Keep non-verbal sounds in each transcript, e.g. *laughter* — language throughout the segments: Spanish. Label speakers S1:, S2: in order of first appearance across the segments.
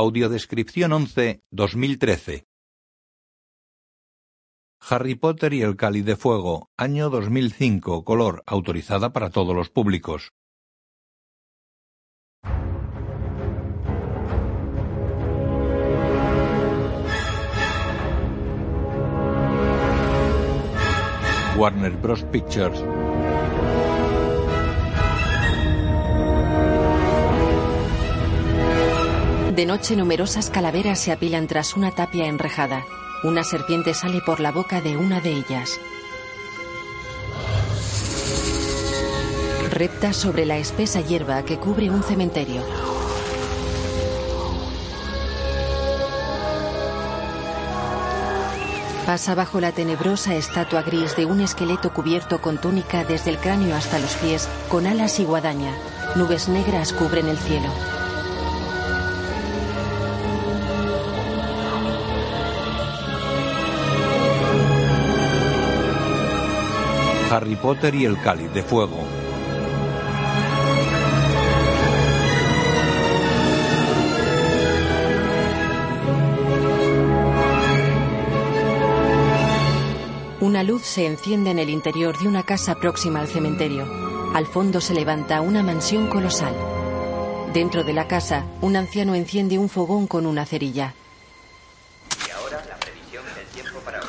S1: Audiodescripción 11 2013 Harry Potter y el Cáliz de Fuego, año 2005, color, autorizada para todos los públicos. Warner Bros. Pictures.
S2: De noche numerosas calaveras se apilan tras una tapia enrejada. Una serpiente sale por la boca de una de ellas. Repta sobre la espesa hierba que cubre un cementerio. Pasa bajo la tenebrosa estatua gris de un esqueleto cubierto con túnica desde el cráneo hasta los pies, con alas y guadaña. Nubes negras cubren el cielo.
S1: Harry Potter y el Cáliz de Fuego.
S2: Una luz se enciende en el interior de una casa próxima al cementerio. Al fondo se levanta una mansión colosal. Dentro de la casa, un anciano enciende un fogón con una cerilla.
S3: Y ahora la previsión del tiempo para hoy.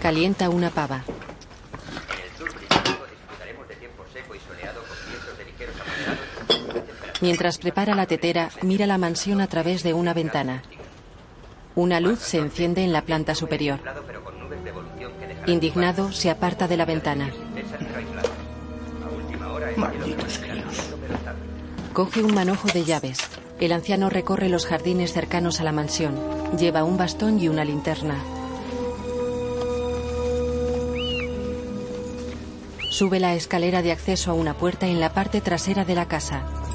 S2: Calienta una pava.
S3: En el sur británico disfrutaremos de tiempo seco y soleado con vientos de ligeros a
S2: Mientras prepara la tetera, mira la mansión a través de una ventana. Una luz se enciende en la planta superior. Indignado, se aparta de la ventana.
S4: Malditos críos.
S2: Coge un manojo de llaves. El anciano recorre los jardines cercanos a la mansión. Lleva un bastón y una linterna. Sube la escalera de acceso a una puerta en la parte trasera de la casa.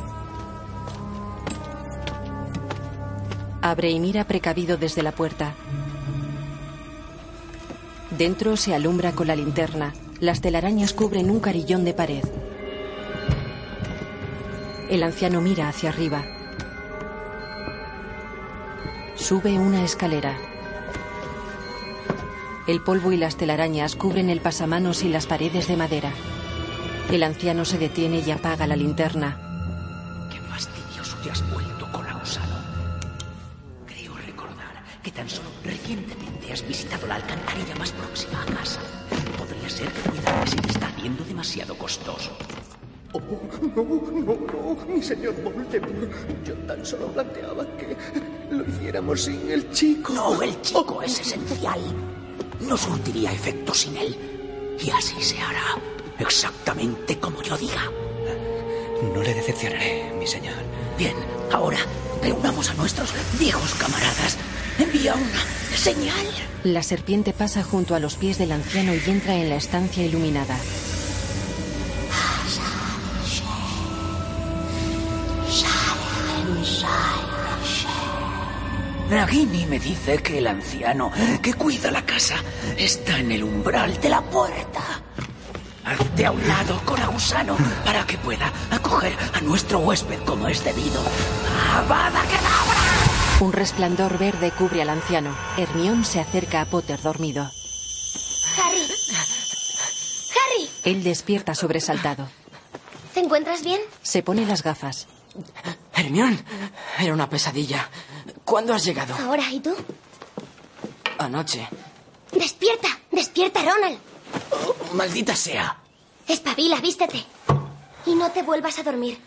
S2: Abre y mira precavido desde la puerta. Dentro se alumbra con la linterna. Las telarañas cubren un carillón de pared. El anciano mira hacia arriba. Sube una escalera. El polvo y las telarañas cubren el pasamanos y las paredes de madera. El anciano se detiene y apaga la linterna.
S4: Qué fastidioso te has que tan solo recientemente has visitado la alcantarilla más próxima a casa. Podría ser que cuidar se te está haciendo demasiado costoso.
S5: Oh, no, no, no, mi señor Voldemort. Yo tan solo planteaba que lo hiciéramos sin el chico.
S4: No, el chico es esencial. No surtiría efecto sin él. Y así se hará. Exactamente como yo diga.
S5: No le decepcionaré, mi señor.
S4: Bien, ahora reunamos a nuestros viejos camaradas. Envía una señal.
S2: La serpiente pasa junto a los pies del anciano y entra en la estancia iluminada.
S4: Nagini me dice que el anciano que cuida la casa está en el umbral de la puerta. Hazte a un lado, Coragusano, para que pueda acoger a nuestro huésped como es debido. ¡Avada Kedavra!
S2: Un resplandor verde cubre al anciano. Hermión se acerca a Potter dormido.
S6: Harry. Harry,
S2: Él despierta sobresaltado.
S6: ¿te encuentras bien?
S2: Se pone las gafas.
S7: Hermión, era una pesadilla. ¿Cuándo has llegado?
S6: Ahora, ¿y tú?
S7: Anoche.
S6: Despierta, despierta, Ronald.
S7: Oh, maldita sea.
S6: Espabila, vístete. Y no te vuelvas a dormir.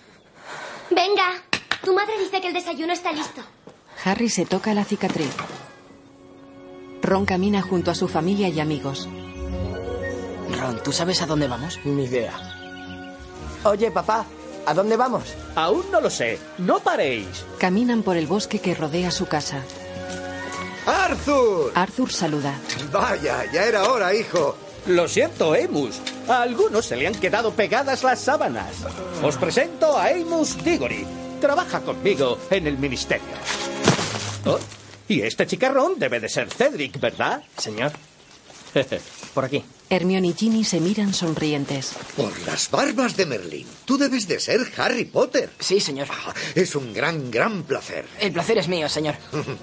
S6: Venga, tu madre dice que el desayuno está listo.
S2: Harry se toca la cicatriz. Ron camina junto a su familia y amigos.
S7: Ron, ¿tú sabes a dónde vamos?
S8: Ni idea. Oye, papá,
S9: ¿A dónde vamos?
S10: Aún no lo sé. No paréis.
S2: Caminan por el bosque que rodea su casa.
S11: ¡Arthur!
S2: Arthur saluda.
S11: Vaya, ya era hora, hijo.
S10: Lo siento, Amos. A algunos se le han quedado pegadas las sábanas. Os presento a Amos Diggory. Trabaja conmigo en el ministerio. Oh, y este chicarrón debe de ser Cedric, ¿verdad?
S9: Señor. *laughs* Por aquí.
S2: Hermione y Ginny se miran sonrientes.
S11: Por las barbas de Merlín. Tú debes de ser Harry Potter.
S9: Sí, señor.
S11: Ah, Es un gran, gran placer.
S9: El placer es mío, señor. *laughs*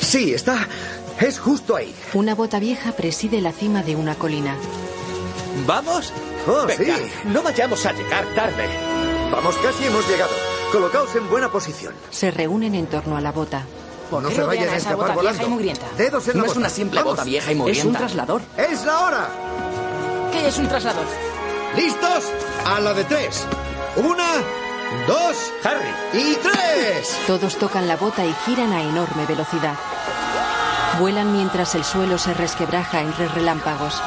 S11: Sí, está. Es justo ahí.
S2: Una bota vieja preside la cima de una colina.
S10: ¿Vamos?
S11: Oh,
S10: Venga,
S11: sí.
S10: no vayamos a llegar tarde.
S11: Vamos, casi hemos llegado. Colocaos en buena posición.
S2: Se reúnen en torno a la bota.
S9: ¿Por
S11: no
S9: qué
S11: se vayan a
S9: esa
S11: escapar
S9: bota
S11: volando.
S9: vieja y mugrienta?
S11: Dedos en la
S9: es
S11: bota.
S9: una simple
S11: Vamos.
S9: bota vieja y mugrienta.
S12: Es un traslador.
S11: ¡Es la hora!
S9: ¿Qué es un traslador?
S11: ¿Listos? A la de tres. Una, dos
S10: Harry,
S11: y tres.
S2: Todos tocan la bota y giran a enorme velocidad. Vuelan mientras el suelo se resquebraja entre relámpagos.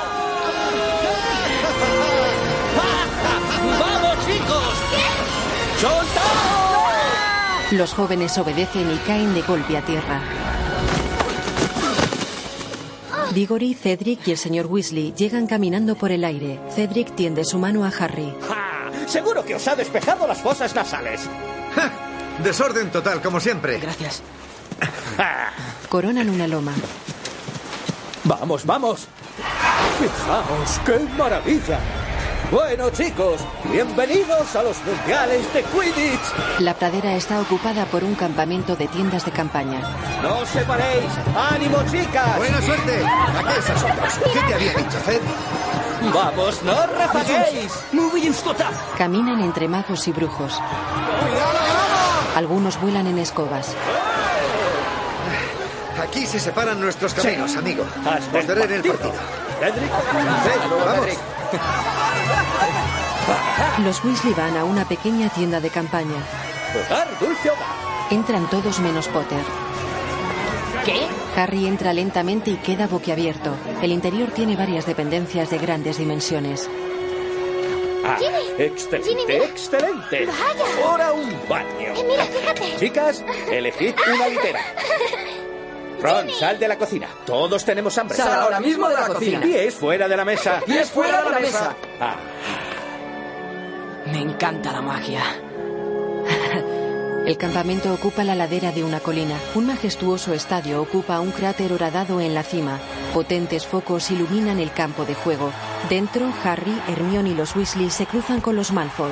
S2: Los jóvenes obedecen y caen de golpe a tierra. Diggory, Cedric y el señor Weasley llegan caminando por el aire. Cedric tiende su mano a Harry.
S10: ¡Ja! Seguro que os ha despejado las fosas nasales.
S11: ¡Ja! Desorden total, como siempre.
S9: Gracias.
S10: ¡Ja!
S2: Coronan una loma.
S10: Vamos, vamos. Fijaos, qué maravilla. Bueno, chicos, bienvenidos a los mundiales de Quidditch.
S2: La pradera está ocupada por un campamento de tiendas de campaña.
S10: No os separéis. ¡Ánimo, chicas!
S11: Buena suerte. ¿A qué esas otras? ¿Qué te había dicho, Zed?
S10: Vamos, no refaguéis.
S2: Caminan entre magos y brujos. Algunos vuelan en escobas.
S11: Aquí se separan nuestros caminos, amigo. Os daré en el
S10: partido. Cedric,
S11: vamos.
S2: Los Weasley van a una pequeña tienda de campaña.
S10: jugar dulce hogar.
S2: Entran todos menos Potter.
S9: ¿Qué?
S2: Harry entra lentamente y queda boquiabierto. El interior tiene varias dependencias de grandes dimensiones.
S10: Ah,
S6: Ginny,
S10: excelente,
S6: Ginny, mira.
S10: excelente.
S6: Vaya.
S10: Ahora un baño.
S6: Eh, mira, fíjate.
S10: Chicas, elegid una litera. *laughs* Ron, sal de la cocina. Todos tenemos hambre.
S9: Sal ahora mismo de la cocina.
S10: Pies fuera de la mesa.
S9: Pies fuera de la mesa.
S10: Ah,
S9: Me encanta la magia. *laughs*
S2: El campamento ocupa la ladera de una colina. Un majestuoso estadio ocupa un cráter horadado en la cima. Potentes focos iluminan el campo de juego. Dentro, Harry, Hermione y los Weasley se cruzan con los Malfoy.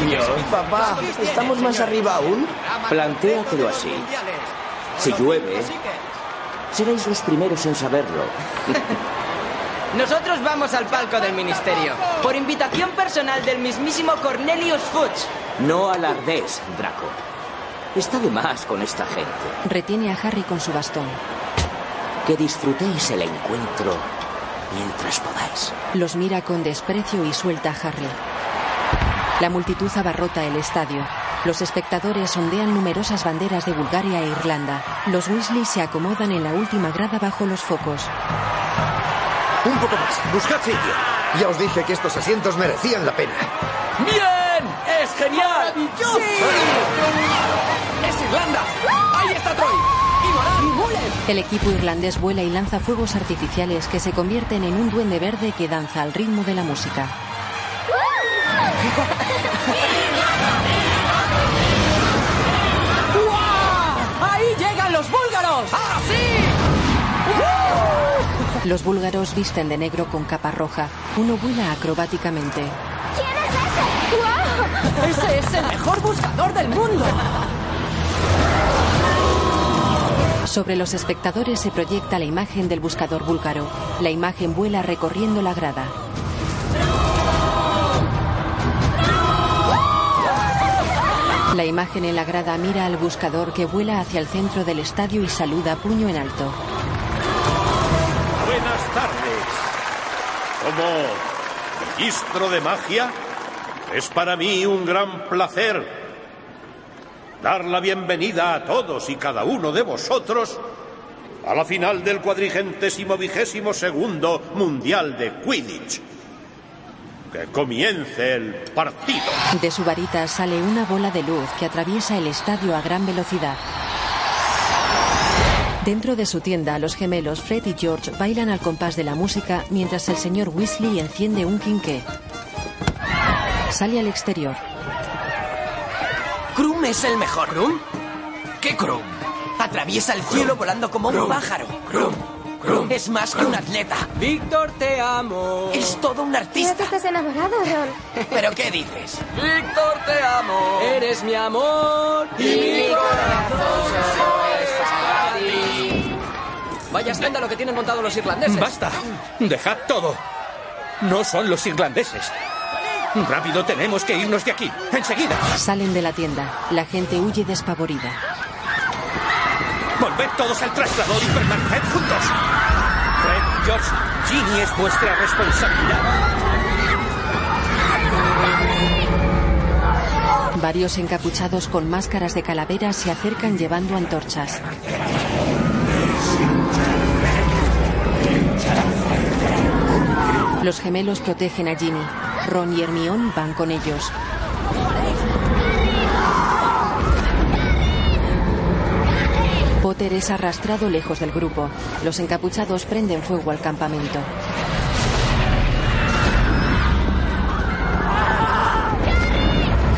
S13: Dios, papá, ¿estamos más arriba aún? Plantéatelo así. Si llueve, seréis los primeros en saberlo. *laughs*
S9: Nosotros vamos al palco del ministerio, por invitación personal del mismísimo Cornelius Fudge.
S13: No alardes, Draco. Está de más con esta gente.
S2: Retiene a Harry con su bastón.
S13: Que disfrutéis el encuentro mientras podáis.
S2: Los mira con desprecio y suelta a Harry. La multitud abarrota el estadio. Los espectadores ondean numerosas banderas de Bulgaria e Irlanda. Los Weasley se acomodan en la última grada bajo los focos.
S11: Un poco más. Buscad sitio. Ya os dije que estos asientos merecían la pena.
S12: ¡Bien! ¡Es genial! ¡Sí! ¡Es Irlanda! ¡Ahí está Troy!
S2: El equipo irlandés vuela y lanza fuegos artificiales que se convierten en un duende verde que danza al ritmo de la música. *laughs*
S9: Los búlgaros
S2: visten de negro con capa roja. Uno vuela acrobáticamente.
S6: ¿Quién es ese? ¡Guau!
S9: ¡Ese es el mejor buscador del mundo!
S2: Sobre los espectadores se proyecta la imagen del buscador búlgaro. La imagen vuela recorriendo la grada. La imagen en la grada mira al buscador que vuela hacia el centro del estadio y saluda puño en alto.
S14: Buenas tardes. Como ministro de magia, es para mí un gran placer dar la bienvenida a todos y cada uno de vosotros a la final del cuadrigentésimo vigésimo segundo Mundial de Quidditch. Que comience el partido.
S2: De su varita sale una bola de luz que atraviesa el estadio a gran velocidad. Dentro de su tienda, los gemelos Fred y George bailan al compás de la música mientras el señor Weasley enciende un quinqué. Sale al exterior.
S4: Krum es el mejor. ¿Krum? ¿Qué Krum? Atraviesa el cielo volando como un pájaro. Es más que un atleta.
S7: Víctor, te amo.
S4: Es todo un
S6: ¿No
S4: artista.
S6: te estás enamorado, Ron? *laughs*
S4: ¿Pero qué dices?
S7: Víctor, te amo. Eres mi amor. Y mi corazón. Vaya escándalo que tienen montado los irlandeses.
S10: ¡Basta! ¡Dejad todo! No son los irlandeses. Rápido, tenemos que irnos de aquí. ¡Enseguida!
S2: Salen de la tienda. La gente huye despavorida.
S10: ¡Volved todos al traslador y permaneced juntos! Fred, George, Ginny es vuestra responsabilidad.
S2: Varios encapuchados con máscaras de calaveras se acercan llevando antorchas. Los gemelos protegen a Ginny. Ron y Hermione van con ellos. Potter es arrastrado lejos del grupo. Los encapuchados prenden fuego al campamento.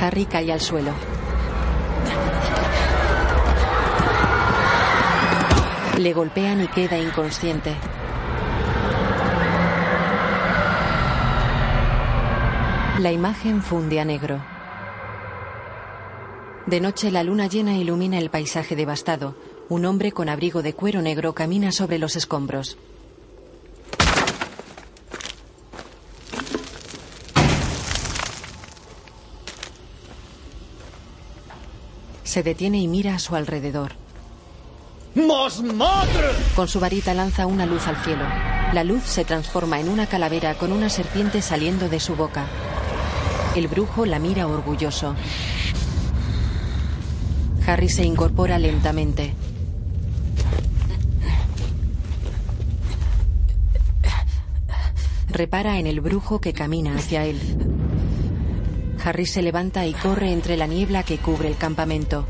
S2: Harry cae al suelo. Le golpean y queda inconsciente. La imagen funde a negro. De noche la luna llena ilumina el paisaje devastado. Un hombre con abrigo de cuero negro camina sobre los escombros. Se detiene y mira a su alrededor.
S10: ¡Mosmotr!
S2: Con su varita lanza una luz al cielo. La luz se transforma en una calavera con una serpiente saliendo de su boca. El brujo la mira orgulloso. Harry se incorpora lentamente. Repara en el brujo que camina hacia él. Harry se levanta y corre entre la niebla que cubre el campamento.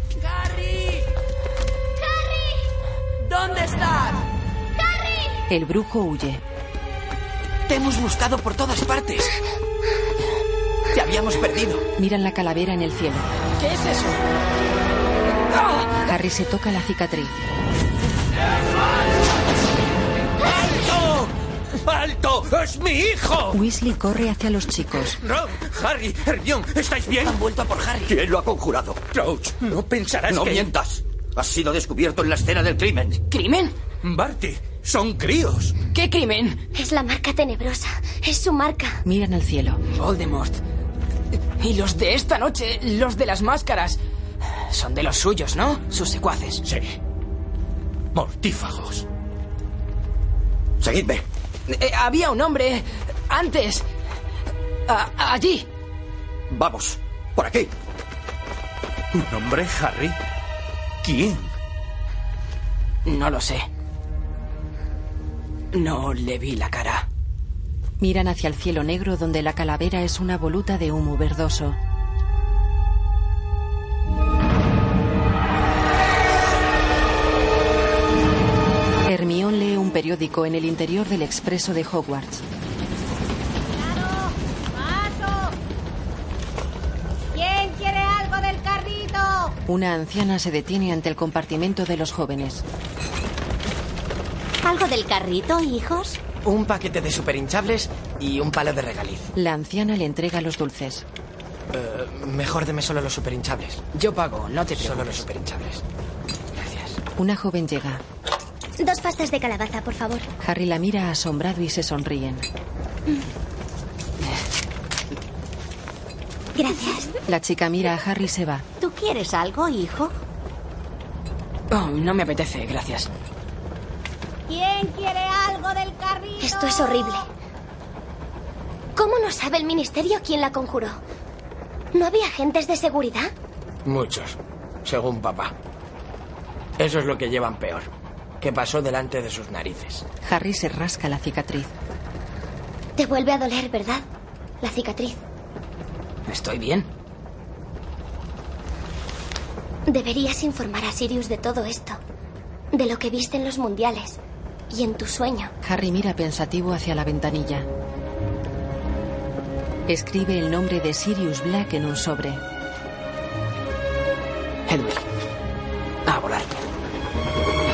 S4: ¿Dónde estás?
S2: El brujo huye.
S4: Te hemos buscado por todas partes. Te habíamos perdido.
S2: Miran la calavera en el cielo.
S7: ¿Qué es eso?
S2: Harry se toca la cicatriz.
S10: ¡Alto! ¡Alto! ¡Es mi hijo!
S2: Weasley corre hacia los chicos.
S10: Ron, Harry, Hermione, ¿estáis bien?
S4: Han vuelto a por Harry.
S13: ¿Quién lo ha conjurado?
S10: Crouch, no pensarás
S13: No
S10: que...
S13: mientas. Has sido descubierto en la escena del crimen.
S4: ¿Crimen?
S10: Barty, son críos.
S4: ¿Qué crimen?
S6: Es la marca tenebrosa. Es su marca.
S2: Miran al cielo.
S7: Voldemort. Y los de esta noche, los de las máscaras. Son de los suyos, ¿no? Sus secuaces.
S10: Sí. Mortífagos.
S13: Seguidme.
S7: Eh, había un hombre antes. a- allí.
S13: Vamos. Por aquí.
S10: ¿Un hombre, Harry? ¿Quién?
S7: No lo sé. No le vi la cara.
S2: Miran hacia el cielo negro donde la calavera es una voluta de humo verdoso. Hermione lee un periódico en el interior del expreso de Hogwarts. Una anciana se detiene ante el compartimento de los jóvenes.
S15: ¿Algo del carrito, hijos?
S7: Un paquete de superhinchables y un palo de regaliz.
S2: La anciana le entrega los dulces.
S7: Eh, mejor deme solo los superhinchables. Yo pago, no te preocupes. Solo los superhinchables. Gracias.
S2: Una joven llega.
S6: Dos pastas de calabaza, por favor.
S2: Harry la mira asombrado y se sonríen.
S6: Gracias.
S2: La chica mira a Harry y se va.
S15: ¿Tú quieres algo, hijo?
S7: Oh, no me apetece, gracias.
S15: ¿Quién quiere algo del carrito?
S6: Esto es horrible. ¿Cómo no sabe el ministerio quién la conjuró? ¿No había agentes de seguridad?
S7: Muchos, según papá. Eso es lo que llevan peor. que pasó delante de sus narices.
S2: Harry se rasca la cicatriz.
S6: Te vuelve a doler, ¿verdad? La cicatriz.
S7: Estoy bien.
S6: Deberías informar a Sirius de todo esto. De lo que viste en los mundiales. Y en tu sueño.
S2: Harry mira pensativo hacia la ventanilla. Escribe el nombre de Sirius Black en un sobre.
S7: Hedwig. A volar.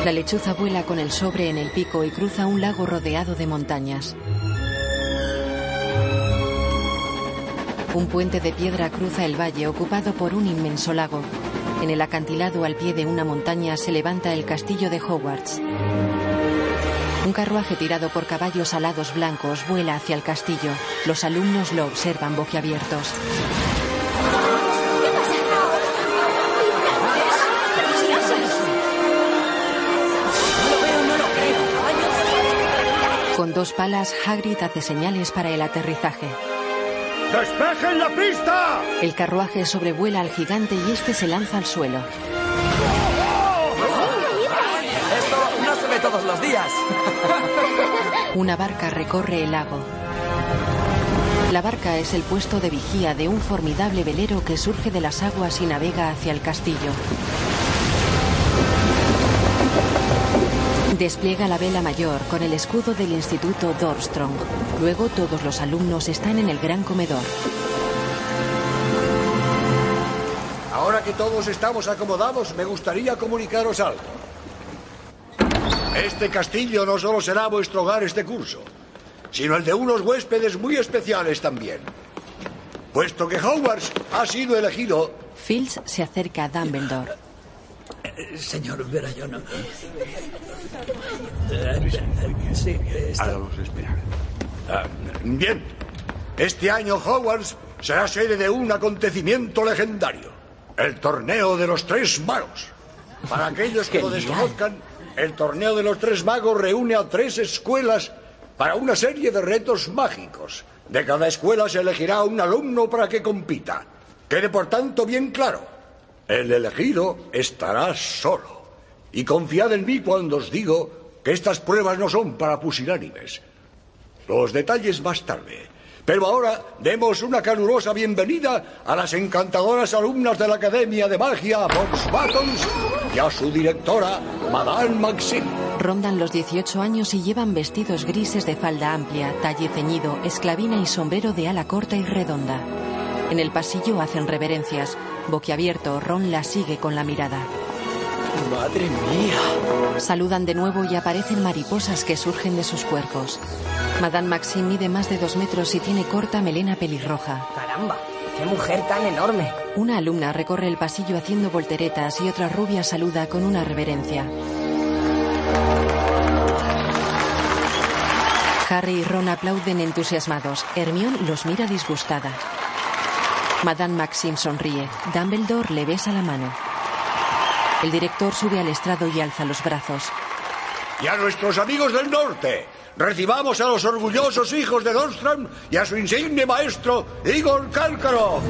S2: La lechuza vuela con el sobre en el pico y cruza un lago rodeado de montañas. Un puente de piedra cruza el valle ocupado por un inmenso lago. En el acantilado al pie de una montaña se levanta el castillo de Hogwarts. Un carruaje tirado por caballos alados blancos vuela hacia el castillo. Los alumnos lo observan boquiabiertos. Con dos palas, Hagrid hace señales para el aterrizaje.
S14: ¡Despejen la pista!
S2: El carruaje sobrevuela al gigante y este se lanza al suelo.
S8: Esto no se ve todos los días. *laughs*
S2: Una barca recorre el lago. La barca es el puesto de vigía de un formidable velero que surge de las aguas y navega hacia el castillo. Despliega la vela mayor con el escudo del Instituto Dorstrong. Luego todos los alumnos están en el gran comedor.
S16: Ahora que todos estamos acomodados, me gustaría comunicaros algo. Este castillo no solo será vuestro hogar este curso, sino el de unos huéspedes muy especiales también. Puesto que Hogwarts ha sido elegido
S2: Fields se acerca a Dumbledore.
S17: Señor Verayono.
S16: Sí, Hágalos esperar. Ah, bien. Este año Hogwarts será sede de un acontecimiento legendario. El torneo de los tres magos. Para aquellos que lo desconozcan, el torneo de los tres magos reúne a tres escuelas para una serie de retos mágicos. De cada escuela se elegirá un alumno para que compita. Quede por tanto bien claro. El elegido estará solo. Y confiad en mí cuando os digo que estas pruebas no son para pusilánimes. Los detalles más tarde. Pero ahora demos una calurosa bienvenida a las encantadoras alumnas de la Academia de Magia Box y a su directora, Madame Maxime.
S2: Rondan los 18 años y llevan vestidos grises de falda amplia, talle ceñido, esclavina y sombrero de ala corta y redonda. En el pasillo hacen reverencias. Boquiabierto, Ron la sigue con la mirada.
S7: Madre mía.
S2: Saludan de nuevo y aparecen mariposas que surgen de sus cuerpos. Madame Maxime mide más de dos metros y tiene corta melena pelirroja.
S7: Caramba, qué mujer tan enorme.
S2: Una alumna recorre el pasillo haciendo volteretas y otra rubia saluda con una reverencia. Harry y Ron aplauden entusiasmados. Hermione los mira disgustada. Madame Maxime sonríe. Dumbledore le besa la mano. El director sube al estrado y alza los brazos.
S16: Y a nuestros amigos del norte, recibamos a los orgullosos hijos de Dorstrom y a su insigne maestro, Igor Karkaroff.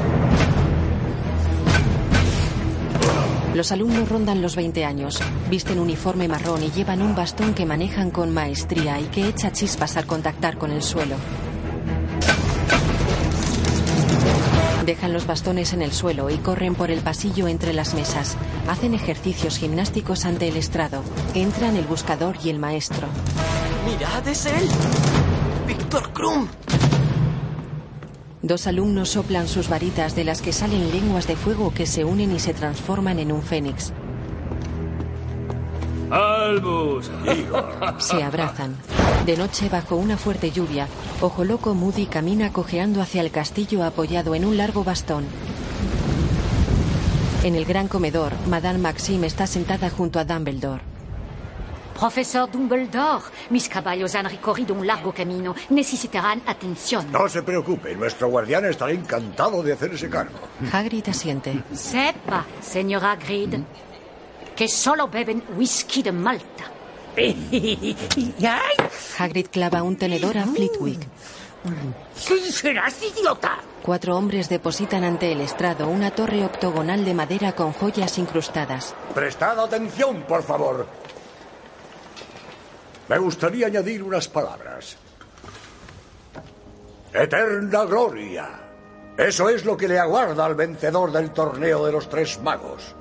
S2: Los alumnos rondan los 20 años. Visten uniforme marrón y llevan un bastón que manejan con maestría y que echa chispas al contactar con el suelo. Dejan los bastones en el suelo y corren por el pasillo entre las mesas. Hacen ejercicios gimnásticos ante el estrado. Entran el buscador y el maestro.
S8: Mirad, es él. Víctor Krum.
S2: Dos alumnos soplan sus varitas de las que salen lenguas de fuego que se unen y se transforman en un fénix.
S18: Albus,
S2: Se abrazan. *laughs* De noche, bajo una fuerte lluvia, Ojo Loco Moody camina cojeando hacia el castillo apoyado en un largo bastón. En el gran comedor, Madame Maxime está sentada junto a Dumbledore.
S9: Profesor Dumbledore, mis caballos han recorrido un largo camino. Necesitarán atención.
S16: No se preocupe, nuestro guardián estará encantado de hacerse cargo.
S2: Hagrid asiente.
S9: Sepa, señora Hagrid, que solo beben whisky de Malta. *laughs*
S2: Hagrid clava un tenedor a Flitwick.
S9: ¿Qué serás, idiota?
S2: Cuatro hombres depositan ante el estrado una torre octogonal de madera con joyas incrustadas.
S16: Prestad atención, por favor. me gustaría añadir unas palabras. Eterna gloria. Eso es lo que le aguarda al vencedor del torneo de los tres magos.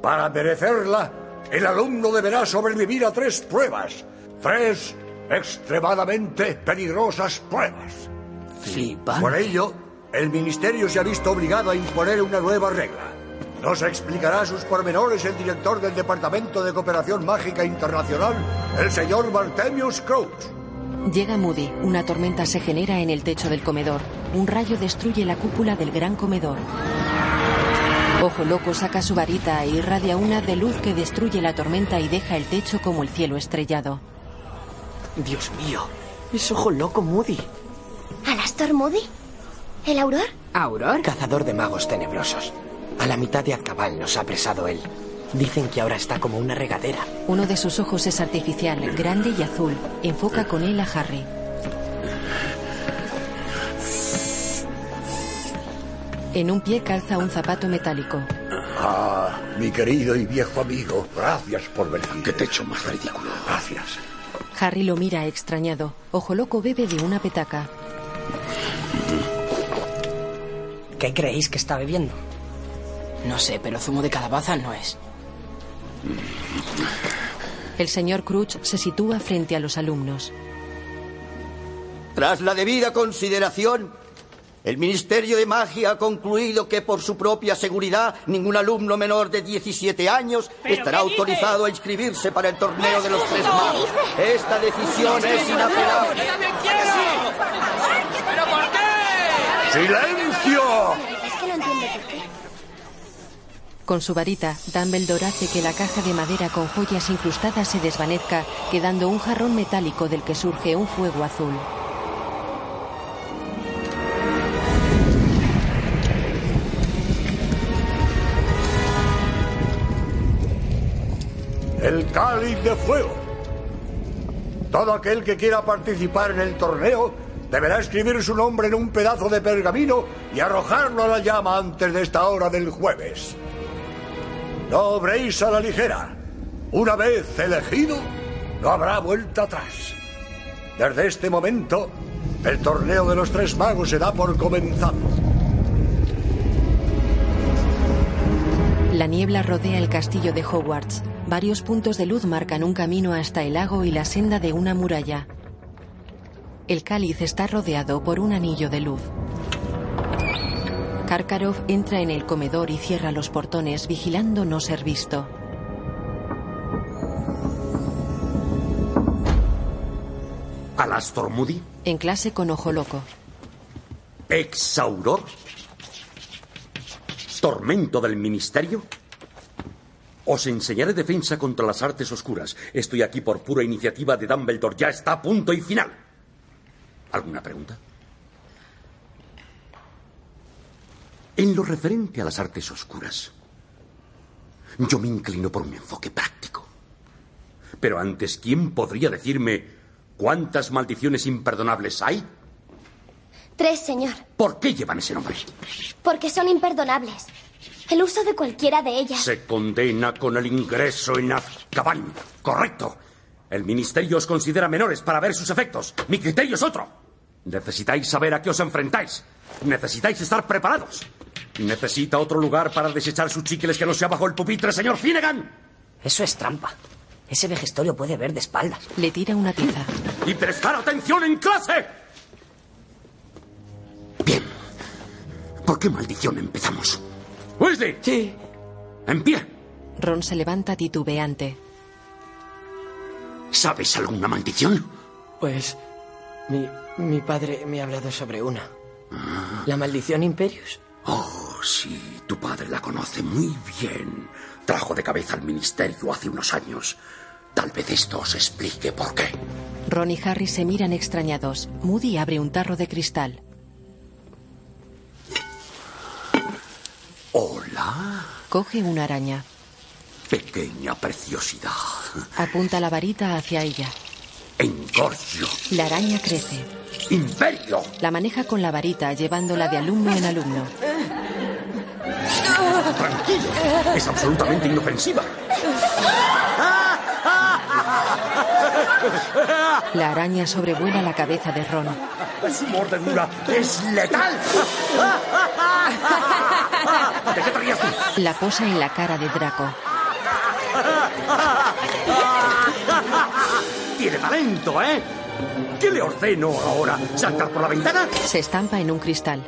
S16: Para merecerla, el alumno deberá sobrevivir a tres pruebas. Tres extremadamente peligrosas pruebas.
S7: Flipante.
S16: Por ello, el ministerio se ha visto obligado a imponer una nueva regla. Nos explicará sus pormenores el director del Departamento de Cooperación Mágica Internacional, el señor Bartemius Crouch.
S2: Llega Moody. Una tormenta se genera en el techo del comedor. Un rayo destruye la cúpula del gran comedor. Ojo Loco saca su varita e irradia una de luz que destruye la tormenta y deja el techo como el cielo estrellado.
S7: Dios mío. Es ojo loco Moody.
S6: ¿Alastor Moody? ¿El Auror?
S7: ¿Auror? Cazador de magos tenebrosos. A la mitad de Azkaban nos ha apresado él. Dicen que ahora está como una regadera.
S2: Uno de sus ojos es artificial, grande y azul. Enfoca con él a Harry. En un pie calza un zapato metálico.
S16: Ah, mi querido y viejo amigo, gracias por venir.
S19: Qué techo más ridículo.
S16: Gracias.
S2: Harry lo mira extrañado. Ojo Loco bebe de una petaca.
S7: ¿Qué creéis que está bebiendo? No sé, pero zumo de calabaza no es.
S2: El señor Crouch se sitúa frente a los alumnos.
S13: Tras la debida consideración, el Ministerio de Magia ha concluido que por su propia seguridad ningún alumno menor de 17 años estará autorizado a inscribirse para el torneo de los tres magos. Esta decisión es inapelable.
S8: ¿Pero por qué?
S16: ¡Silencio!
S6: Es que no entiendo por qué.
S2: Con su varita, Dumbledore hace que la caja de madera con joyas incrustadas se desvanezca, quedando un jarrón metálico del que surge un fuego azul.
S16: El cáliz de fuego. Todo aquel que quiera participar en el torneo deberá escribir su nombre en un pedazo de pergamino y arrojarlo a la llama antes de esta hora del jueves. No obréis a la ligera. Una vez elegido, no habrá vuelta atrás. Desde este momento, el torneo de los tres magos se da por comenzado.
S2: La niebla rodea el castillo de Hogwarts. Varios puntos de luz marcan un camino hasta el lago y la senda de una muralla. El cáliz está rodeado por un anillo de luz. Karkaroff entra en el comedor y cierra los portones, vigilando no ser visto.
S19: ¿Alastor Moody?
S2: En clase con ojo loco.
S19: ¿Exauror? ¿Tormento del ministerio? Os enseñaré defensa contra las artes oscuras. Estoy aquí por pura iniciativa de Dumbledore. Ya está a punto y final. ¿Alguna pregunta? En lo referente a las artes oscuras, yo me inclino por un enfoque práctico. Pero antes, ¿quién podría decirme cuántas maldiciones imperdonables hay?
S6: Tres, señor.
S19: ¿Por qué llevan ese nombre?
S6: Porque son imperdonables. El uso de cualquiera de ellas.
S19: Se condena con el ingreso en Azkaban. Correcto. El ministerio os considera menores para ver sus efectos. Mi criterio es otro. Necesitáis saber a qué os enfrentáis. Necesitáis estar preparados. ¿Necesita otro lugar para desechar sus chicles que no sea bajo el pupitre, señor Finnegan?
S7: Eso es trampa. Ese vejestorio puede ver de espaldas.
S2: Le tira una tiza.
S19: ¡Y prestar atención en clase! Bien. ¿Por qué maldición empezamos? ¡Weasley!
S7: Sí.
S19: ¡En pie!
S2: Ron se levanta titubeante.
S19: ¿Sabes alguna maldición?
S7: Pues mi, mi padre me ha hablado sobre una. ¿La maldición Imperius?
S19: Oh, sí, tu padre la conoce muy bien. Trajo de cabeza al ministerio hace unos años. Tal vez esto os explique por qué.
S2: Ron y Harry se miran extrañados. Moody abre un tarro de cristal.
S19: Hola,
S2: Coge una araña.
S19: pequeña preciosidad.
S2: Apunta la varita hacia ella.
S19: Engorgio.
S2: La araña crece.
S19: Imperio.
S2: La maneja con la varita, llevándola de alumno en alumno.
S19: Tranquilo. Es absolutamente inofensiva.
S2: La araña sobrevuela la cabeza de Ron.
S19: Su mordedura es letal. ¿De qué te tú?
S2: La posa en la cara de Draco.
S19: Tiene talento, ¿eh? ¿Qué le ordeno ahora? ¿Saltar por la ventana?
S2: Se estampa en un cristal.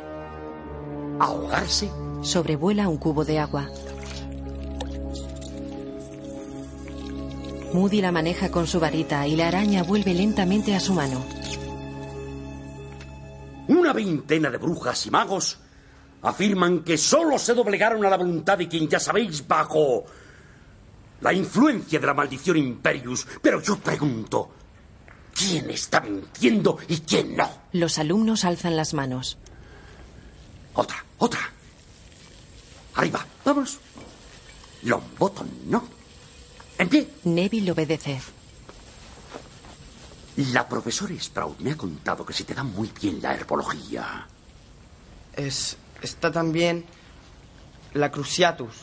S19: ¿Ahogarse?
S2: Sobrevuela un cubo de agua. Moody la maneja con su varita y la araña vuelve lentamente a su mano.
S19: Una veintena de brujas y magos afirman que solo se doblegaron a la voluntad de quien ya sabéis bajo la influencia de la maldición Imperius. Pero yo pregunto, ¿quién está mintiendo y quién no?
S2: Los alumnos alzan las manos.
S19: Otra, otra. Arriba, vamos. Longbottom, ¿no?
S2: Neville obedece.
S19: La profesora Sprout me ha contado que se te da muy bien la herbología.
S7: Es. Está también. La Cruciatus.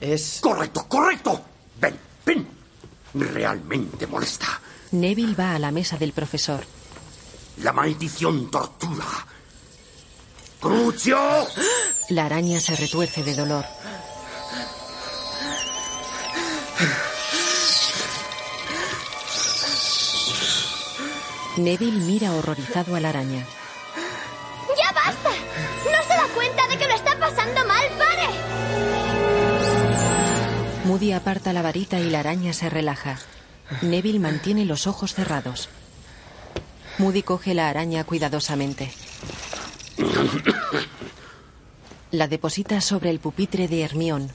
S7: Es.
S19: Correcto, correcto. Ven, ven. Realmente molesta.
S2: Neville va a la mesa del profesor.
S19: La maldición tortura. ¡Crucio! *gasps*
S2: La araña se retuerce de dolor. Neville mira horrorizado a la araña.
S6: ¡Ya basta! ¿No se da cuenta de que lo está pasando mal? ¡Pare!
S2: Moody aparta la varita y la araña se relaja. Neville mantiene los ojos cerrados. Moody coge la araña cuidadosamente. La deposita sobre el pupitre de Hermión.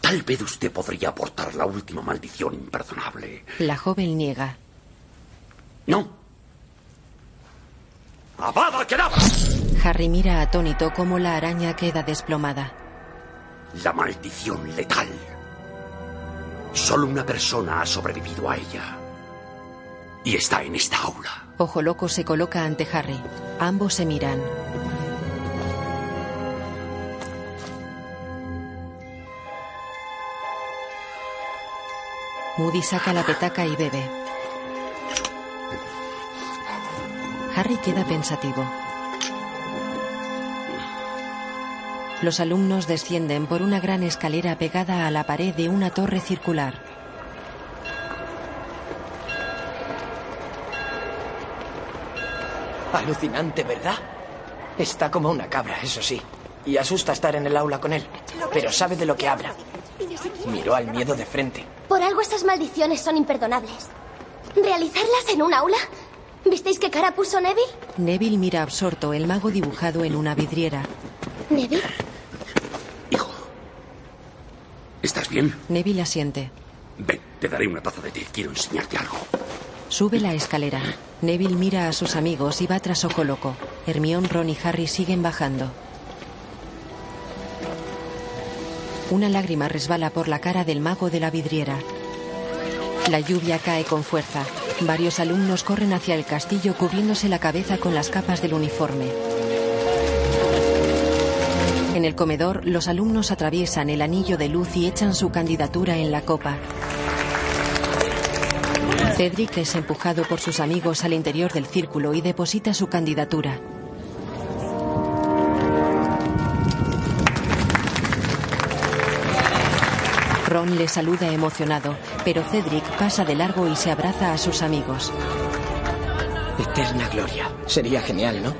S19: Tal vez usted podría aportar la última maldición imperdonable.
S2: La joven niega.
S19: No. ¡Avada Kedavra!
S2: Harry mira atónito cómo la araña queda desplomada.
S19: La maldición letal. Solo una persona ha sobrevivido a ella. Y está en esta aula.
S2: Ojo loco se coloca ante Harry. Ambos se miran. Moody saca la petaca y bebe. Harry queda pensativo. Los alumnos descienden por una gran escalera pegada a la pared de una torre circular.
S7: Alucinante, ¿verdad? Está como una cabra, eso sí. Y asusta estar en el aula con él. Pero sabe de lo que habla. Miró al miedo de frente.
S6: Por algo estas maldiciones son imperdonables. ¿Realizarlas en un aula? ¿Visteis qué cara puso Neville?
S2: Neville mira absorto el mago dibujado en una vidriera.
S6: ¿Neville?
S19: ¿Estás bien?
S2: Neville asiente.
S19: Ven, te daré una taza de té. Quiero enseñarte algo.
S2: Sube la escalera. Neville mira a sus amigos y va tras Ojo Loco. Hermión, Ron y Harry siguen bajando. Una lágrima resbala por la cara del mago de la vidriera. La lluvia cae con fuerza. Varios alumnos corren hacia el castillo cubriéndose la cabeza con las capas del uniforme. En el comedor, los alumnos atraviesan el anillo de luz y echan su candidatura en la copa. Cedric es empujado por sus amigos al interior del círculo y deposita su candidatura. Ron le saluda emocionado, pero Cedric pasa de largo y se abraza a sus amigos.
S7: Eterna gloria. Sería genial, ¿no?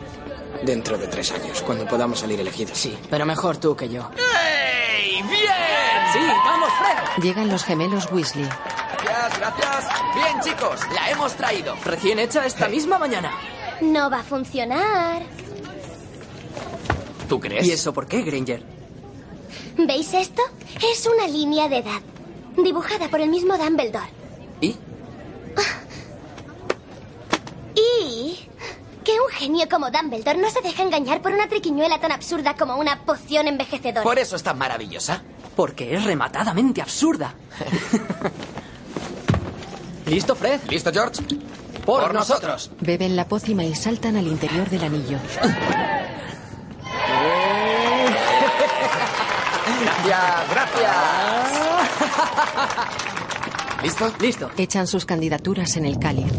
S7: Dentro de tres años, cuando podamos salir elegidos.
S12: Sí, pero mejor tú que yo.
S8: ¡Ey! ¡Bien!
S12: Sí, vamos, Fred.
S2: Llegan los gemelos Weasley.
S8: Gracias, gracias. Bien, chicos, la hemos traído.
S12: Recién hecha esta misma mañana.
S6: No va a funcionar.
S8: ¿Tú crees?
S12: ¿Y eso por qué, Granger?
S6: ¿Veis esto? Es una línea de edad. Dibujada por el mismo Dumbledore.
S12: ¿Y?
S6: Y que un genio como Dumbledore no se deja engañar por una triquiñuela tan absurda como una poción envejecedora.
S8: Por eso es tan maravillosa.
S12: Porque es rematadamente absurda. *laughs* ¿Listo, Fred?
S8: ¿Listo, George?
S12: Por,
S8: Por
S12: nosotros.
S8: nosotros.
S2: Beben la pócima y saltan al interior del anillo. *laughs*
S12: Ya, gracias.
S8: ¿Listo?
S20: Listo.
S2: Echan sus candidaturas en el cáliz.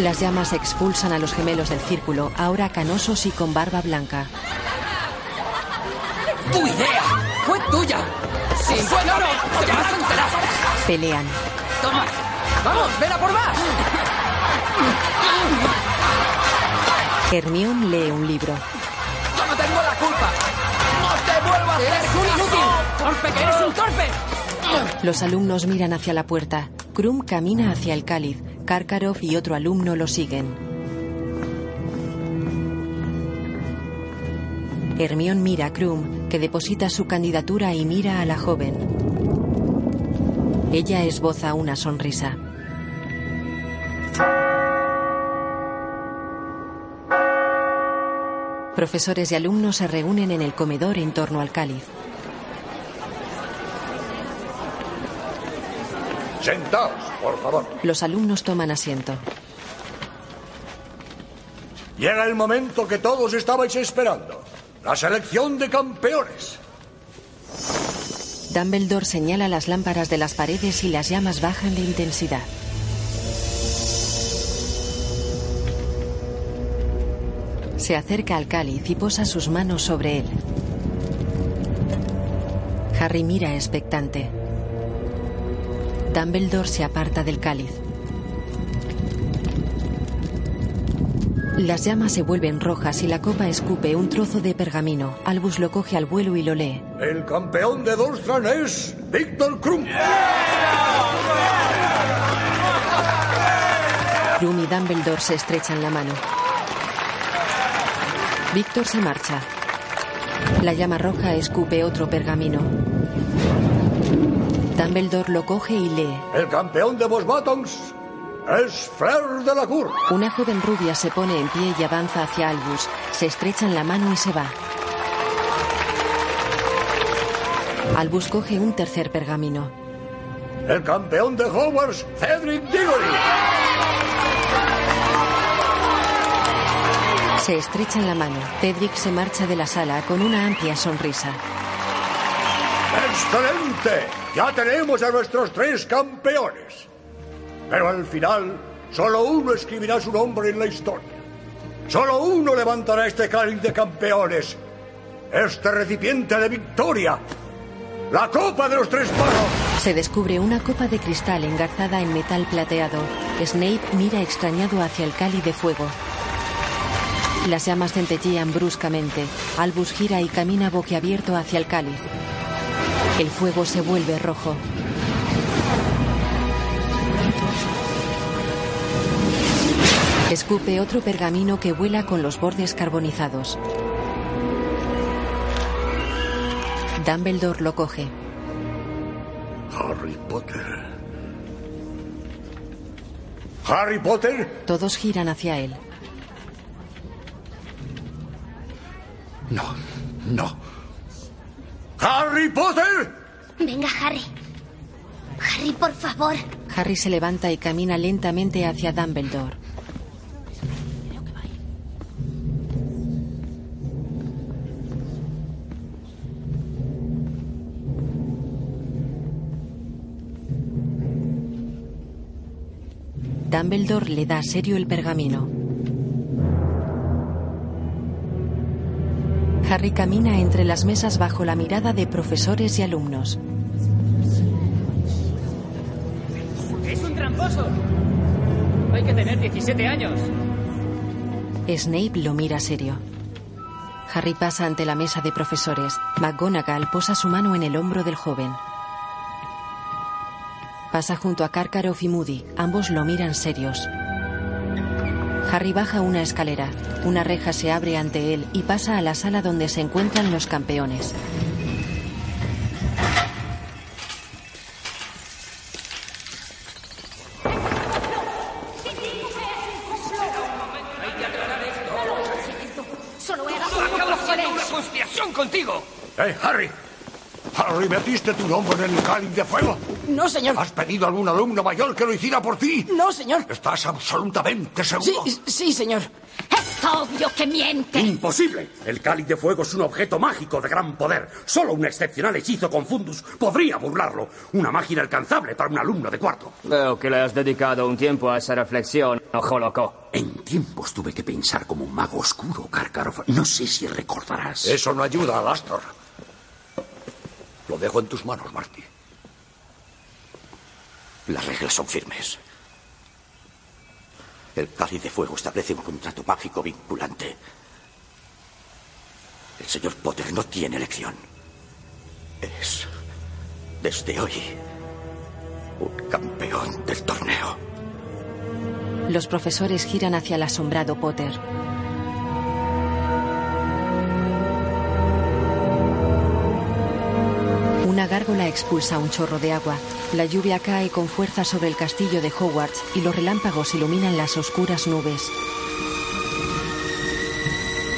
S2: Las llamas expulsan a los gemelos del círculo, ahora canosos y con barba blanca.
S8: ¡Tu idea! ¡Fue tuya! ¡Sí, fue no! ¡Te vas a enterar!
S2: Pelean.
S8: ¡Toma! ¡Vamos, ven a por más!
S2: Hermión lee un libro.
S8: ¡Yo no tengo la culpa! ¡No te vuelvas! ¡Eres un inútil! ¡Torpe que eres un torpe!
S2: Los alumnos miran hacia la puerta. Krum camina hacia el cáliz. Karkarov y otro alumno lo siguen. Hermión mira a Krum, que deposita su candidatura y mira a la joven. Ella esboza una sonrisa. Profesores y alumnos se reúnen en el comedor en torno al cáliz.
S16: Sentaos, por favor.
S2: Los alumnos toman asiento.
S16: Llega el momento que todos estabais esperando. La selección de campeones.
S2: Dumbledore señala las lámparas de las paredes y las llamas bajan de intensidad. Se acerca al cáliz y posa sus manos sobre él. Harry mira expectante. Dumbledore se aparta del cáliz. Las llamas se vuelven rojas y la copa escupe un trozo de pergamino. Albus lo coge al vuelo y lo lee.
S16: El campeón de Dorstran es Víctor Krum.
S2: Krum y Dumbledore se estrechan la mano. Víctor se marcha. La llama roja escupe otro pergamino. Dumbledore lo coge y lee.
S16: El campeón de Bosbatons es Fleur de la Cour.
S2: Una joven rubia se pone en pie y avanza hacia Albus. Se estrechan la mano y se va. Albus coge un tercer pergamino.
S16: El campeón de Hogwarts, Cedric Diggory.
S2: Se estrechan la mano. Cedric se marcha de la sala con una amplia sonrisa.
S16: ¡Excelente! Ya tenemos a nuestros tres campeones. Pero al final, solo uno escribirá su nombre en la historia. Solo uno levantará este cáliz de campeones. Este recipiente de victoria. La copa de los tres palos.
S2: Se descubre una copa de cristal engarzada en metal plateado. Snape mira extrañado hacia el cáliz de fuego. Las llamas centellean bruscamente. Albus gira y camina boquiabierto hacia el cáliz. El fuego se vuelve rojo. Escupe otro pergamino que vuela con los bordes carbonizados. Dumbledore lo coge.
S16: Harry Potter. Harry Potter.
S2: Todos giran hacia él.
S16: No, no. Harry Potter.
S6: Venga, Harry. Harry, por favor.
S2: Harry se levanta y camina lentamente hacia Dumbledore. Dumbledore le da serio el pergamino. Harry camina entre las mesas bajo la mirada de profesores y alumnos.
S18: ¡Es un tramposo! Hay que tener 17 años.
S2: Snape lo mira serio. Harry pasa ante la mesa de profesores. McGonagall posa su mano en el hombro del joven. Pasa junto a Karkaroff y Moody. Ambos lo miran serios. Harry baja una escalera. Una reja se abre ante él y pasa a la sala donde se encuentran los campeones.
S8: Solo he agarrado
S18: ¡Acabo
S8: un
S18: haciendo una
S8: cojones.
S18: conspiración contigo!
S16: ¡Eh, Harry! ¿Harry, metiste tu nombre en el cáliz de fuego?
S7: No, señor.
S16: ¿Has pedido a algún alumno mayor que lo hiciera por ti?
S7: No, señor.
S16: ¿Estás absolutamente seguro?
S7: Sí, sí, señor.
S9: Es obvio que miente.
S19: ¡Imposible! El cáliz de fuego es un objeto mágico de gran poder. Solo un excepcional hechizo con fundus podría burlarlo. Una magia inalcanzable para un alumno de cuarto.
S21: Veo que le has dedicado un tiempo a esa reflexión, ojo loco.
S19: En tiempos tuve que pensar como un mago oscuro, Karkaroff. No sé si recordarás.
S16: Eso no ayuda, Alastor. Lo dejo en tus manos, Marty.
S13: Las reglas son firmes. El cáliz de fuego establece un contrato mágico vinculante. El señor Potter no tiene elección. Es, desde hoy, un campeón del torneo.
S2: Los profesores giran hacia el asombrado Potter. Una gárgola expulsa un chorro de agua. La lluvia cae con fuerza sobre el castillo de Hogwarts y los relámpagos iluminan las oscuras nubes.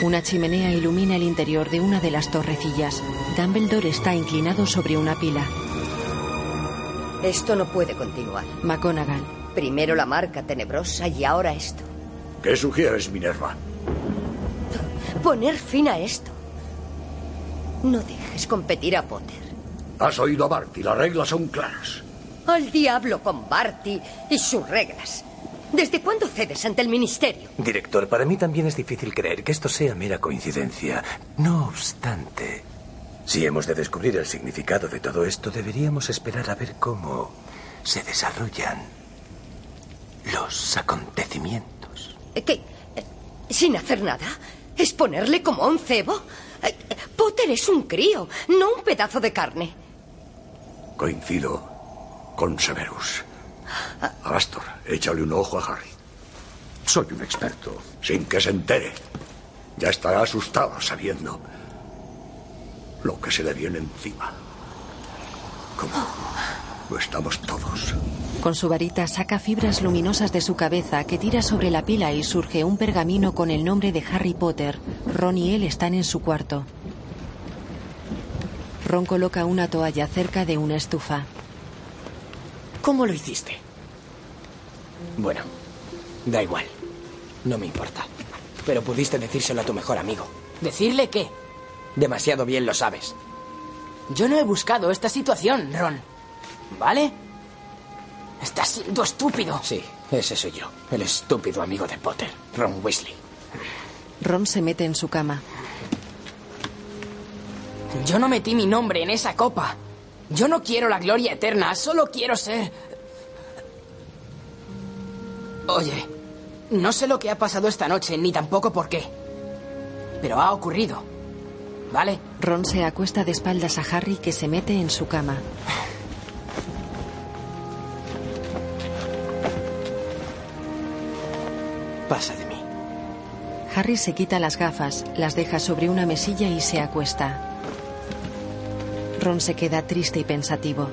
S2: Una chimenea ilumina el interior de una de las torrecillas. Dumbledore está inclinado sobre una pila.
S22: Esto no puede continuar.
S2: McGonagall.
S22: Primero la marca tenebrosa y ahora esto.
S16: ¿Qué sugieres, Minerva?
S22: Poner fin a esto. No dejes competir a Potter.
S16: Has oído a Barty, las reglas son claras.
S22: Al diablo con Barty y sus reglas. ¿Desde cuándo cedes ante el ministerio?
S23: Director, para mí también es difícil creer que esto sea mera coincidencia. No obstante, si hemos de descubrir el significado de todo esto, deberíamos esperar a ver cómo se desarrollan los acontecimientos.
S22: ¿Qué? ¿Sin hacer nada? ¿Es ponerle como a un cebo? Potter es un crío, no un pedazo de carne.
S16: Coincido con Severus. Astor, échale un ojo a Harry.
S19: Soy un experto.
S16: Sin que se entere. Ya estará asustado sabiendo lo que se le viene encima. Como lo estamos todos.
S2: Con su varita saca fibras luminosas de su cabeza que tira sobre la pila y surge un pergamino con el nombre de Harry Potter. Ron y él están en su cuarto. Ron coloca una toalla cerca de una estufa.
S7: ¿Cómo lo hiciste? Bueno, da igual. No me importa. Pero pudiste decírselo a tu mejor amigo. ¿Decirle qué? Demasiado bien lo sabes. Yo no he buscado esta situación, Ron. ¿Vale? Estás siendo estúpido. Sí, ese soy yo. El estúpido amigo de Potter, Ron Weasley.
S2: Ron se mete en su cama.
S7: Yo no metí mi nombre en esa copa. Yo no quiero la gloria eterna, solo quiero ser... Oye, no sé lo que ha pasado esta noche, ni tampoco por qué. Pero ha ocurrido. ¿Vale?
S2: Ron se acuesta de espaldas a Harry que se mete en su cama.
S7: Pasa de mí.
S2: Harry se quita las gafas, las deja sobre una mesilla y se acuesta. Ron se queda triste y pensativo.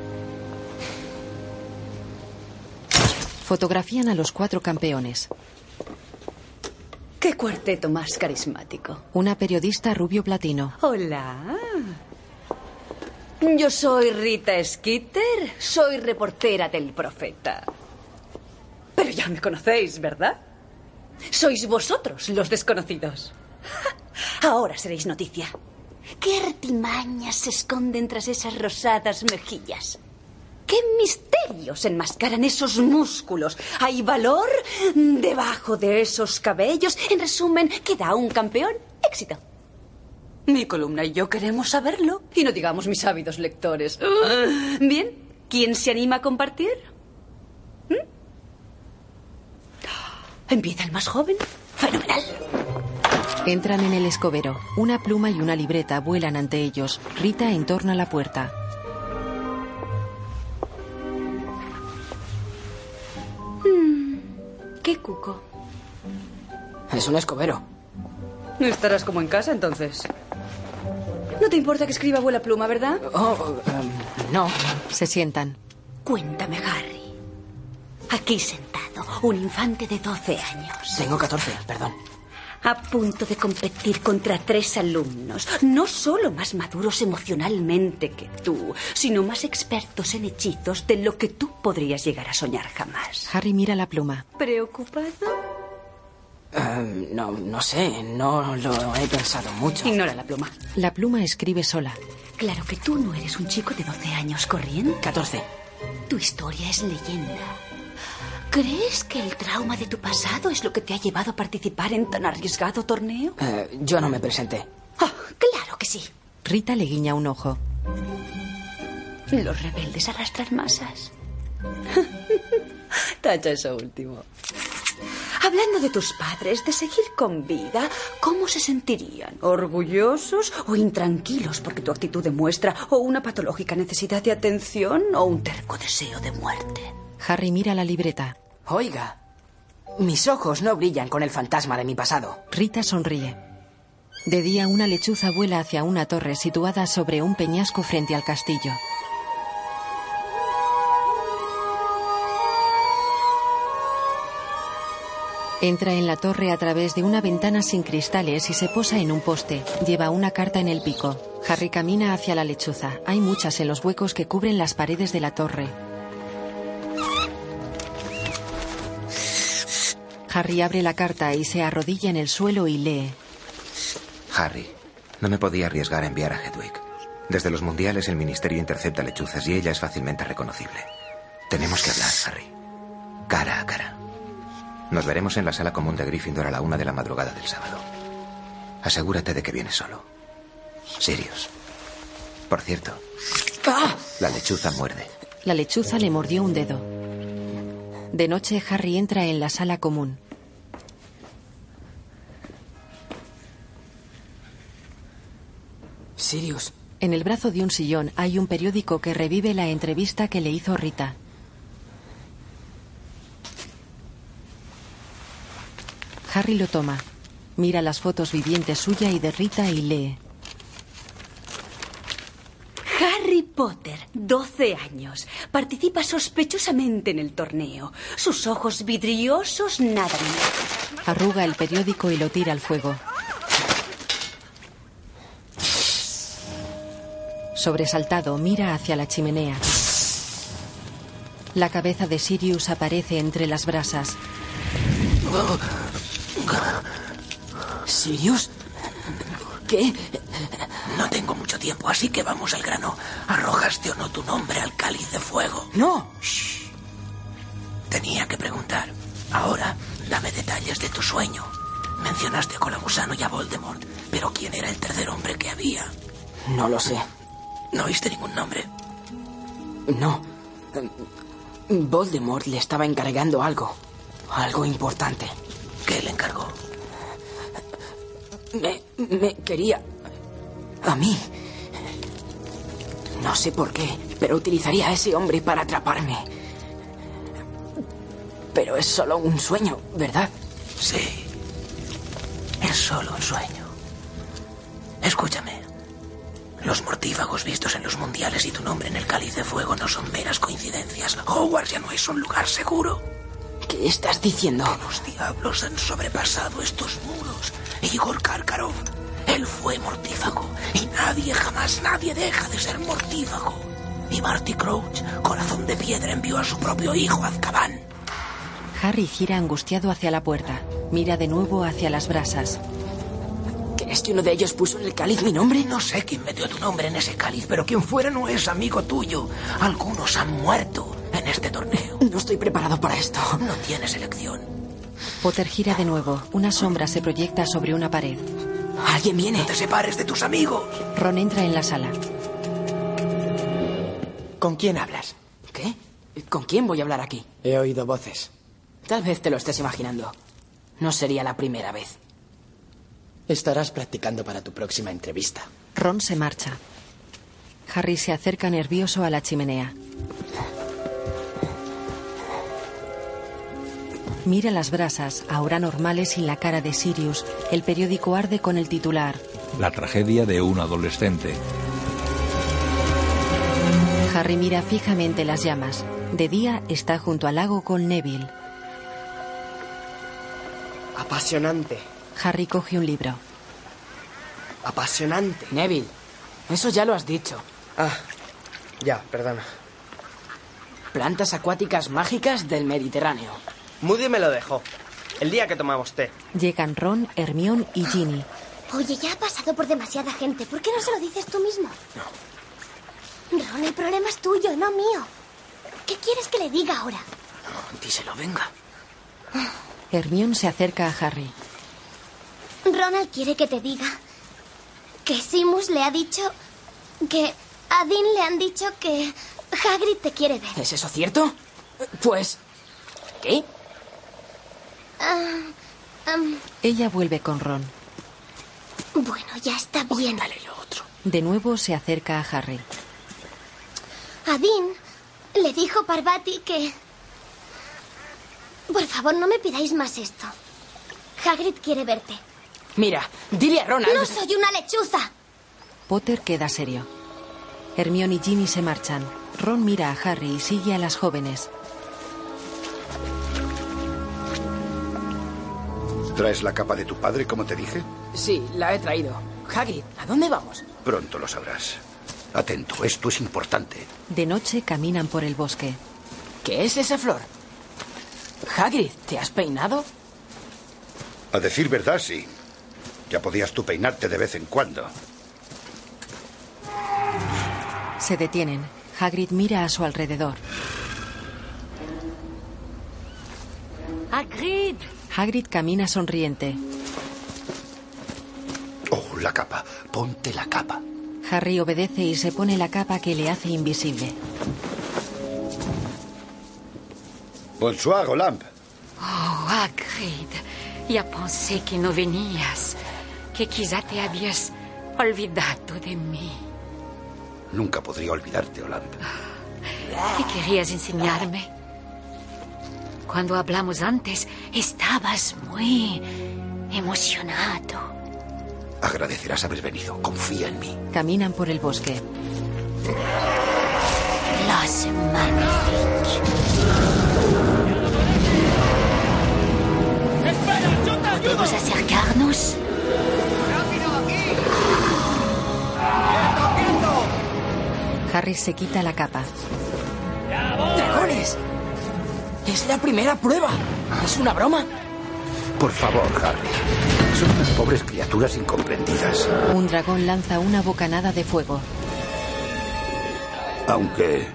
S2: Fotografían a los cuatro campeones.
S24: ¿Qué cuarteto más carismático?
S2: Una periodista rubio platino.
S24: Hola. Yo soy Rita Skeeter, soy reportera del Profeta. Pero ya me conocéis, ¿verdad? Sois vosotros los desconocidos. *laughs* Ahora seréis noticia. ¿Qué artimañas se esconden tras esas rosadas mejillas? ¿Qué misterios enmascaran esos músculos? ¿Hay valor debajo de esos cabellos? En resumen, ¿qué da un campeón? Éxito. Mi columna y yo queremos saberlo. Y no digamos mis ávidos lectores. *gasps* Bien, ¿quién se anima a compartir? ¿Mm? ¿Empieza el más joven? Fenomenal.
S2: Entran en el escobero. Una pluma y una libreta vuelan ante ellos. Rita entorna la puerta.
S24: Mm, ¿Qué cuco?
S7: Es un escobero.
S24: Estarás como en casa entonces. No te importa que escriba abuela pluma, ¿verdad?
S7: Oh, em, no.
S2: Se sientan.
S24: Cuéntame, Harry. Aquí sentado, un infante de 12 años.
S7: Tengo 14, perdón.
S24: A punto de competir contra tres alumnos, no solo más maduros emocionalmente que tú, sino más expertos en hechizos de lo que tú podrías llegar a soñar jamás.
S2: Harry mira la pluma.
S24: ¿Preocupado?
S7: Eh, no, no sé, no lo he pensado mucho.
S24: Ignora la pluma.
S2: La pluma escribe sola.
S24: Claro que tú no eres un chico de 12 años corriendo.
S7: 14.
S24: Tu historia es leyenda. ¿Crees que el trauma de tu pasado es lo que te ha llevado a participar en tan arriesgado torneo?
S7: Eh, yo no me presenté.
S24: Oh, claro que sí.
S2: Rita le guiña un ojo.
S24: Los rebeldes arrastran masas. *laughs* Tacha eso último. Hablando de tus padres, de seguir con vida, ¿cómo se sentirían? ¿Orgullosos o intranquilos porque tu actitud demuestra o una patológica necesidad de atención o un terco deseo de muerte?
S2: Harry mira la libreta.
S7: Oiga, mis ojos no brillan con el fantasma de mi pasado.
S2: Rita sonríe. De día una lechuza vuela hacia una torre situada sobre un peñasco frente al castillo. Entra en la torre a través de una ventana sin cristales y se posa en un poste. Lleva una carta en el pico. Harry camina hacia la lechuza. Hay muchas en los huecos que cubren las paredes de la torre. Harry abre la carta y se arrodilla en el suelo y lee.
S25: Harry, no me podía arriesgar a enviar a Hedwig. Desde los mundiales el ministerio intercepta lechuzas y ella es fácilmente reconocible. Tenemos que hablar, Harry. Cara a cara. Nos veremos en la sala común de Gryffindor a la una de la madrugada del sábado. Asegúrate de que vienes solo. Sirius. Por cierto, la lechuza muerde.
S2: La lechuza le mordió un dedo. De noche, Harry entra en la sala común.
S7: Sirius.
S2: En el brazo de un sillón hay un periódico que revive la entrevista que le hizo Rita. Harry lo toma. Mira las fotos vivientes suya y de Rita y lee.
S24: Harry Potter, 12 años. Participa sospechosamente en el torneo. Sus ojos vidriosos nadan.
S2: Arruga el periódico y lo tira al fuego. Sobresaltado, mira hacia la chimenea. La cabeza de Sirius aparece entre las brasas.
S7: ¿Sirius? ¿Qué?
S4: No tengo mucho tiempo, así que vamos al grano. ¿Arrojaste o no tu nombre al cáliz de fuego?
S7: No.
S4: Shh. Tenía que preguntar. Ahora, dame detalles de tu sueño. Mencionaste a Colagusano y a Voldemort, pero ¿quién era el tercer hombre que había?
S7: No lo sé.
S4: ¿No oíste ningún nombre?
S7: No. Voldemort le estaba encargando algo. Algo importante.
S4: ¿Qué le encargó?
S7: Me, quería... A mí. No sé por qué, pero utilizaría a ese hombre para atraparme. Pero es solo un sueño, ¿verdad?
S4: Sí. Es solo un sueño. Escúchame. Los mortífagos vistos en los mundiales y tu nombre en el cáliz de fuego no son meras coincidencias. Hogwarts ya no es un lugar seguro.
S7: ¿Qué estás diciendo?
S4: Los diablos han sobrepasado estos muros. Igor Karkarov, él fue mortífago. Y nadie, jamás nadie deja de ser mortífago. Y Marty Crouch, corazón de piedra, envió a su propio hijo a Azkaban.
S2: Harry gira angustiado hacia la puerta. Mira de nuevo hacia las brasas.
S7: ¿Crees que uno de ellos puso en el cáliz mi nombre?
S4: No sé quién metió tu nombre en ese cáliz, pero quien fuera no es amigo tuyo. Algunos han muerto en este torneo.
S7: No estoy preparado para esto.
S4: No tienes elección.
S2: Potter gira de nuevo. Una sombra se proyecta sobre una pared.
S7: ¿Alguien viene?
S4: No te separes de tus amigos.
S2: Ron entra en la sala.
S7: ¿Con quién hablas? ¿Qué? ¿Con quién voy a hablar aquí? He oído voces. Tal vez te lo estés imaginando. No sería la primera vez. Estarás practicando para tu próxima entrevista.
S2: Ron se marcha. Harry se acerca nervioso a la chimenea. Mira las brasas, ahora normales, y la cara de Sirius. El periódico arde con el titular.
S1: La tragedia de un adolescente.
S2: Harry mira fijamente las llamas. De día está junto al lago con Neville.
S7: Apasionante.
S2: Harry coge un libro.
S7: Apasionante. Neville, eso ya lo has dicho.
S9: Ah, ya, perdona.
S7: Plantas acuáticas mágicas del Mediterráneo.
S9: Moody me lo dejó. El día que tomamos té.
S2: Llegan Ron, Hermione y Ginny.
S6: Oye, ya ha pasado por demasiada gente. ¿Por qué no se lo dices tú mismo? No. Ron, el problema es tuyo, no mío. ¿Qué quieres que le diga ahora?
S7: Díselo, venga.
S2: Hermione se acerca a Harry.
S6: Ronald quiere que te diga que Simus le ha dicho que a Dean le han dicho que Hagrid te quiere ver.
S7: ¿Es eso cierto? Pues... ¿Qué?
S6: Ah,
S2: Ella vuelve con Ron.
S6: bueno, ya está bien.
S2: De nuevo se acerca a Harry.
S6: A Dean le dijo Parvati que... Por favor, no me pidáis más esto. Hagrid quiere verte.
S7: Mira, dile a Ronald...
S6: ¡No soy una lechuza!
S2: Potter queda serio. Hermione y Ginny se marchan. Ron mira a Harry y sigue a las jóvenes.
S11: ¿Traes la capa de tu padre, como te dije?
S7: Sí, la he traído. Hagrid, ¿a dónde vamos?
S11: Pronto lo sabrás. Atento, esto es importante.
S2: De noche caminan por el bosque.
S7: ¿Qué es esa flor? Hagrid, ¿te has peinado?
S11: A decir verdad, sí. Ya podías tú peinarte de vez en cuando.
S2: Se detienen. Hagrid mira a su alrededor.
S24: Hagrid.
S2: Hagrid camina sonriente.
S11: Oh, la capa. Ponte la capa.
S2: Harry obedece y se pone la capa que le hace invisible.
S11: Bonsoir, Olamp.
S24: Oh, Hagrid. Ya pensé que no venías. Que quizá te habías olvidado de mí.
S11: Nunca podría olvidarte, Olamp.
S24: ¿Qué querías enseñarme? Cuando hablamos antes, estabas muy emocionado.
S11: Agradecerás haber venido. Confía en mí.
S2: Caminan por el bosque.
S24: Los magníficos. ¿Podemos acercarnos?
S2: Harry se quita la capa.
S7: ¡Dragones! Es la primera prueba. ¿Es una broma?
S11: Por favor, Harry. Son unas pobres criaturas incomprendidas.
S2: Un dragón lanza una bocanada de fuego.
S11: Aunque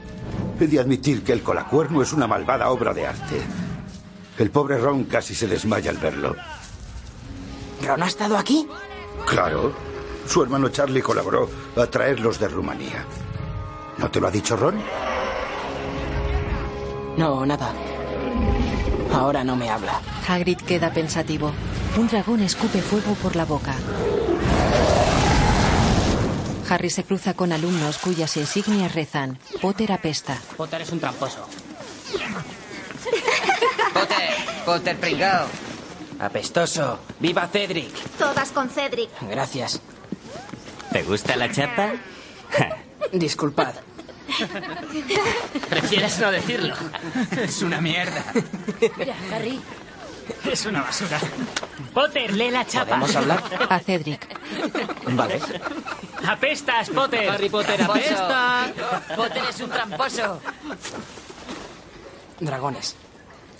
S11: he de admitir que el colacuerno es una malvada obra de arte. El pobre Ron casi se desmaya al verlo.
S7: ¿Ron ha estado aquí?
S11: Claro. Su hermano Charlie colaboró a traerlos de Rumanía. ¿No te lo ha dicho Ron?
S7: No, nada. Ahora no me habla.
S2: Hagrid queda pensativo. Un dragón escupe fuego por la boca. Harry se cruza con alumnos cuyas insignias rezan. Potter apesta.
S18: Potter es un tramposo.
S9: Potter, Potter pringao.
S7: Apestoso. ¡Viva Cedric!
S6: Todas con Cedric.
S7: Gracias.
S26: ¿Te gusta la chapa? *laughs*
S7: Disculpad.
S18: Prefieres no decirlo. Es una mierda.
S24: Mira, Harry.
S18: Es una basura. Potter, lee la chapa.
S7: ¿Podemos hablar?
S2: A Cedric.
S7: Vale.
S18: Apestas, Potter. Harry Potter apesta.
S9: Potter es un tramposo.
S7: Dragones.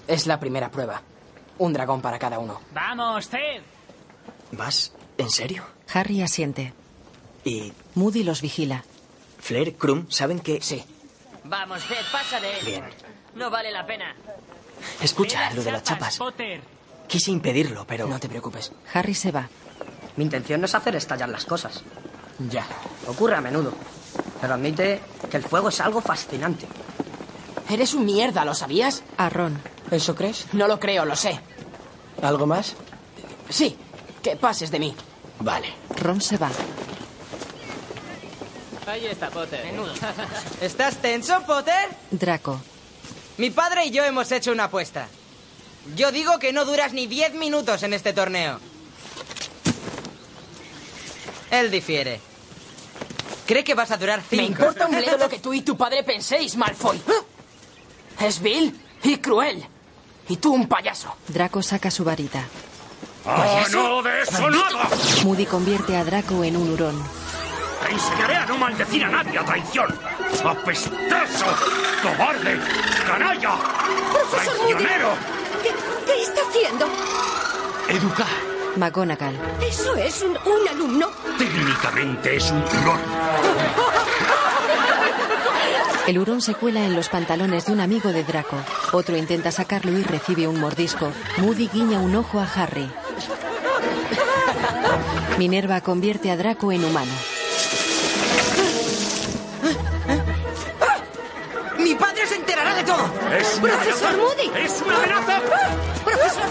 S7: Es la primera prueba. Un dragón para cada uno.
S18: Vamos, Ted.
S8: ¿Vas? ¿En serio?
S2: Harry asiente.
S8: ¿Y
S2: Moody los vigila.
S8: Flair, Krum, saben que...
S7: Sí.
S9: Vamos, Ted, pásale.
S8: Bien.
S9: No vale la pena.
S8: Escucha, lo de las chapas.
S18: Potter.
S8: Quise impedirlo, pero...
S7: No te preocupes.
S2: Harry se va.
S9: Mi intención no es hacer estallar las cosas.
S7: Ya.
S9: Ocurre a menudo. Pero admite que el fuego es algo fascinante.
S7: Eres un mierda, ¿lo sabías?
S2: A Ron.
S7: ¿Eso crees? No lo creo, lo sé.
S8: ¿Algo más?
S7: Sí, que pases de mí.
S8: Vale.
S2: Ron se va.
S18: Ahí está, Potter. Menudo. *laughs*
S9: ¿Estás tenso, Potter?
S2: Draco.
S9: Mi padre y yo hemos hecho una apuesta. Yo digo que no duras ni 10 minutos en este torneo. Él difiere. Cree que vas a durar 5.
S7: Me importa un bledo lo que *laughs* tú y tu padre penséis, Malfoy. Es vil y cruel. Y tú un payaso.
S2: Draco saca su varita.
S19: ¡Ah, no de eso nada!
S2: Moody convierte a Draco en un hurón.
S19: Te enseñaré a no maldecir a nadie a traición. ¡Apestoso! ¡Cobarde! ¡Canalla!
S22: Profesor Moody.
S19: ¡Traicionero!
S22: ¿Qué, qué está haciendo?
S19: Educar.
S2: McGonagall.
S22: ¿Eso es un, un alumno?
S19: Técnicamente es un hurón. *laughs*
S2: El hurón se cuela en los pantalones de un amigo de Draco. Otro intenta sacarlo y recibe un mordisco. Moody guiña un ojo a Harry. Minerva convierte a Draco en humano.
S19: ¡Es una
S22: ¡Profesor
S19: amenaza!
S22: Moody!
S19: ¡Es una amenaza!
S22: ¡Profesor!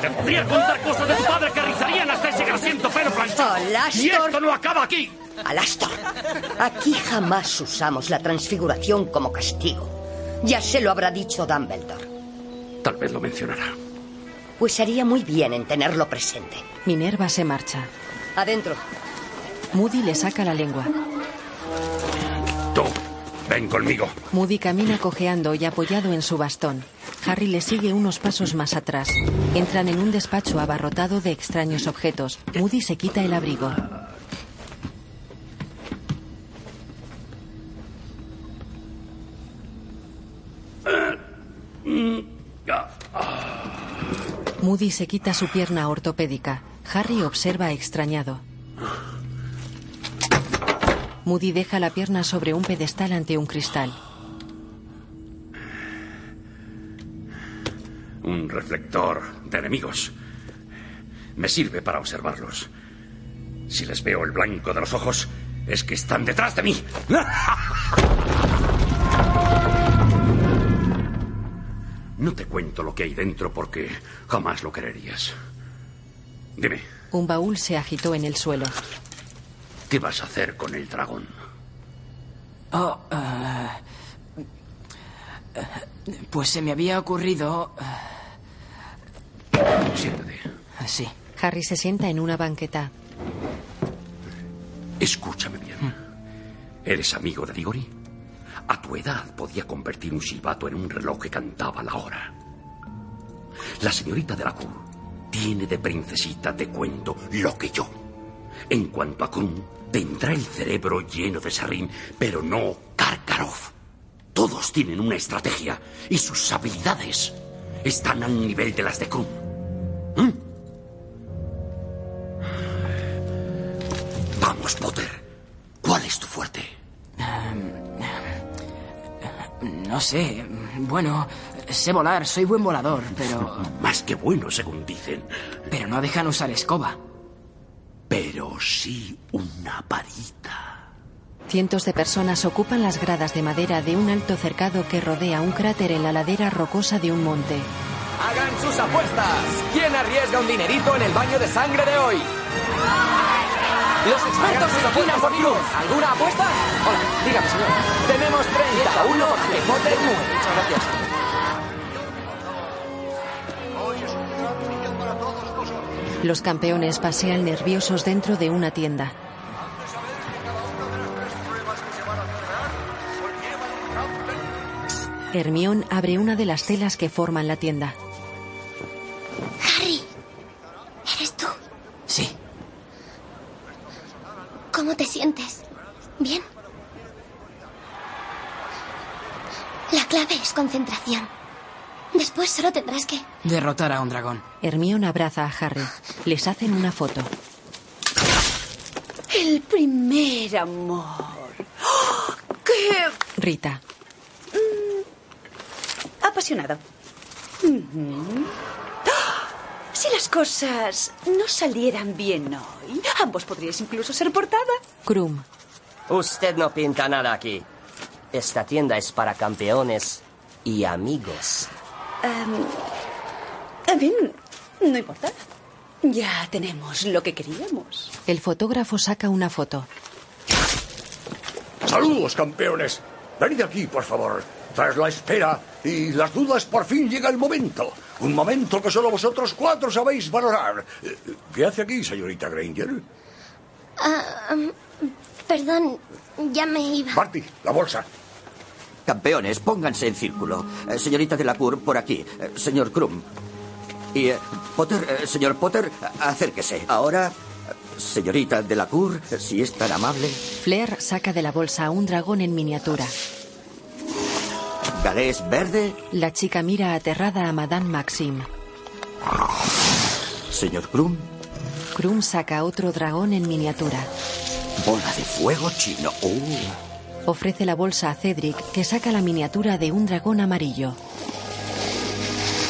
S19: Te podría contar cosas de tu padre que rizarían hasta ese grasiento pelo planchado.
S22: Alastor.
S19: ¡Y esto no acaba aquí!
S22: Alastor, aquí jamás usamos la transfiguración como castigo. Ya se lo habrá dicho Dumbledore.
S19: Tal vez lo mencionará.
S22: Pues haría muy bien en tenerlo presente.
S2: Minerva se marcha.
S22: Adentro.
S2: Moody le saca la lengua.
S19: Ven conmigo.
S2: Moody camina cojeando y apoyado en su bastón. Harry le sigue unos pasos más atrás. Entran en un despacho abarrotado de extraños objetos. Moody se quita el abrigo. Moody se quita su pierna ortopédica. Harry observa extrañado. Moody deja la pierna sobre un pedestal ante un cristal.
S19: Un reflector de enemigos. Me sirve para observarlos. Si les veo el blanco de los ojos, es que están detrás de mí. No te cuento lo que hay dentro porque jamás lo creerías. Dime,
S2: Un baúl se agitó en el suelo.
S19: ¿Qué vas a hacer con el dragón?
S7: Oh, ah, pues se me había ocurrido...
S19: Siéntate.
S7: Sí.
S2: Harry se sienta en una banqueta.
S19: Escúchame bien. ¿Eres amigo de Diggory? A tu edad podía convertir un silbato en un reloj que cantaba la hora. La señorita de la Cour tiene de princesita, te cuento, lo que yo. En cuanto a Krum, tendrá el cerebro lleno de serrín, pero no Karkaroff. Todos tienen una estrategia y sus habilidades están al nivel de las de Krum. ¿Mm? Vamos, Potter. ¿Cuál es tu fuerte?
S7: No sé. Bueno, sé volar, soy buen volador, pero... *laughs*
S19: Más que bueno, según dicen.
S7: Pero no dejan usar escoba.
S19: Pero sí una varita.
S2: Cientos de personas ocupan las gradas de madera de un alto cercado que rodea un cráter en la ladera rocosa de un monte.
S20: Hagan sus apuestas. ¿Quién arriesga un dinerito en el baño de sangre de hoy? Los expertos se opinan por Cruz. ¿Alguna apuesta? Hola, dígame, señor. Tenemos 30. Cada uno para que Potter muere. Muchas gracias.
S2: Los campeones pasean nerviosos dentro de una tienda. Hermión abre una de las telas que forman la tienda.
S6: Solo tendrás que...
S7: Derrotar a un dragón.
S2: Hermión abraza a Harry. Les hacen una foto.
S24: El primer amor. ¡Oh! ¡Qué
S2: Rita.
S24: apasionado! Ujú. ¡Ah! Si las cosas no salieran bien hoy, ambos podríais incluso ser portada.
S2: Krum.
S12: Usted no pinta nada aquí. Esta tienda es para campeones y amigos.
S24: Em, en fin, no importa. Ya tenemos lo que queríamos.
S2: El fotógrafo saca una foto.
S16: Saludos, campeones. Venid aquí, por favor. Tras la espera y las dudas, por fin llega el momento. Un momento que solo vosotros cuatro sabéis valorar. Eh, ¿Qué hace aquí, señorita Granger?
S6: Ah, um, perdón, ya me iba.
S16: Barty, la bolsa.
S13: Campeones, pónganse en círculo. Eh, señorita de la Cour, por aquí. Eh, señor Krum. Y, eh, Potter, eh, señor Potter, acérquese. Ahora, señorita Delacour, si es tan amable.
S2: Flair saca de la bolsa un dragón en miniatura.
S13: Galés verde.
S2: La chica mira aterrada a Madame Maxime.
S13: Señor Krum.
S2: Krum saca otro dragón en miniatura.
S13: Bola de fuego chino. Uh.
S2: Ofrece la bolsa a Cedric, que saca la miniatura de un dragón amarillo.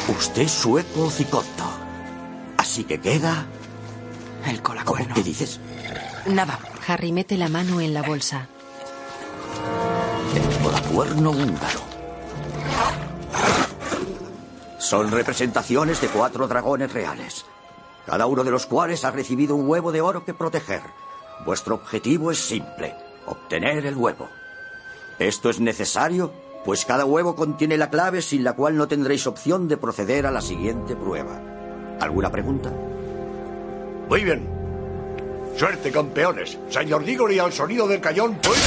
S13: Usted es sueco cicoto. Así que queda.
S8: El colacuerno.
S13: ¿Qué dices?
S8: Nada.
S2: Harry mete la mano en la bolsa.
S13: El colacuerno húngaro. Son representaciones de cuatro dragones reales, cada uno de los cuales ha recibido un huevo de oro que proteger. Vuestro objetivo es simple, obtener el huevo. Esto es necesario, pues cada huevo contiene la clave sin la cual no tendréis opción de proceder a la siguiente prueba. ¿Alguna pregunta?
S16: Muy bien. Suerte, campeones. Señor Diggory, al sonido del cañón, puede...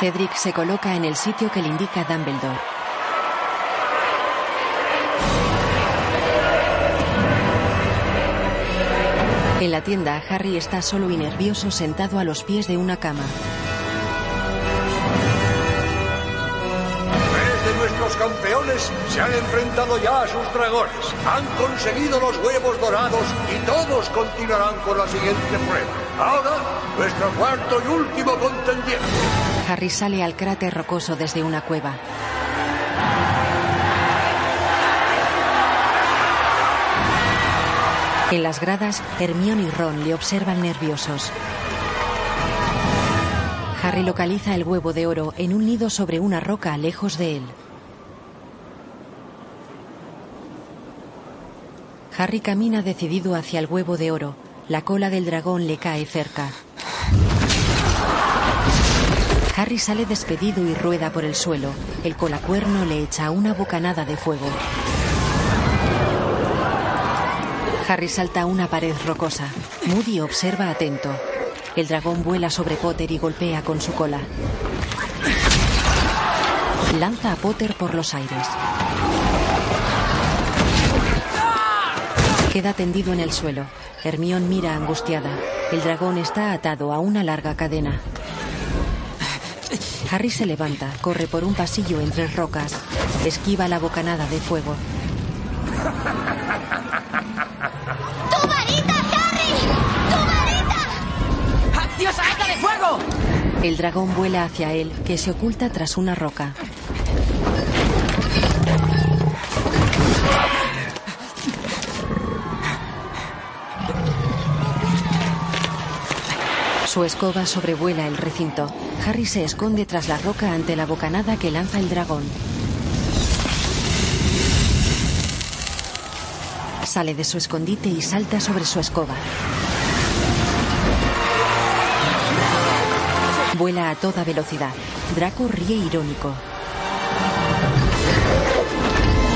S2: Cedric se coloca en el sitio que le indica Dumbledore. En la tienda, Harry está solo y nervioso sentado a los pies de una cama.
S16: Tres de nuestros campeones se han enfrentado ya a sus dragones. Han conseguido los huevos dorados y todos continuarán con la siguiente prueba. Ahora, nuestro cuarto y último contendiente.
S2: Harry sale al cráter rocoso desde una cueva. En las gradas, Hermione y Ron le observan nerviosos. Harry localiza el huevo de oro en un nido sobre una roca lejos de él. Harry camina decidido hacia el huevo de oro. La cola del dragón le cae cerca. Harry sale despedido y rueda por el suelo. El colacuerno le echa una bocanada de fuego. Harry salta a una pared rocosa. Moody observa atento. El dragón vuela sobre Potter y golpea con su cola. Lanza a Potter por los aires. Queda tendido en el suelo. Hermión mira angustiada. El dragón está atado a una larga cadena. Harry se levanta, corre por un pasillo entre rocas, esquiva la bocanada de fuego. El dragón vuela hacia él, que se oculta tras una roca. Su escoba sobrevuela el recinto. Harry se esconde tras la roca ante la bocanada que lanza el dragón. Sale de su escondite y salta sobre su escoba. Vuela a toda velocidad. Draco ríe irónico.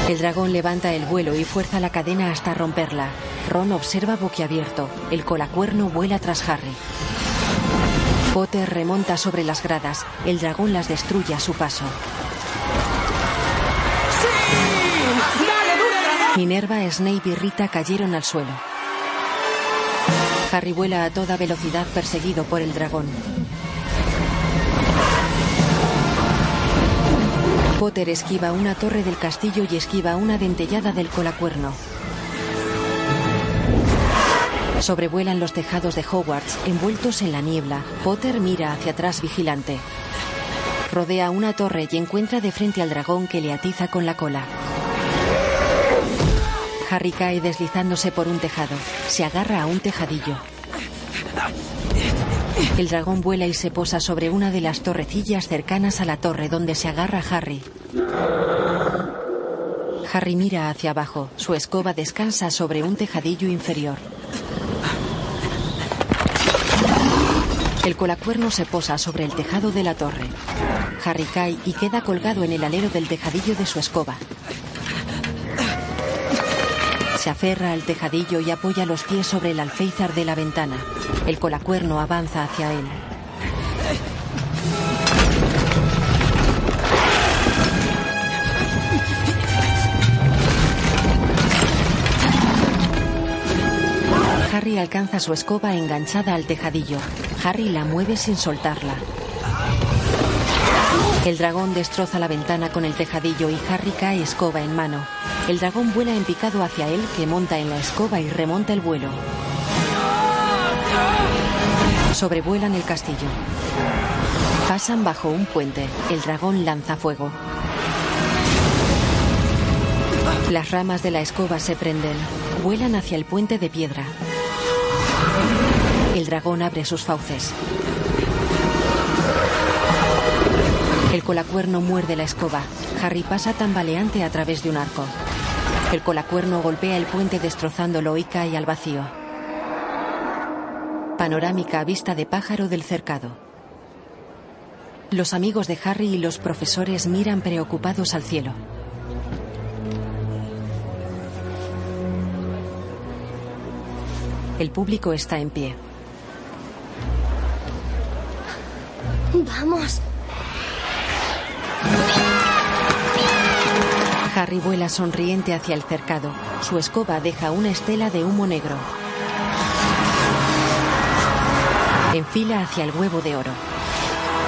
S2: El dragón levanta el vuelo y fuerza la cadena hasta romperla. Ron observa boquiabierto. El colacuerno vuela tras Harry. Potter remonta sobre las gradas. El dragón las destruye a su paso. Minerva, Snape y Rita cayeron al suelo. Harry vuela a toda velocidad perseguido por el dragón. Potter esquiva una torre del castillo y esquiva una dentellada del colacuerno. Sobrevuelan los tejados de Hogwarts, envueltos en la niebla. Potter mira hacia atrás vigilante. Rodea una torre y encuentra de frente al dragón que le atiza con la cola. Harry cae deslizándose por un tejado. Se agarra a un tejadillo. El dragón vuela y se posa sobre una de las torrecillas cercanas a la torre donde se agarra Harry. Harry mira hacia abajo. Su escoba descansa sobre un tejadillo inferior. El colacuerno se posa sobre el tejado de la torre. Harry cae y queda colgado en el alero del tejadillo de su escoba. Se aferra al tejadillo y apoya los pies sobre el alféizar de la ventana. El colacuerno avanza hacia él. Harry alcanza su escoba enganchada al tejadillo. Harry la mueve sin soltarla. El dragón destroza la ventana con el tejadillo y Harry cae escoba en mano. El dragón vuela en picado hacia él, que monta en la escoba y remonta el vuelo. Sobrevuelan el castillo. Pasan bajo un puente. El dragón lanza fuego. Las ramas de la escoba se prenden. Vuelan hacia el puente de piedra. El dragón abre sus fauces. El colacuerno muerde la escoba. Harry pasa tambaleante a través de un arco. El colacuerno golpea el puente destrozándolo y cae al vacío. Panorámica vista de pájaro del cercado. Los amigos de Harry y los profesores miran preocupados al cielo. El público está en pie.
S6: Vamos.
S2: Harry vuela sonriente hacia el cercado. Su escoba deja una estela de humo negro. Enfila hacia el huevo de oro.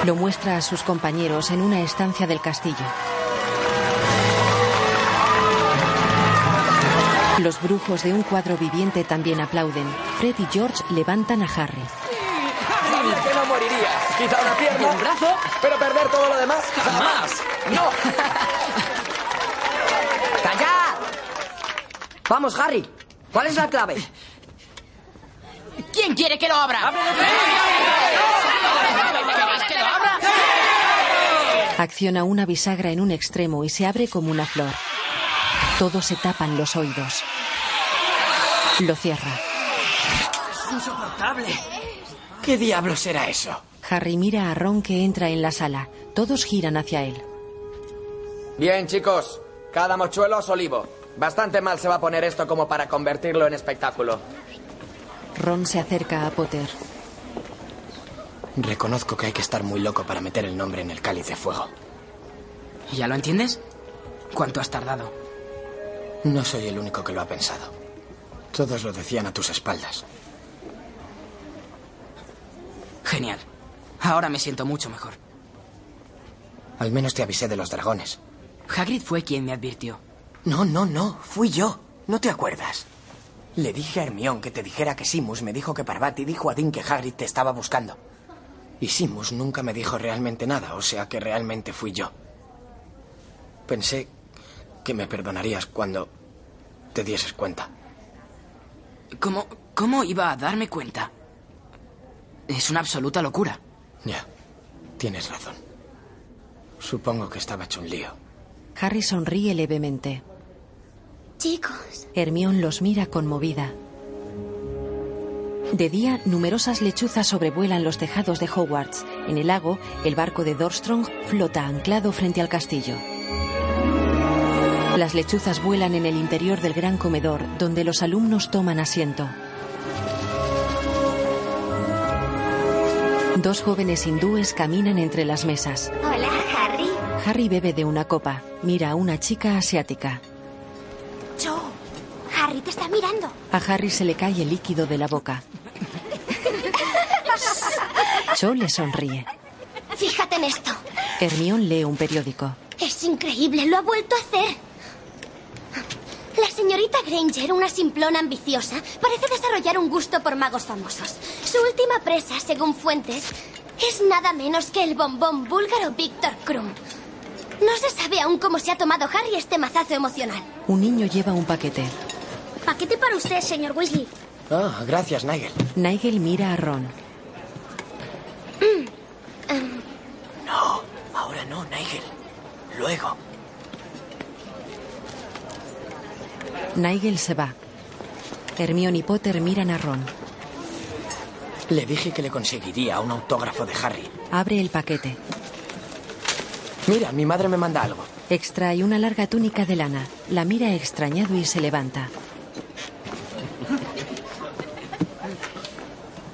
S2: Lo muestra a sus compañeros en una estancia del castillo. Los brujos de un cuadro viviente también aplauden. Fred y George levantan a Harry.
S20: Sabía que no morirías. Quizá una pierna, un brazo, pero perder todo lo demás jamás. No. *laughs*
S12: Vamos, Harry. ¿Cuál es la clave?
S7: ¿Quién quiere que lo abra?
S2: Acciona una bisagra en un extremo y se abre como una flor. Todos se tapan los oídos. Lo cierra.
S7: Es insoportable. ¿Qué diablos será eso?
S2: Harry mira a Ron que entra en la sala. Todos giran hacia él.
S20: Bien, chicos. Cada mochuelo es olivo. Bastante mal se va a poner esto como para convertirlo en espectáculo.
S2: Ron se acerca a Potter.
S8: Reconozco que hay que estar muy loco para meter el nombre en el cáliz de fuego.
S7: ¿Ya lo entiendes? ¿Cuánto has tardado?
S8: No soy el único que lo ha pensado. Todos lo decían a tus espaldas.
S7: Genial. Ahora me siento mucho mejor.
S8: Al menos te avisé de los dragones.
S7: Hagrid fue quien me advirtió.
S8: No, no, no. Fui yo. ¿No te acuerdas? Le dije a Hermión que te dijera que Simus me dijo que Parvati dijo a Dean que Hagrid te estaba buscando. Y Simus nunca me dijo realmente nada, o sea que realmente fui yo. Pensé que me perdonarías cuando te dieses cuenta.
S7: ¿Cómo, ¿Cómo iba a darme cuenta? Es una absoluta locura.
S8: Ya, tienes razón. Supongo que estaba hecho un lío.
S2: Harry sonríe levemente.
S6: Chicos,
S2: Hermión los mira conmovida. De día, numerosas lechuzas sobrevuelan los tejados de Hogwarts. En el lago, el barco de Dorstrong flota anclado frente al castillo. Las lechuzas vuelan en el interior del gran comedor, donde los alumnos toman asiento. Dos jóvenes hindúes caminan entre las mesas.
S6: hola, Harry.
S2: Harry bebe de una copa. Mira a una chica asiática.
S6: Harry te está mirando.
S2: A Harry se le cae el líquido de la boca. Cho le sonríe.
S6: Fíjate en esto.
S2: Hermión lee un periódico.
S6: Es increíble, lo ha vuelto a hacer. La señorita Granger, una simplona ambiciosa, parece desarrollar un gusto por magos famosos. Su última presa, según fuentes, es nada menos que el bombón búlgaro Víctor Krum. No se sabe aún cómo se ha tomado Harry este mazazo emocional.
S2: Un niño lleva un paquete.
S6: Paquete para usted, señor Weasley.
S8: Ah, gracias, Nigel.
S2: Nigel mira a Ron.
S6: Em,
S8: No, ahora no, Nigel. Luego.
S2: Nigel se va. Hermione y Potter miran a Ron.
S8: Le dije que le conseguiría un autógrafo de Harry.
S2: Abre el paquete.
S8: Mira, mi madre me manda algo.
S2: Extrae una larga túnica de lana. La mira extrañado y se levanta.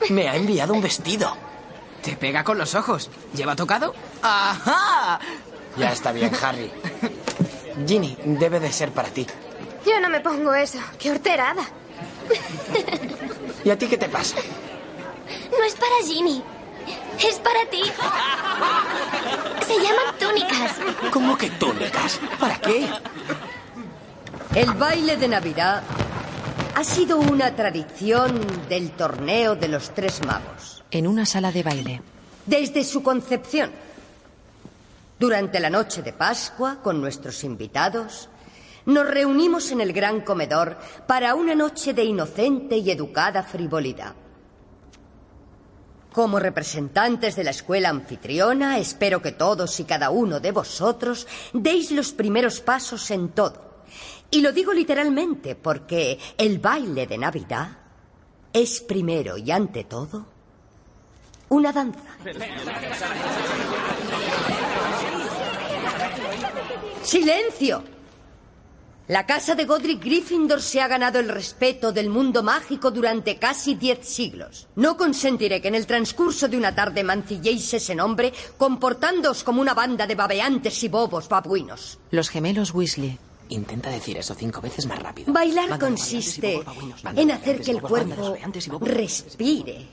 S8: Me ha enviado un vestido.
S7: Te pega con los ojos. ¿Lleva tocado? ¡Ajá!
S8: Ya está bien, Harry. Ginny, debe de ser para ti.
S6: Yo no me pongo eso. ¡Qué horterada!
S8: ¿Y a ti qué te pasa?
S6: No es para Ginny. Es para ti. Se llaman túnicas.
S8: ¿Cómo que túnicas? ¿Para qué?
S22: El baile de Navidad ha sido una tradición del torneo de los tres magos.
S2: En una sala de baile.
S22: Desde su concepción. Durante la noche de Pascua, con nuestros invitados, nos reunimos en el gran comedor para una noche de inocente y educada frivolidad. Como representantes de la escuela anfitriona, espero que todos y cada uno de vosotros deis los primeros pasos en todo. Y lo digo literalmente porque el baile de Navidad es primero y ante todo una danza. ¡Silencio! La casa de Godric Gryffindor se ha ganado el respeto del mundo mágico durante casi diez siglos. No consentiré que en el transcurso de una tarde mancilléis ese nombre comportándoos como una banda de babeantes y bobos babuinos.
S2: Los gemelos Weasley.
S8: Intenta decir eso cinco veces más rápido.
S22: Bailar consiste en hacer que el cuerpo respire.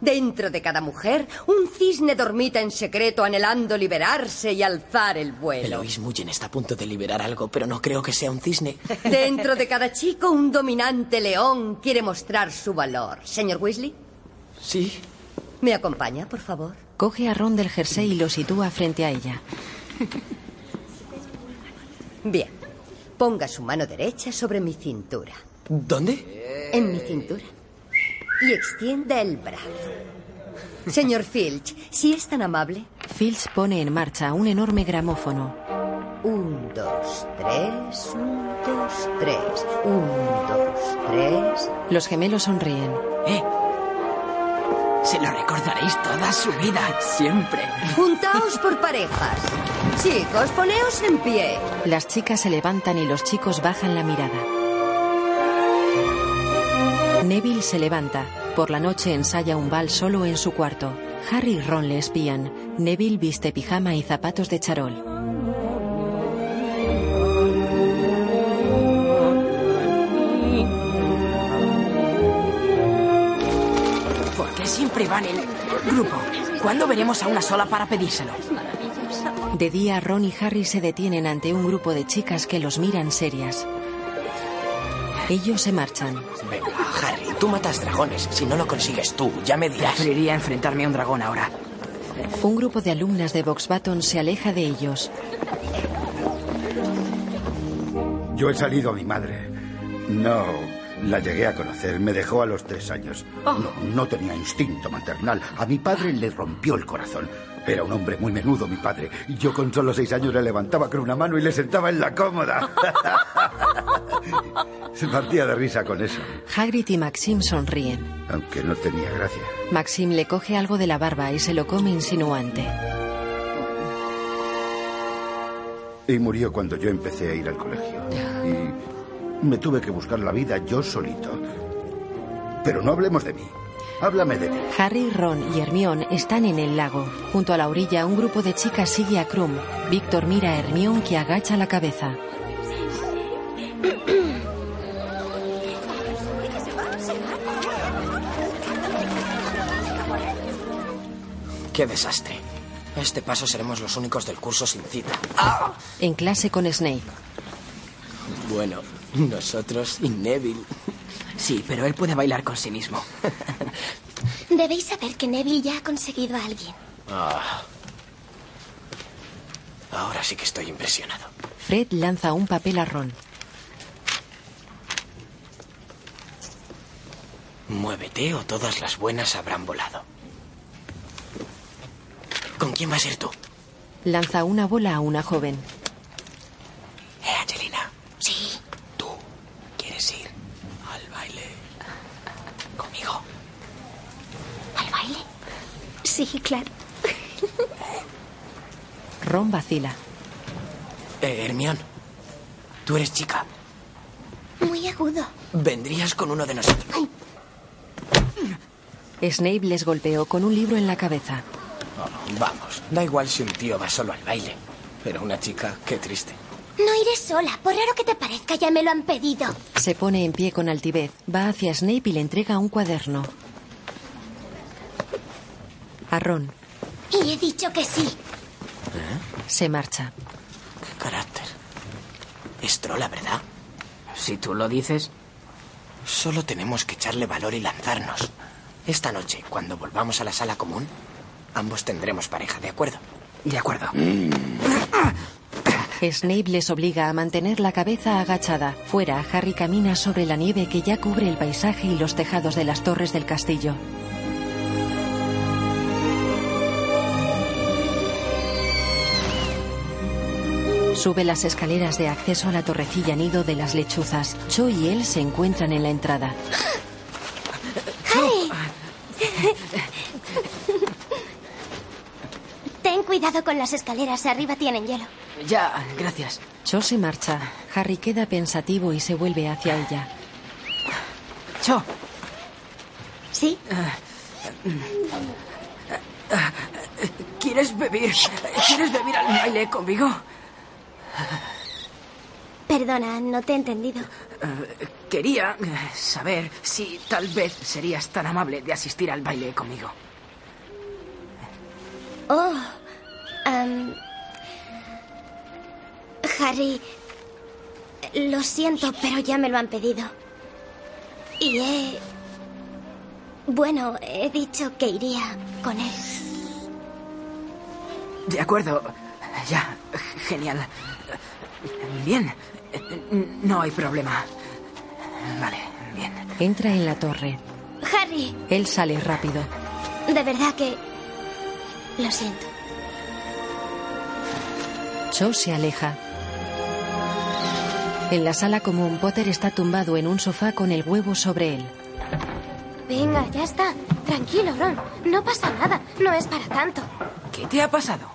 S22: Dentro de cada mujer, un cisne dormita en secreto anhelando liberarse y alzar el vuelo.
S8: Eloise Mullen está a punto de liberar algo, pero no creo que sea un cisne. *laughs*
S22: Dentro de cada chico, un dominante león quiere mostrar su valor. Señor Weasley,
S8: Sí.
S22: ¿me acompaña, por favor?
S2: Coge a Ron del jersey y lo sitúa frente a ella.
S22: Bien. Ponga su mano derecha sobre mi cintura.
S8: ¿Dónde?
S22: En mi cintura. Y extienda el brazo. Señor Filch, si es tan amable.
S2: Filch pone en marcha un enorme gramófono.
S22: Un, dos, tres, un, dos, tres. Un, dos, tres.
S2: Los gemelos sonríen.
S7: ¿Eh? Se lo recordaréis toda su vida, siempre.
S22: Juntaos por parejas. Chicos, poneos en pie.
S2: Las chicas se levantan y los chicos bajan la mirada. Neville se levanta. Por la noche ensaya un bal solo en su cuarto. Harry y Ron le espían. Neville viste pijama y zapatos de charol.
S7: Siempre van en grupo? ¿Cuándo veremos a una sola para pedírselo?
S2: De día, Ron y Harry se detienen ante un grupo de chicas que los miran serias. Ellos se marchan.
S8: Venga, Harry, tú matas dragones. Si no lo consigues tú, ya me dirás.
S7: Preferiría enfrentarme a un dragón ahora.
S2: Un grupo de alumnas de Boxbaton se aleja de ellos.
S11: Yo he salido a mi madre. No, la llegué a conocer. Me dejó a los tres años.
S7: Oh.
S11: No, no tenía instinto maternal. A mi padre le rompió el corazón. Era un hombre muy menudo, mi padre. Y yo con solo seis años le levantaba con una mano y le sentaba en la cómoda. *laughs* Se partía de risa con eso,
S2: Hagrid y Maxim sonríen.
S11: aunque no tenía gracia.
S2: Maxim le coge algo de la barba y se lo come insinuante.
S11: Y murió cuando yo empecé a ir al colegio. Y me tuve que buscar la vida yo solito. Pero no hablemos de mí. Háblame de ti.
S2: Harry, Ron y Hermione están en el lago. Junto a la orilla, un grupo de chicas sigue a Krum. Víctor mira a Hermione que agacha la cabeza.
S8: Qué desastre. A este paso seremos los únicos del curso sin cita.
S2: En clase con Snape.
S8: Bueno, *laughs* nosotros y Neville.
S7: Sí, pero él puede bailar con sí mismo. *laughs*
S6: Debéis saber que Neville ya ha conseguido a alguien.
S8: Ah. Ahora sí que estoy impresionado.
S2: Fred lanza un papel a Ron.
S8: Muévete o todas las buenas habrán volado. ¿Con quién vas a ir tú?
S2: Lanza una bola a una joven.
S8: Eh, Angelina.
S6: Sí.
S8: ¿Tú quieres ir al baile conmigo?
S6: ¿Al baile? Sí, claro. *laughs*
S2: Ron vacila.
S8: Eh, Hermión. Tú eres chica.
S6: Muy agudo.
S8: Vendrías con uno de nosotros.
S2: Snape les golpeó con un libro en la cabeza.
S8: Oh, vamos, da igual si un tío va solo al baile. Pero una chica, qué triste.
S6: No iré sola. Por raro que te parezca, ya me lo han pedido.
S2: Se pone en pie con altivez, va hacia Snape y le entrega un cuaderno. A Ron.
S6: Y he dicho que sí.
S2: Se marcha.
S8: Qué carácter. Es trola, ¿verdad?
S7: Si tú lo dices.
S8: Solo tenemos que echarle valor y lanzarnos. Esta noche, cuando volvamos a la sala común, ambos tendremos pareja, ¿de acuerdo?
S7: De acuerdo.
S2: Snape les obliga a mantener la cabeza agachada. Fuera, Harry camina sobre la nieve que ya cubre el paisaje y los tejados de las torres del castillo. Sube las escaleras de acceso a la torrecilla nido de las lechuzas. Cho y él se encuentran en la entrada.
S6: ¡Harry! Ten cuidado con las escaleras. Arriba tienen hielo.
S7: Ya, gracias.
S2: Cho se marcha. Harry queda pensativo y se vuelve hacia ella.
S7: Cho.
S6: ¿Sí?
S7: ¿Quieres beber? ¿Quieres beber al baile conmigo?
S6: Perdona, no te he entendido.
S7: Eh, quería eh, saber si tal vez serías tan amable de asistir al baile conmigo.
S6: Oh. Harry. Lo siento, pero ya me lo han pedido. Y he. Bueno, he dicho que iría con él.
S7: De acuerdo. Ya, genial. Bien. No hay problema. Vale, bien.
S2: Entra en la torre.
S6: Harry,
S2: Él sale rápido.
S6: de verdad que. Lo siento.
S2: Cho se aleja. En la sala común, Potter está tumbado en un sofá con el huevo sobre él.
S6: Venga, ya está. Tranquilo, Ron. No pasa nada. No es para tanto.
S7: ¿Qué te ha pasado?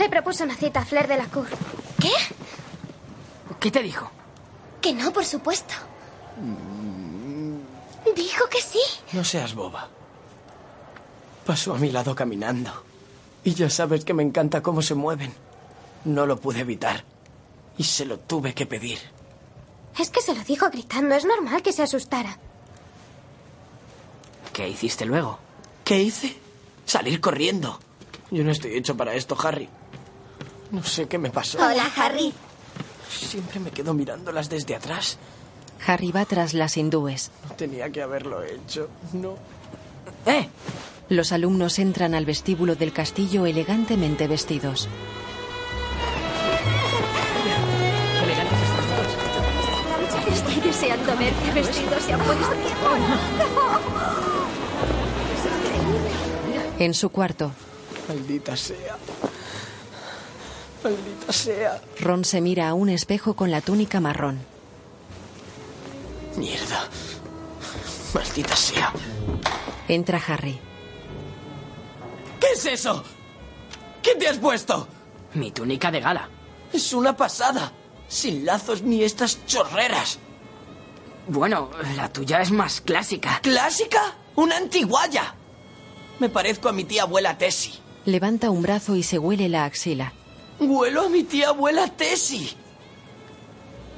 S6: Le propuso una cita a Flair de la Cour. ¿Qué?
S7: ¿Qué te dijo?
S6: Que no, por supuesto. Dijo que sí.
S8: No seas boba. Pasó a mi lado caminando. Y ya sabes que me encanta cómo se mueven. No lo pude evitar. Y se lo tuve que pedir.
S6: Es que se lo dijo gritando. Es normal que se asustara.
S7: ¿Qué hiciste luego?
S8: ¿Qué hice? Salir corriendo. Yo no estoy hecho para esto, Harry. No sé qué me pasó.
S6: Hola, Harry.
S8: Siempre me quedo mirándolas desde atrás.
S2: Harry va tras las hindúes.
S8: No tenía que haberlo hecho. No.
S7: ¡Eh!
S2: Los alumnos entran al vestíbulo del castillo elegantemente vestidos.
S6: Estoy deseando verte vestidos y apuestos.
S2: En su cuarto,
S8: Maldita sea. Maldita sea.
S2: Ron se mira a un espejo con la túnica marrón.
S8: Mierda. Maldita sea.
S2: Entra Harry.
S8: ¿Qué es eso? ¿Qué te has puesto?
S7: Mi túnica de gala.
S8: Es una pasada. Sin lazos ni estas chorreras.
S7: Bueno, la tuya es más clásica.
S8: ¿Clásica? ¡Una antiguaya! Me parezco a mi tía abuela Tessie.
S2: Levanta un brazo y se huele la axila.
S8: Huelo a mi tía abuela Tessie.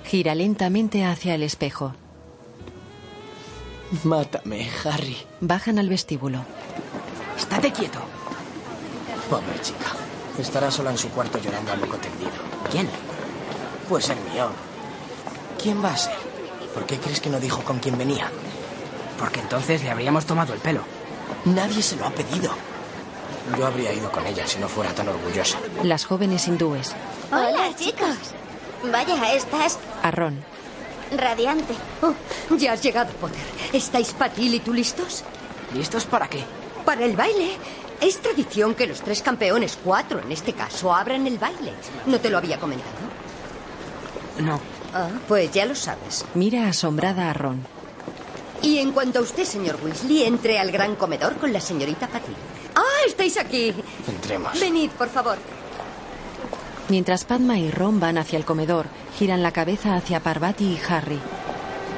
S2: Gira lentamente hacia el espejo.
S8: Mátame, Harry.
S2: Bajan al vestíbulo.
S7: Estate quieto.
S8: Pobre chica. Estará sola en su cuarto llorando a loco tendido.
S7: ¿Quién?
S8: Puede ser mío. ¿Quién va a ser? ¿Por qué crees que no dijo con quién venía?
S7: Porque entonces le habríamos tomado el pelo.
S8: Nadie se lo ha pedido. Yo habría ido con ella si no fuera tan orgullosa.
S2: Las jóvenes hindúes.
S6: Hola, chicos. Vaya, estás
S2: A Ron.
S6: radiante.
S22: Oh, ya has llegado, Potter. ¿Estáis Patil y tú listos?
S7: ¿Listos para qué?
S22: Para el baile. Es tradición que los tres campeones, cuatro en este caso, abran el baile. ¿No te lo había comentado?
S7: No.
S22: Ah, pues ya lo sabes.
S2: Mira asombrada a Ron.
S22: Y en cuanto a usted, señor Weasley, entre al gran comedor con la señorita Patil. ¡Ah, estáis aquí!
S8: Entremos.
S22: Venid, por favor.
S2: Mientras Padma y Ron van hacia el comedor, giran la cabeza hacia Parvati y Harry.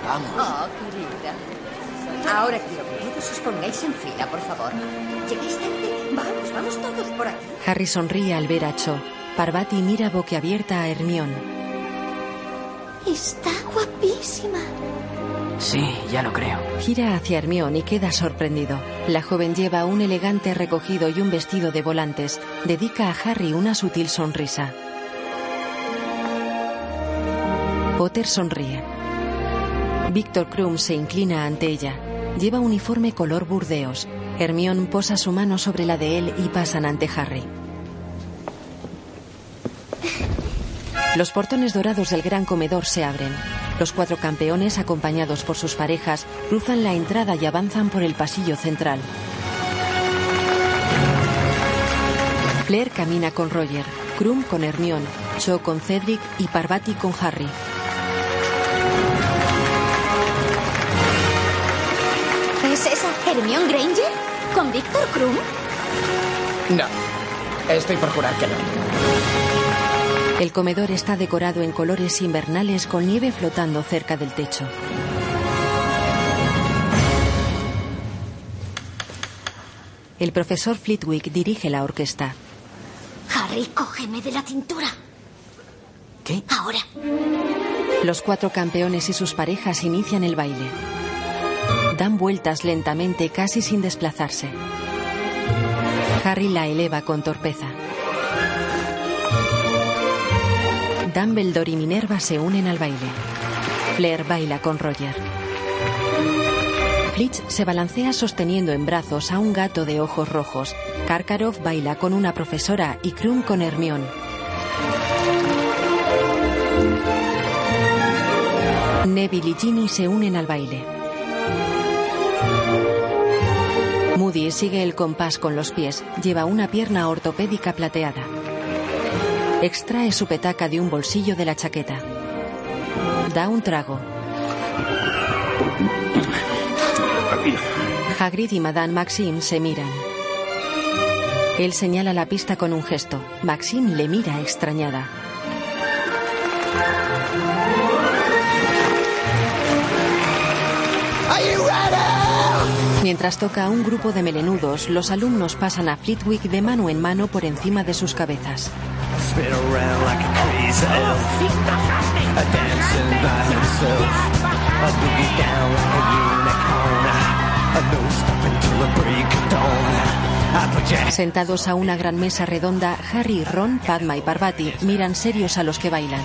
S8: Vamos.
S22: Oh, querida. Ahora quiero que todos os pongáis en fila, por favor. ¿Llegáis tarde? Vamos, vamos todos por aquí.
S2: Harry sonríe al ver a Cho. Parvati mira boquiabierta a Hermione.
S6: Está guapísima.
S7: Sí, ya lo creo.
S2: Gira hacia Hermione y queda sorprendido. La joven lleva un elegante recogido y un vestido de volantes. Dedica a Harry una sutil sonrisa. Potter sonríe. Víctor Krum se inclina ante ella. Lleva uniforme color burdeos. Hermione posa su mano sobre la de él y pasan ante Harry. Los portones dorados del gran comedor se abren. Los cuatro campeones, acompañados por sus parejas, cruzan la entrada y avanzan por el pasillo central. Flair camina con Roger, Krum con Hermione, Cho con Cedric y Parvati con Harry.
S6: ¿Es esa Hermione Granger? ¿Con Víctor Krum?
S7: No. Estoy por jurar que no.
S2: El comedor está decorado en colores invernales con nieve flotando cerca del techo. El profesor Flitwick dirige la orquesta.
S6: Harry, cógeme de la cintura.
S7: ¿Qué?
S6: Ahora.
S2: Los cuatro campeones y sus parejas inician el baile. Dan vueltas lentamente, casi sin desplazarse. Harry la eleva con torpeza. Dumbledore y Minerva se unen al baile. Flair baila con Roger. Flitch se balancea sosteniendo en brazos a un gato de ojos rojos. Karkaroff baila con una profesora y Krum con Hermione. Neville y Ginny se unen al baile. Moody sigue el compás con los pies. Lleva una pierna ortopédica plateada. Extrae su petaca de un bolsillo de la chaqueta. Da un trago. Hagrid y Madame Maxime se miran. Él señala la pista con un gesto. Maxime le mira extrañada. Mientras toca a un grupo de melenudos, los alumnos pasan a Flitwick de mano en mano por encima de sus cabezas.
S27: Spin around like a crazy elf. A dancing by himself. A boogie down like a unicorn. A no stopping till the break of dawn.
S2: Sentados a una gran mesa redonda, Harry, Ron, Padma y Parvati miran serios a los que bailan.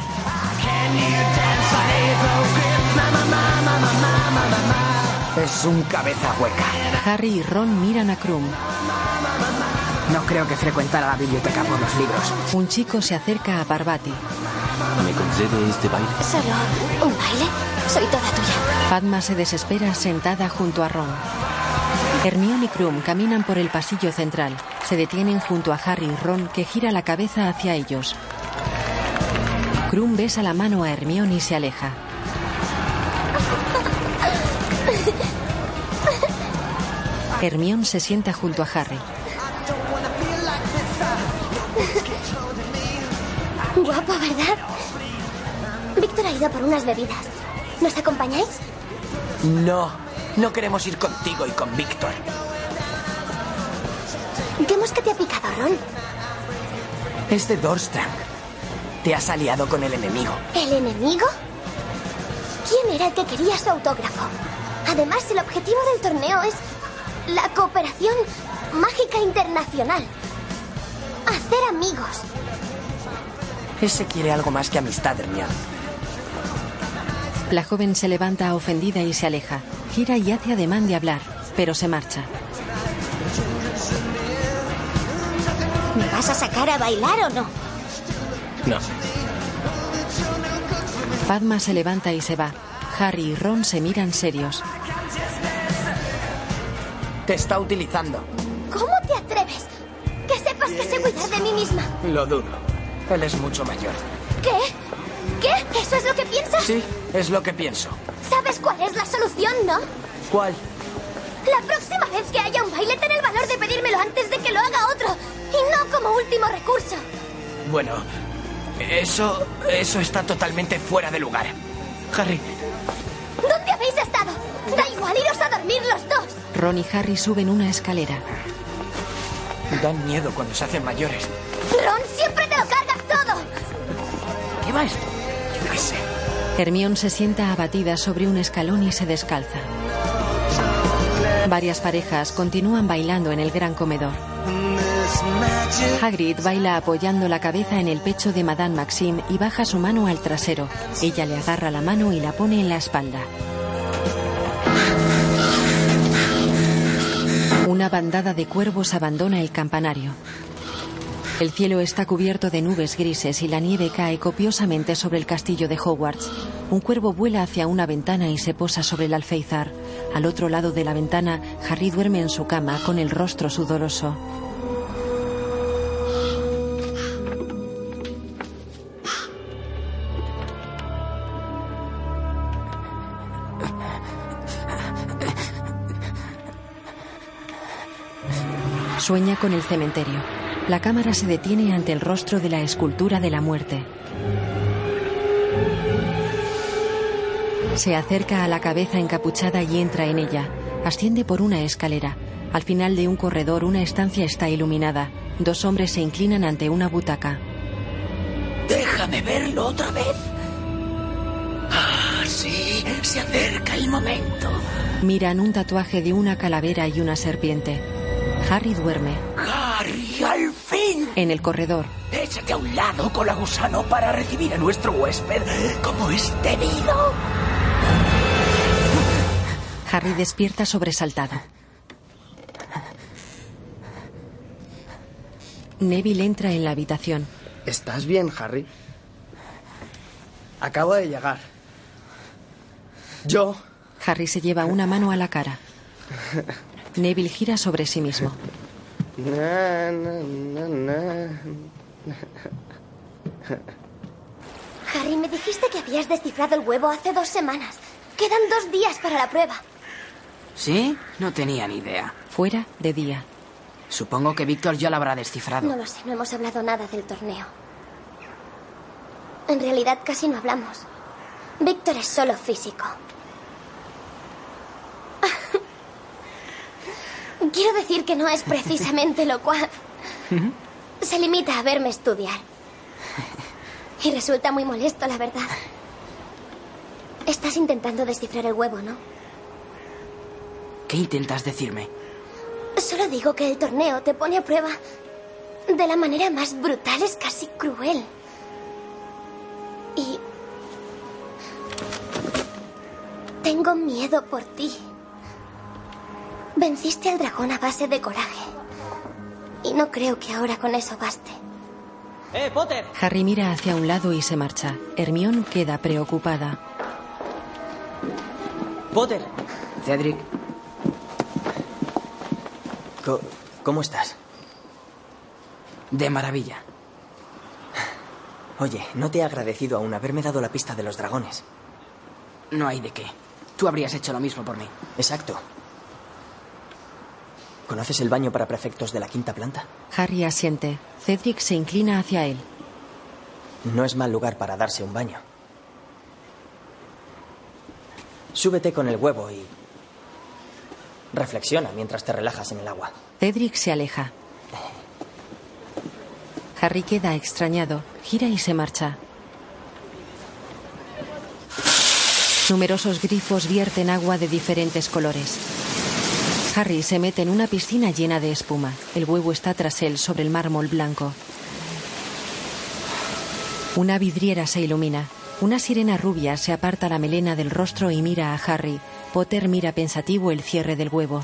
S7: Es un cabeza hueca.
S2: Harry y Ron miran a Krum.
S7: No creo que frecuentara la biblioteca por los libros.
S2: Un chico se acerca a Parvati.
S4: ¿Me concede este baile?
S6: ¿Solo un baile? Soy toda tuya.
S2: Padma se desespera sentada junto a Ron. Hermione y Krum caminan por el pasillo central. Se detienen junto a Harry y Ron, que gira la cabeza hacia ellos. Krum besa la mano a Hermione y se aleja. Hermione se sienta junto a Harry.
S6: Guapo, ¿verdad? Víctor ha ido por unas bebidas. ¿Nos acompañáis?
S7: No, no queremos ir contigo y con Víctor.
S6: ¿Qué mosca te ha picado, Ron?
S7: Es de Dorstrand. Te has aliado con el enemigo.
S6: ¿El enemigo? ¿Quién era el que quería su autógrafo? Además, el objetivo del torneo es la cooperación mágica internacional. Hacer amigos.
S7: Ese quiere algo más que amistad, Hermione.
S2: La joven se levanta ofendida y se aleja. Gira y hace ademán de hablar, pero se marcha.
S6: ¿Me vas a sacar a bailar o no?
S7: No.
S2: Padma se levanta y se va. Harry y Ron se miran serios.
S7: Te está utilizando.
S6: ¿Cómo te atreves? Que sepas que sé cuidar de mí misma.
S7: Lo dudo. Él es mucho mayor.
S6: ¿Qué? ¿Qué? ¿Eso es lo que piensas?
S7: Sí, es lo que pienso.
S6: ¿Sabes cuál es la solución, no?
S7: ¿Cuál?
S6: La próxima vez que haya un baile, ten el valor de pedírmelo antes de que lo haga otro. Y no como último recurso.
S7: Bueno, eso. Eso está totalmente fuera de lugar. Harry,
S6: ¿Dónde habéis estado? Da igual, iros a dormir los dos.
S2: Ron y Harry suben una escalera.
S7: dan miedo cuando se hacen mayores.
S6: Ron,
S28: va esto?
S2: Hermión se sienta abatida sobre un escalón y se descalza. Varias parejas continúan bailando en el gran comedor. Hagrid baila apoyando la cabeza en el pecho de Madame Maxime y baja su mano al trasero. Ella le agarra la mano y la pone en la espalda. Una bandada de cuervos abandona el campanario. El cielo está cubierto de nubes grises y la nieve cae copiosamente sobre el castillo de Hogwarts. Un cuervo vuela hacia una ventana y se posa sobre el alféizar. Al otro lado de la ventana, Harry duerme en su cama con el rostro sudoroso. Sueña con el cementerio. La cámara se detiene ante el rostro de la escultura de la muerte. Se acerca a la cabeza encapuchada y entra en ella. Asciende por una escalera. Al final de un corredor una estancia está iluminada. Dos hombres se inclinan ante una butaca.
S28: Déjame verlo otra vez. Ah, sí, se acerca el momento.
S2: Miran un tatuaje de una calavera y una serpiente. Harry duerme.
S28: Harry, al fin.
S2: En el corredor,
S28: Échate a un lado con la gusano para recibir a nuestro huésped como es debido.
S2: Harry despierta sobresaltado. Neville entra en la habitación.
S8: ¿Estás bien, Harry? Acabo de llegar. Yo.
S2: Harry se lleva una mano a la cara. *laughs* Neville gira sobre sí mismo.
S8: Na, na, na, na.
S6: Harry, me dijiste que habías descifrado el huevo hace dos semanas. Quedan dos días para la prueba.
S7: ¿Sí? No tenía ni idea.
S2: Fuera de día.
S7: Supongo que Víctor ya lo habrá descifrado.
S6: No lo sé, no hemos hablado nada del torneo. En realidad casi no hablamos. Víctor es solo físico. Quiero decir que no es precisamente locuaz. Se limita a verme estudiar. Y resulta muy molesto, la verdad. Estás intentando descifrar el huevo, ¿no?
S7: ¿Qué intentas decirme?
S6: Solo digo que el torneo te pone a prueba de la manera más brutal, es casi cruel. Y... Tengo miedo por ti. Venciste al dragón a base de coraje. Y no creo que ahora con eso baste.
S18: ¡Eh, Potter!
S2: Harry mira hacia un lado y se marcha. Hermión queda preocupada.
S18: Potter.
S7: Cedric. Co- ¿Cómo estás? De maravilla. Oye, no te he agradecido aún haberme dado la pista de los dragones. No hay de qué. Tú habrías hecho lo mismo por mí. Exacto. ¿Conoces el baño para prefectos de la quinta planta?
S2: Harry asiente. Cedric se inclina hacia él.
S7: No es mal lugar para darse un baño. Súbete con el huevo y... Reflexiona mientras te relajas en el agua.
S2: Cedric se aleja. Harry queda extrañado, gira y se marcha. Numerosos grifos vierten agua de diferentes colores. Harry se mete en una piscina llena de espuma. El huevo está tras él sobre el mármol blanco. Una vidriera se ilumina. Una sirena rubia se aparta la melena del rostro y mira a Harry. Potter mira pensativo el cierre del huevo.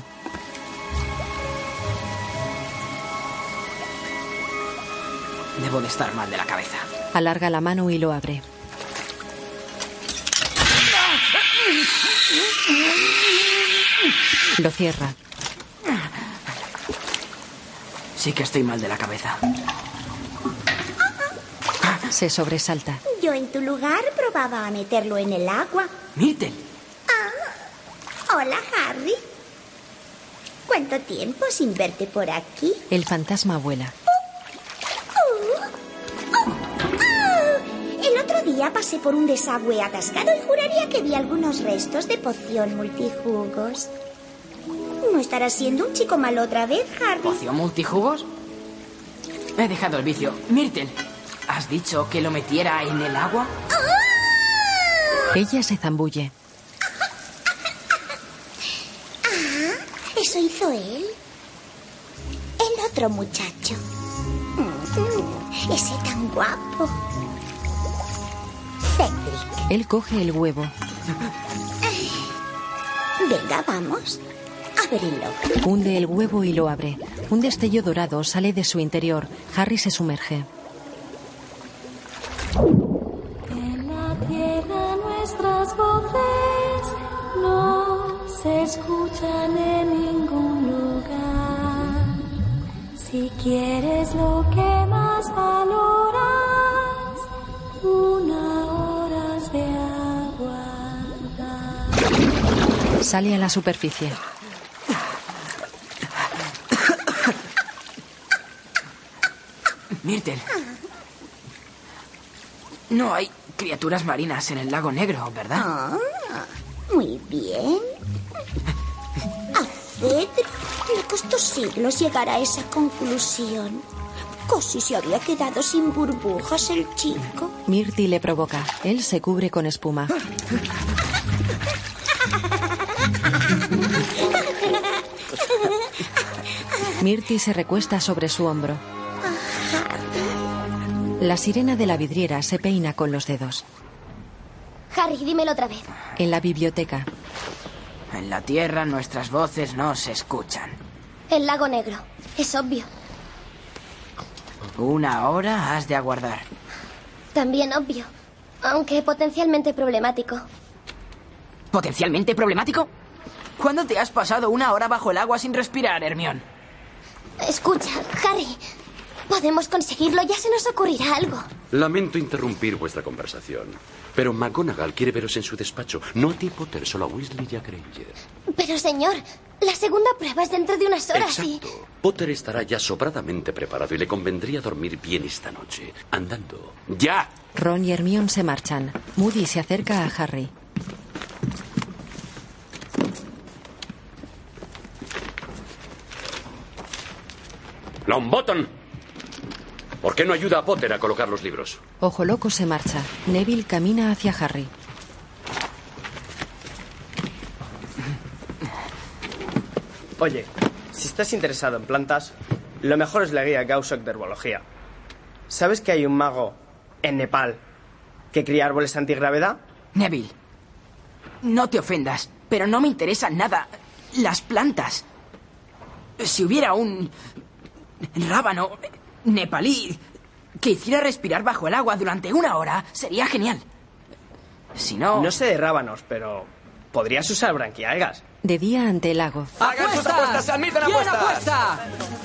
S7: Debo de estar mal de la cabeza.
S2: Alarga la mano y lo abre. Lo cierra.
S7: Sí que estoy mal de la cabeza.
S2: Se sobresalta.
S15: Yo en tu lugar probaba a meterlo en el agua.
S7: Myrtle,
S15: Hola, Harry. ¿Cuánto tiempo sin verte por aquí?
S2: El fantasma vuela.
S15: Día pasé por un desagüe atascado y juraría que vi algunos restos de poción multijugos. ¿No estarás siendo un chico malo otra vez, Harry?
S7: ¿poción multijugos? He dejado el vicio. Myrtle, ¿Has dicho que lo metiera en el agua?
S2: Ella se zambulle. *laughs*
S15: Ah, eso hizo él. El otro muchacho. Mm, Ese tan guapo. Cedric.
S2: Él coge el huevo.
S15: Venga, vamos. Ábrelo.
S2: Hunde el huevo y lo abre. Un destello dorado sale de su interior. Harry se sumerge.
S29: En la tierra nuestras voces no se escuchan en ningún lugar. Si quieres lo que más valoras,
S2: Sale a la superficie.
S7: Myrtle. No hay criaturas marinas en el lago negro, ¿verdad?
S15: Ah, muy bien. A Cedric le costó siglos llegar a esa conclusión. Casi se había quedado sin burbujas el chico.
S2: Mirty le provoca. Él se cubre con espuma. Mirty se recuesta sobre su hombro. La sirena de la vidriera se peina con los dedos.
S6: Harry, dímelo otra vez.
S2: En la biblioteca,
S7: En la tierra nuestras voces no se escuchan.
S6: El lago negro. Es obvio.
S7: Una hora has de aguardar.
S6: También obvio. Aunque potencialmente problemático.
S7: ¿Potencialmente problemático? ¿Cuándo te has pasado una hora bajo el agua sin respirar, Hermión?
S6: Escucha, Harry. Podemos conseguirlo. Ya se nos ocurrirá algo.
S19: Lamento interrumpir vuestra conversación, pero McGonagall quiere veros en su despacho. No a ti, Potter, solo a Weasley y a Granger.
S6: Pero, señor, la segunda prueba es dentro de unas horas y...
S19: Potter estará ya sobradamente preparado y le convendría dormir bien esta noche. Andando. ¡Ya!
S2: Ron y Hermione se marchan. Moody se acerca a Harry.
S19: Longbottom. ¿Por qué no ayuda a Potter a colocar los libros?
S2: Ojo loco se marcha. Neville camina hacia Harry.
S30: Oye, si estás interesado en plantas, lo mejor es la guía Gausshock de herbología. ¿Sabes que hay un mago en Nepal que cría árboles antigravedad?
S7: Neville, no te ofendas, pero no me interesan nada las plantas. Si hubiera un rábano nepalí que hiciera respirar bajo el agua durante una hora, sería genial. Si no...
S30: No sé de rábanos, pero podrías usar branquialgas.
S2: De día ante el lago.
S20: Hagan sus apuestas, se admiten
S18: ¿Quién
S20: apuestas.
S18: apuesta?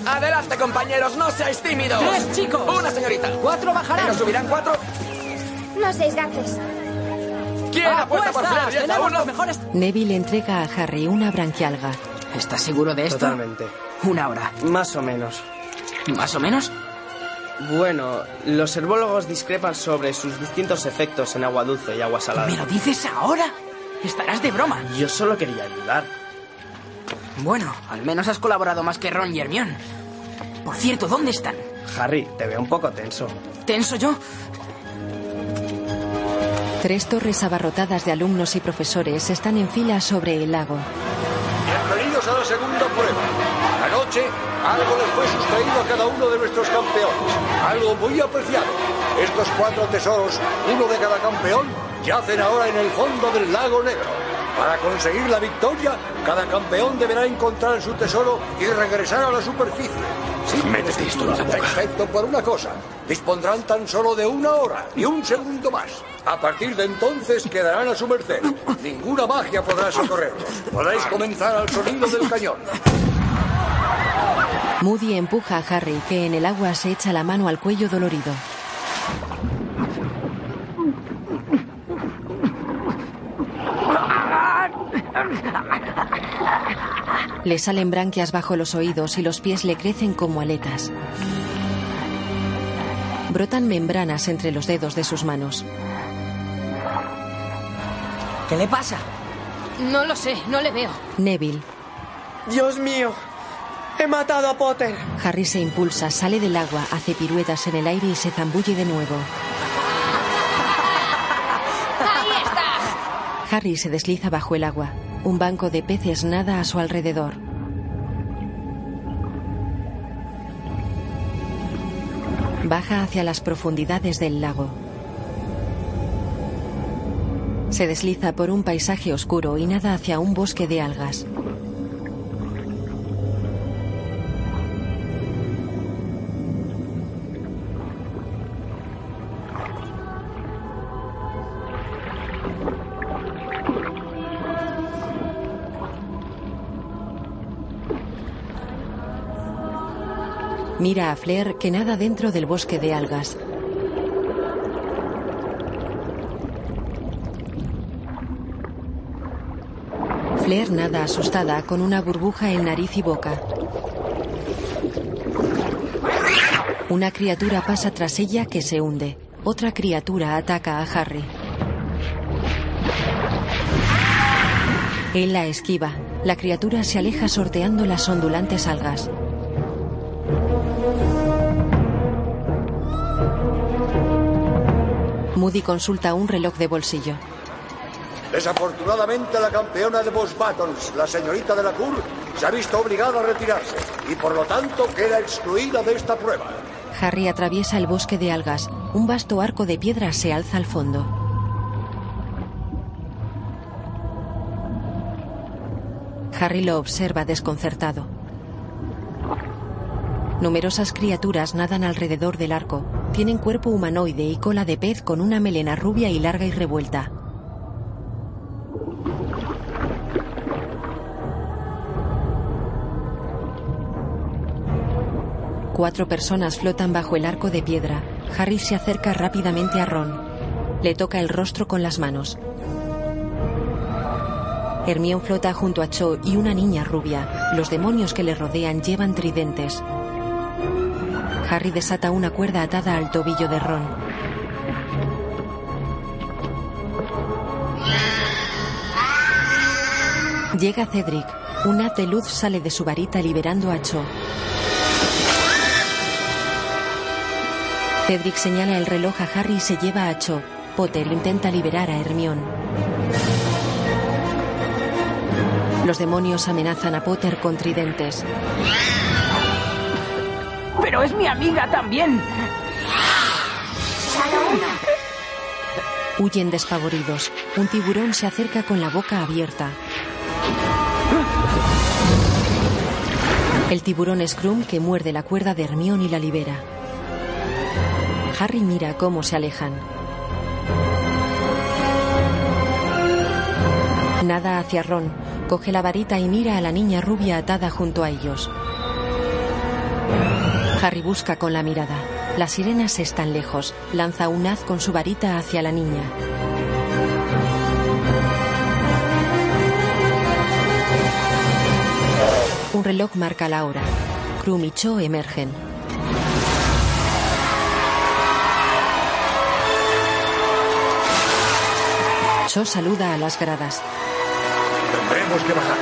S20: Adelante, compañeros, no seáis tímidos.
S18: Tres chicos.
S20: Una señorita.
S18: Cuatro bajarán.
S20: Subirán cuatro.
S6: No seis gaces.
S20: ¿Quién apuesta por
S18: Apuestas,
S20: Flair? Uno.
S18: mejores...
S2: Neville entrega a Harry una branquialga.
S7: ¿Estás seguro de esto?
S30: Totalmente.
S7: Una hora.
S30: Más o menos.
S7: ¿Más o menos?
S30: Bueno, los herbólogos discrepan sobre sus distintos efectos en agua dulce y agua salada.
S7: ¿Me lo dices ahora? Estarás de broma.
S30: Yo solo quería ayudar.
S7: Bueno, al menos has colaborado más que Ron y Hermione. Por cierto, ¿dónde están?
S30: Harry, te veo un poco tenso.
S7: ¿Tenso yo?
S2: Tres torres abarrotadas de alumnos y profesores están en fila sobre el lago.
S16: Bienvenidos a la segunda prueba. Anoche algo les fue sustraído a cada uno de nuestros campeones. Algo muy apreciado. Estos cuatro tesoros, uno de cada campeón, yacen ahora en el fondo del lago negro. Para conseguir la victoria, cada campeón deberá encontrar su tesoro y regresar a la superficie. Sí,
S19: Métete esto en la boca.
S16: Excepto por una cosa. Dispondrán tan solo de una hora y un segundo más. A partir de entonces quedarán a su merced. Ninguna magia podrá socorrerlos. Podéis comenzar al sonido del cañón.
S2: Moody empuja a Harry, que en el agua se echa la mano al cuello dolorido. Le salen branquias bajo los oídos y los pies le crecen como aletas. Brotan membranas entre los dedos de sus manos.
S7: ¿Qué le pasa?
S9: No lo sé, no le veo.
S2: Neville,
S30: Dios mío, ¡He matado a Potter!
S2: Harry se impulsa, sale del agua, hace piruetas en el aire y se zambulle de nuevo.
S9: ¡Ahí está!
S2: Harry se desliza bajo el agua. Un banco de peces nada a su alrededor. Baja hacia las profundidades del lago. Se desliza por un paisaje oscuro y nada hacia un bosque de algas. Mira a Flair que nada dentro del bosque de algas. Flair nada asustada con una burbuja en nariz y boca. Una criatura pasa tras ella que se hunde. Otra criatura ataca a Harry. Él la esquiva. La criatura se aleja sorteando las ondulantes algas. Moody consulta un reloj de bolsillo.
S16: Desafortunadamente, la campeona de Boss Battles, la señorita de la Cour, se ha visto obligada a retirarse y por lo tanto queda excluida de esta prueba.
S2: Harry atraviesa el bosque de algas. Un vasto arco de piedra se alza al fondo. Harry lo observa desconcertado. Numerosas criaturas nadan alrededor del arco. Tienen cuerpo humanoide y cola de pez con una melena rubia y larga y revuelta. Cuatro personas flotan bajo el arco de piedra. Harry se acerca rápidamente a Ron. Le toca el rostro con las manos. Hermione flota junto a Cho y una niña rubia. Los demonios que le rodean llevan tridentes. Harry desata una cuerda atada al tobillo de Ron. Llega Cedric. Un haz de luz sale de su varita liberando a Cho. Cedric señala el reloj a Harry y se lleva a Cho. Potter intenta liberar a Hermione. Los demonios amenazan a Potter con tridentes.
S18: Pero es mi amiga también.
S2: Huyen despavoridos. Un tiburón se acerca con la boca abierta. El tiburón Scrum que muerde la cuerda de Hermione y la libera. Harry mira cómo se alejan. Nada hacia Ron. Coge la varita y mira a la niña rubia atada junto a ellos. Harry busca con la mirada. Las sirenas están lejos. Lanza un haz con su varita hacia la niña. Un reloj marca la hora. Krum y Cho emergen. Cho saluda a las gradas.
S16: Tendremos que bajar.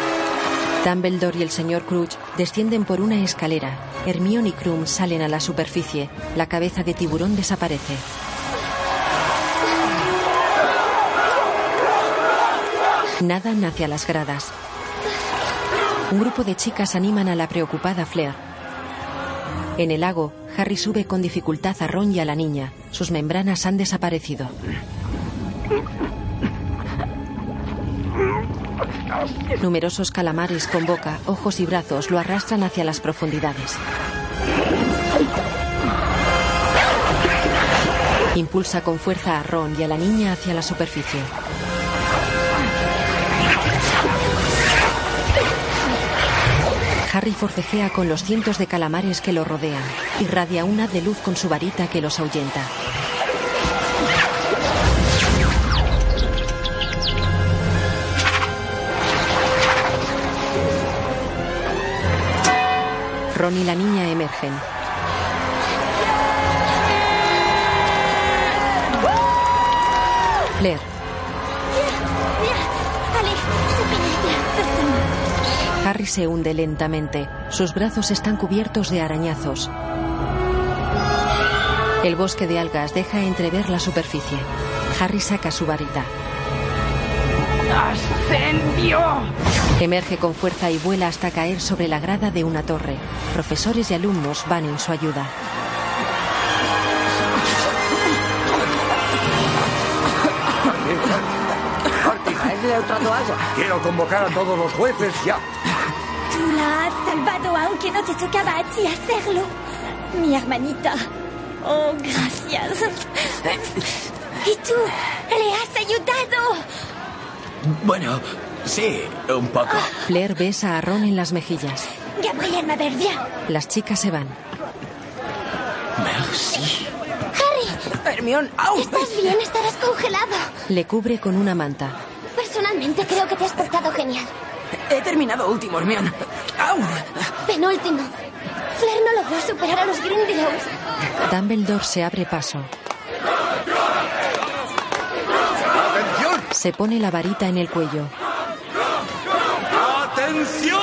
S2: Dumbledore y el señor Crutch descienden por una escalera. Hermione y Krum salen a la superficie. La cabeza de tiburón desaparece. Nadan hacia las gradas. Un grupo de chicas animan a la preocupada Flair. En el lago, Harry sube con dificultad a Ron y a la niña. Sus membranas han desaparecido. Numerosos calamares con boca, ojos y brazos lo arrastran hacia las profundidades. Impulsa con fuerza a Ron y a la niña hacia la superficie. Harry forcejea con los cientos de calamares que lo rodean. Irradia una de luz con su varita que los ahuyenta. Ron y la niña emergen. Flair, Harry se hunde lentamente. Sus brazos están cubiertos de arañazos. El bosque de algas deja entrever la superficie. Harry saca su varita.
S31: ¡Ascendio!
S2: Emerge con fuerza y vuela hasta caer sobre la grada de una torre. Profesores y alumnos van en su ayuda.
S7: Traedle otra toalla.
S16: Quiero convocar a todos los jueces ya.
S6: Tú la has salvado aunque no te tocaba a ti hacerlo. Mi hermanita. Oh, gracias. ¿Y tú? ¿Le has ayudado?
S32: Bueno, sí, un poco.
S2: Flair besa a Ron en las mejillas.
S6: Gabriel me ver bien.
S2: Las chicas se van.
S32: Merci.
S6: Harry,
S7: Hermión, ¡au!
S33: ¿Estás bien? Estarás congelado.
S2: Le cubre con una manta.
S33: Personalmente creo que te has portado genial.
S7: He terminado último, Hermión. ¡Au!
S33: Penúltimo. Flair no logró superar a los Grindylows.
S2: Dumbledore se abre paso.
S16: ¡Atención!
S2: Se pone la varita en el cuello.
S16: ¡Atención!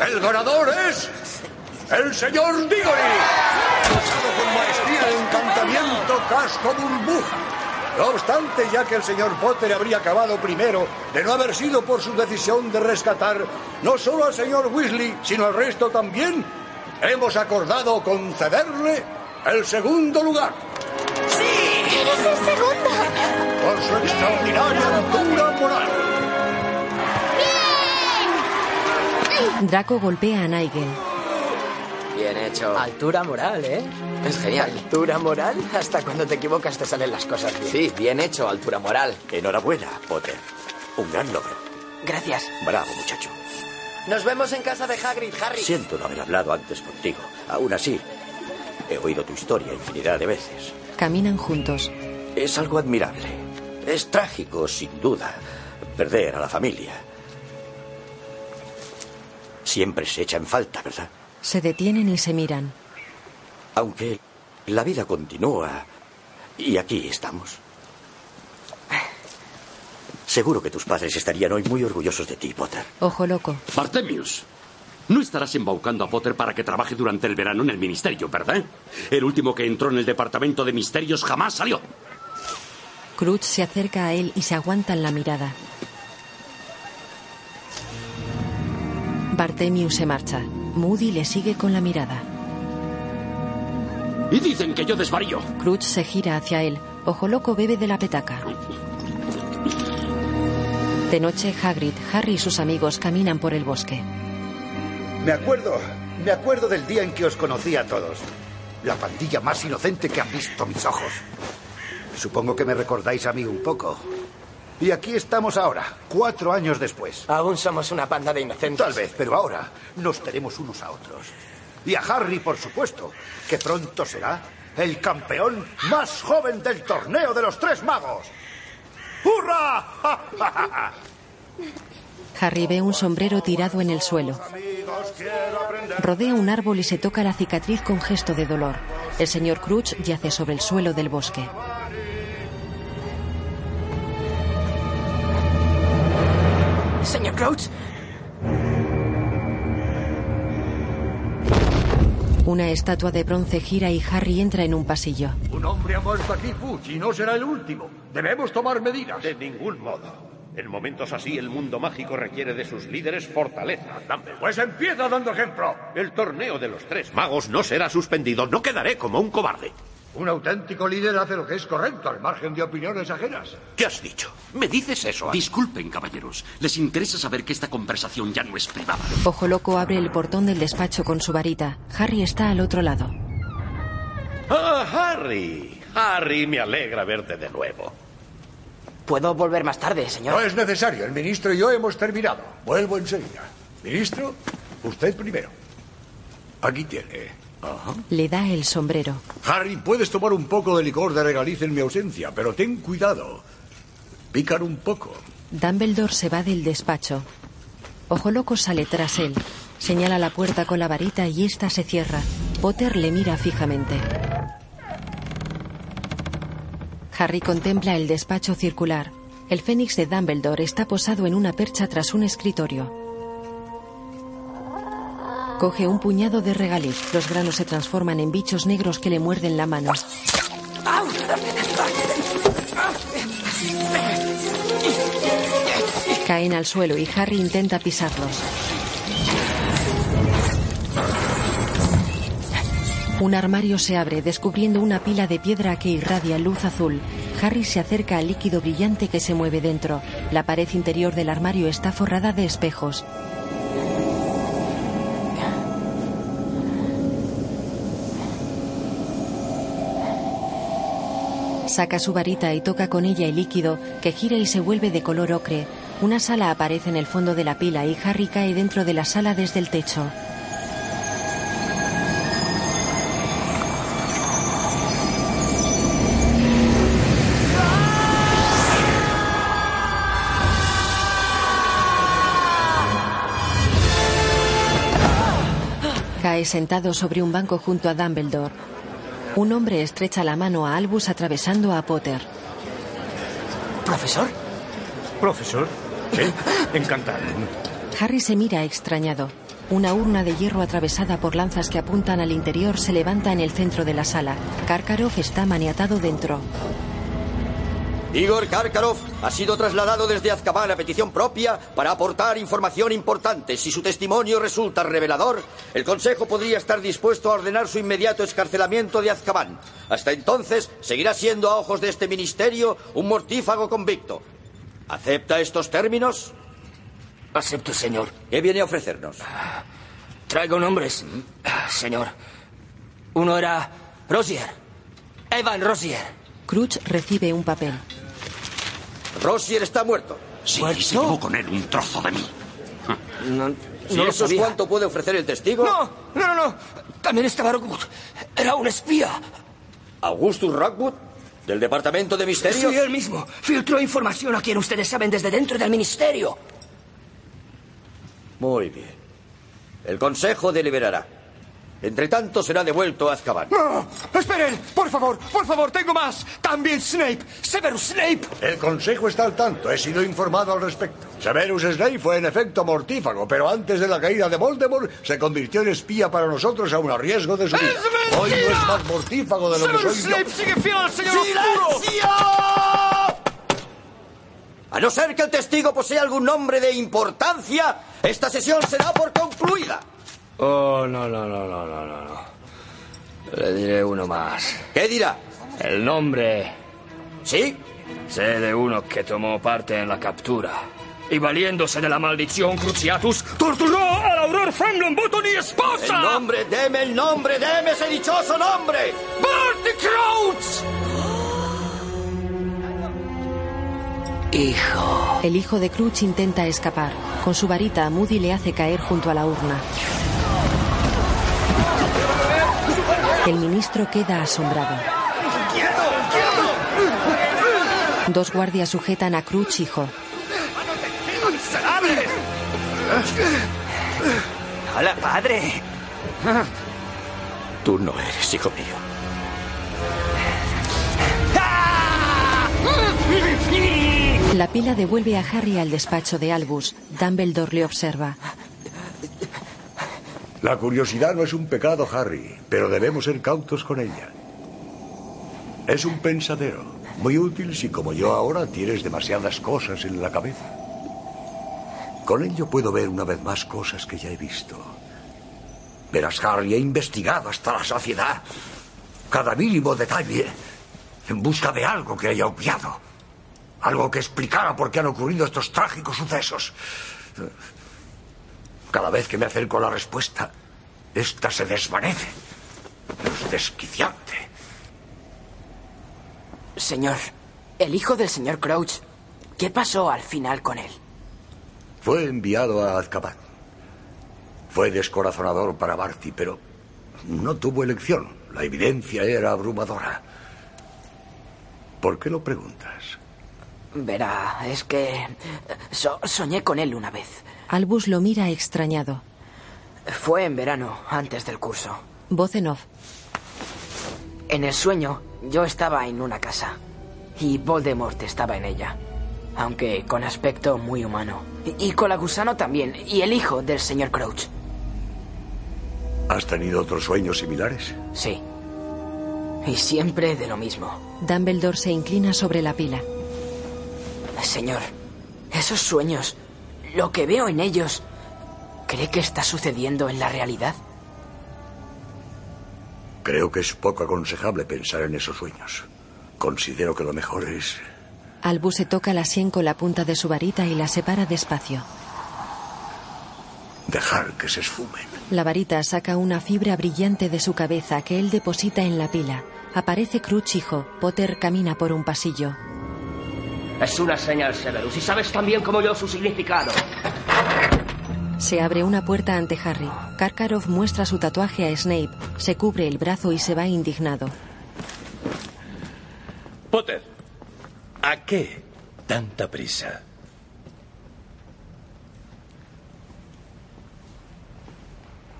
S16: El ganador es el señor Diggory. Usado con maestría encantamiento casco burbuja. No obstante, ya que el señor Potter habría acabado primero de no haber sido por su decisión de rescatar no solo al señor Weasley, sino al resto también, hemos acordado concederle el segundo lugar.
S33: ¡Eres el segundo!
S16: Por su extraordinaria altura moral.
S2: Draco golpea a Nigel.
S8: Bien hecho. Altura moral, ¿eh?
S34: Es genial.
S8: Altura moral. Hasta cuando te equivocas te salen las cosas bien.
S34: Sí, bien hecho, altura moral.
S13: Enhorabuena, Potter. Un gran logro.
S8: Gracias.
S13: Bravo, muchacho.
S34: Nos vemos en casa de Hagrid, Harry.
S13: Siento no haber hablado antes contigo. Aún así, he oído tu historia infinidad de veces.
S2: Caminan juntos.
S13: Es algo admirable. Es trágico, sin duda, perder a la familia. Siempre se echa en falta, ¿verdad?
S2: Se detienen y se miran.
S13: Aunque la vida continúa y aquí estamos. Seguro que tus padres estarían hoy muy orgullosos de ti, Potter.
S2: Ojo loco.
S19: Bartemius, no estarás embaucando a Potter para que trabaje durante el verano en el ministerio, ¿verdad? El último que entró en el departamento de misterios jamás salió.
S2: Crutch se acerca a él y se aguantan la mirada. Bartemius se marcha. Moody le sigue con la mirada.
S19: Y dicen que yo desvarío.
S2: Crutch se gira hacia él. Ojo loco bebe de la petaca. De noche, Hagrid, Harry y sus amigos caminan por el bosque.
S11: Me acuerdo, me acuerdo del día en que os conocí a todos. La pandilla más inocente que han visto mis ojos. Supongo que me recordáis a mí un poco. Y aquí estamos ahora, cuatro años después.
S8: Aún somos una banda de inocentes.
S11: Tal vez, pero ahora nos tenemos unos a otros. Y a Harry, por supuesto, que pronto será el campeón más joven del torneo de los tres magos. ¡Hurra! *laughs*
S2: Harry ve un sombrero tirado en el suelo. Rodea un árbol y se toca la cicatriz con gesto de dolor. El señor Crutch yace sobre el suelo del bosque.
S7: Señor Crouch,
S2: Una estatua de bronce gira y Harry entra en un pasillo.
S16: Un hombre ha muerto aquí, Puch, y no será el último. Debemos tomar medidas.
S14: De ningún modo. En momentos así, el mundo mágico requiere de sus líderes fortaleza. Dumbledore.
S16: Pues empieza dando ejemplo.
S14: El torneo de los tres magos no será suspendido. No quedaré como un cobarde.
S16: Un auténtico líder hace lo que es correcto, al margen de opiniones ajenas.
S14: ¿Qué has dicho? ¿Me dices eso?
S19: Disculpen, caballeros. Les interesa saber que esta conversación ya no es privada.
S2: Ojo loco abre el portón del despacho con su varita. Harry está al otro lado.
S14: ¡Ah, Harry! Harry, me alegra verte de nuevo.
S8: ¿Puedo volver más tarde, señor?
S16: No es necesario, el ministro y yo hemos terminado. Vuelvo enseguida. Ministro, usted primero. Aquí tiene.
S2: Le da el sombrero.
S16: Harry, puedes tomar un poco de licor de regaliz en mi ausencia, pero ten cuidado. Pican un poco.
S2: Dumbledore se va del despacho. Ojo loco sale tras él. Señala la puerta con la varita y ésta se cierra. Potter le mira fijamente. Harry contempla el despacho circular. El fénix de Dumbledore está posado en una percha tras un escritorio. Coge un puñado de regaliz. Los granos se transforman en bichos negros que le muerden la mano. Caen al suelo y Harry intenta pisarlos. Un armario se abre, descubriendo una pila de piedra que irradia luz azul. Harry se acerca al líquido brillante que se mueve dentro. La pared interior del armario está forrada de espejos. Saca su varita y toca con ella el líquido, que gira y se vuelve de color ocre. Una sala aparece en el fondo de la pila y Harry cae dentro de la sala desde el techo. Cae sentado sobre un banco junto a Dumbledore. Un hombre estrecha la mano a Albus atravesando a Potter.
S7: ¿Profesor?
S35: Profesor. Sí, *laughs* encantado.
S2: Harry se mira extrañado. Una urna de hierro atravesada por lanzas que apuntan al interior se levanta en el centro de la sala. Karkaroff está maniatado dentro.
S13: Igor Karkarov ha sido trasladado desde Azkaban a petición propia para aportar información importante. Si su testimonio resulta revelador, el Consejo podría estar dispuesto a ordenar su inmediato escarcelamiento de Azkaban. Hasta entonces, seguirá siendo a ojos de este ministerio un mortífago convicto. ¿Acepta estos términos?
S7: Acepto, señor.
S13: ¿Qué viene a ofrecernos?
S7: Traigo nombres, señor. Uno era Rosier. Evan Rosier.
S2: Crutch recibe un papel.
S13: Rosier está muerto.
S19: Sí, se llevó con él un trozo de mí.
S7: No, no lo
S13: eso es
S7: sabía.
S13: cuánto puede ofrecer el testigo.
S7: No, no, no, no. También estaba Rockwood. Era un espía.
S13: ¿Augustus Rockwood? ¿Del Departamento de Misterios?
S7: Sí, él mismo. Filtró información a quien ustedes saben desde dentro del ministerio.
S13: Muy bien. El Consejo deliberará. Entre tanto, será devuelto a Azkaban.
S35: ¡No! ¡Esperen! ¡Por favor! ¡Por favor! ¡Tengo más! ¡También Snape! ¡Severus Snape!
S16: El Consejo está al tanto. He sido informado al respecto. Severus Snape fue en efecto mortífago, pero antes de la caída de Voldemort se convirtió en espía para nosotros aún a riesgo de su vida. Hoy no es más mortífago de lo que
S35: ¡Severus
S16: soy yo.
S35: Snape sigue fiel al señor oscuro!
S13: ¡Silencio! A no ser que el testigo posea algún nombre de importancia, esta sesión será por concluida.
S7: Oh, no, no, no, no, no, no. Le diré uno más.
S13: ¿Qué dirá?
S7: El nombre.
S13: ¿Sí?
S7: Sé de uno que tomó parte en la captura. Y valiéndose de la maldición Cruciatus, torturó a la Aurora Franklin Button y esposa.
S13: El nombre, deme el nombre, deme ese dichoso nombre.
S7: ¡Barty Crouch! Hijo.
S2: El hijo de Crutch intenta escapar. Con su varita, Moody le hace caer junto a la urna. El ministro queda asombrado. Dos guardias sujetan a Crutch hijo.
S7: Hola, padre.
S13: Tú no eres hijo mío.
S2: La pila devuelve a Harry al despacho de Albus. Dumbledore le observa.
S16: La curiosidad no es un pecado, Harry, pero debemos ser cautos con ella. Es un pensadero, muy útil si como yo ahora tienes demasiadas cosas en la cabeza. Con ello puedo ver una vez más cosas que ya he visto. Verás, Harry, he investigado hasta la saciedad cada mínimo detalle en busca de algo que haya obviado. Algo que explicara por qué han ocurrido estos trágicos sucesos. Cada vez que me acerco a la respuesta, esta se desvanece. Es desquiciante.
S7: Señor, el hijo del señor Crouch. ¿Qué pasó al final con él?
S16: Fue enviado a Azkaban. Fue descorazonador para Barty, pero no tuvo elección. La evidencia era abrumadora. ¿Por qué lo preguntas?
S7: Verá, es que so- soñé con él una vez.
S2: Albus lo mira extrañado.
S7: Fue en verano, antes del curso.
S2: Voz en off.
S7: En el sueño, yo estaba en una casa. Y Voldemort estaba en ella. Aunque con aspecto muy humano. Y, y con la gusano también. Y el hijo del señor Crouch.
S16: ¿Has tenido otros sueños similares?
S7: Sí. Y siempre de lo mismo.
S2: Dumbledore se inclina sobre la pila.
S7: Señor, esos sueños, lo que veo en ellos, ¿cree que está sucediendo en la realidad?
S16: Creo que es poco aconsejable pensar en esos sueños. Considero que lo mejor es
S2: Albus se toca la sien con la punta de su varita y la separa despacio.
S16: dejar que se esfumen.
S2: La varita saca una fibra brillante de su cabeza que él deposita en la pila. Aparece Crouch hijo. Potter camina por un pasillo.
S34: Es una señal, Severus, y sabes tan bien como yo su significado.
S2: Se abre una puerta ante Harry. Karkaroff muestra su tatuaje a Snape. Se cubre el brazo y se va indignado.
S36: Potter, ¿a qué tanta prisa?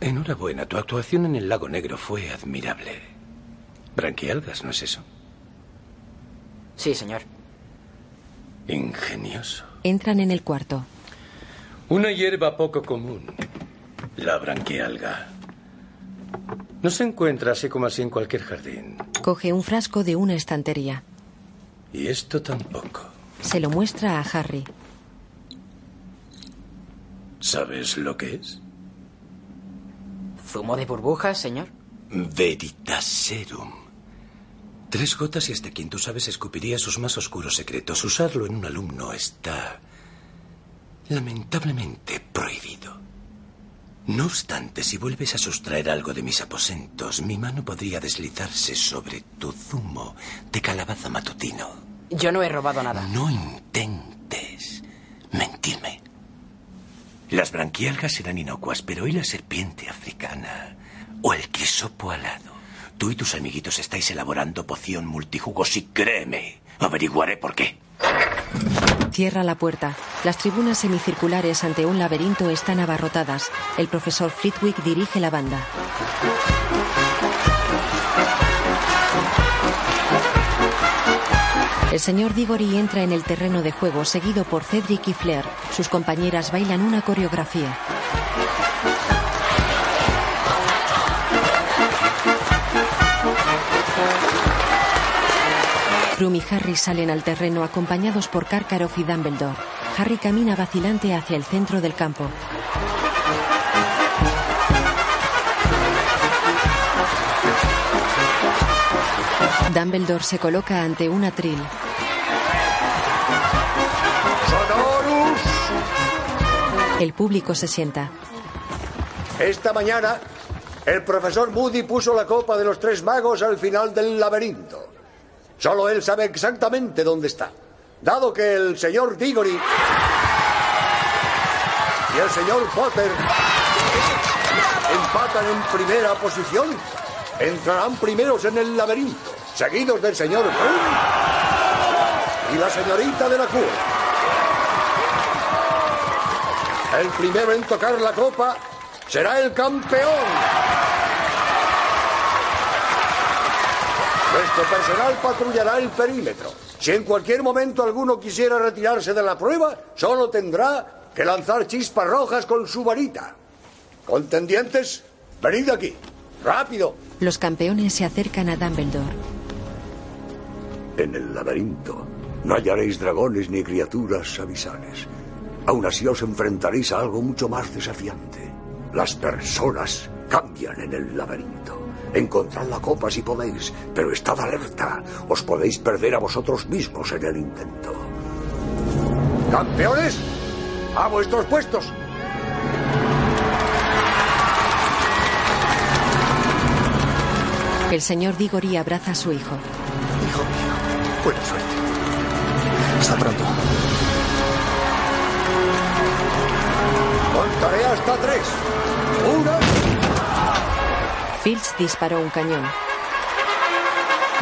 S36: Enhorabuena, tu actuación en el lago negro fue admirable. Branquialgas, ¿no es eso?
S7: Sí, señor.
S36: Ingenioso.
S2: Entran en el cuarto.
S36: Una hierba poco común, la branquialga. No se encuentra así como así en cualquier jardín.
S2: Coge un frasco de una estantería.
S36: Y esto tampoco.
S2: Se lo muestra a Harry.
S36: ¿Sabes lo que es?
S7: ¿Zumo de burbujas, señor?
S36: Veritaserum. Tres gotas y hasta quien tú sabes escupiría sus más oscuros secretos. Usarlo en un alumno está lamentablemente prohibido. No obstante, si vuelves a sustraer algo de mis aposentos, mi mano podría deslizarse sobre tu zumo de calabaza matutino.
S7: Yo no he robado nada.
S36: No intentes mentirme. Las branquialgas serán inocuas, pero ¿y la serpiente africana? ¿O el quisopo alado? Tú y tus amiguitos estáis elaborando poción multijugos y créeme, averiguaré por qué.
S2: Cierra la puerta. Las tribunas semicirculares ante un laberinto están abarrotadas. El profesor Flitwick dirige la banda. El señor Diggory entra en el terreno de juego seguido por Cedric y Flair. Sus compañeras bailan una coreografía. Krum y Harry salen al terreno acompañados por Karkaroff y Dumbledore. Harry camina vacilante hacia el centro del campo. Dumbledore se coloca ante un atril.
S16: ¡Sonorus!
S2: El público se sienta.
S16: Esta mañana, el profesor Moody puso la copa de los tres magos al final del laberinto. Solo él sabe exactamente dónde está. Dado que el señor Diggory y el señor Potter empatan en primera posición, entrarán primeros en el laberinto, seguidos del señor Krum y la señorita de la cura. El primero en tocar la copa será el campeón. Nuestro personal patrullará el perímetro. Si en cualquier momento alguno quisiera retirarse de la prueba, solo tendrá que lanzar chispas rojas con su varita. Contendientes, venid aquí. Rápido.
S2: Los campeones se acercan a Dumbledore.
S16: En el laberinto no hallaréis dragones ni criaturas abisales. Aún así os enfrentaréis a algo mucho más desafiante. Las personas cambian en el laberinto. Encontrad la copa si podéis, pero estad alerta. Os podéis perder a vosotros mismos en el intento. ¡Campeones! ¡A vuestros puestos!
S2: El señor Diggory abraza a su hijo.
S11: Hijo mío, buena suerte.
S36: Hasta pronto.
S16: Contaré hasta tres. Una.
S2: Filch disparó un cañón.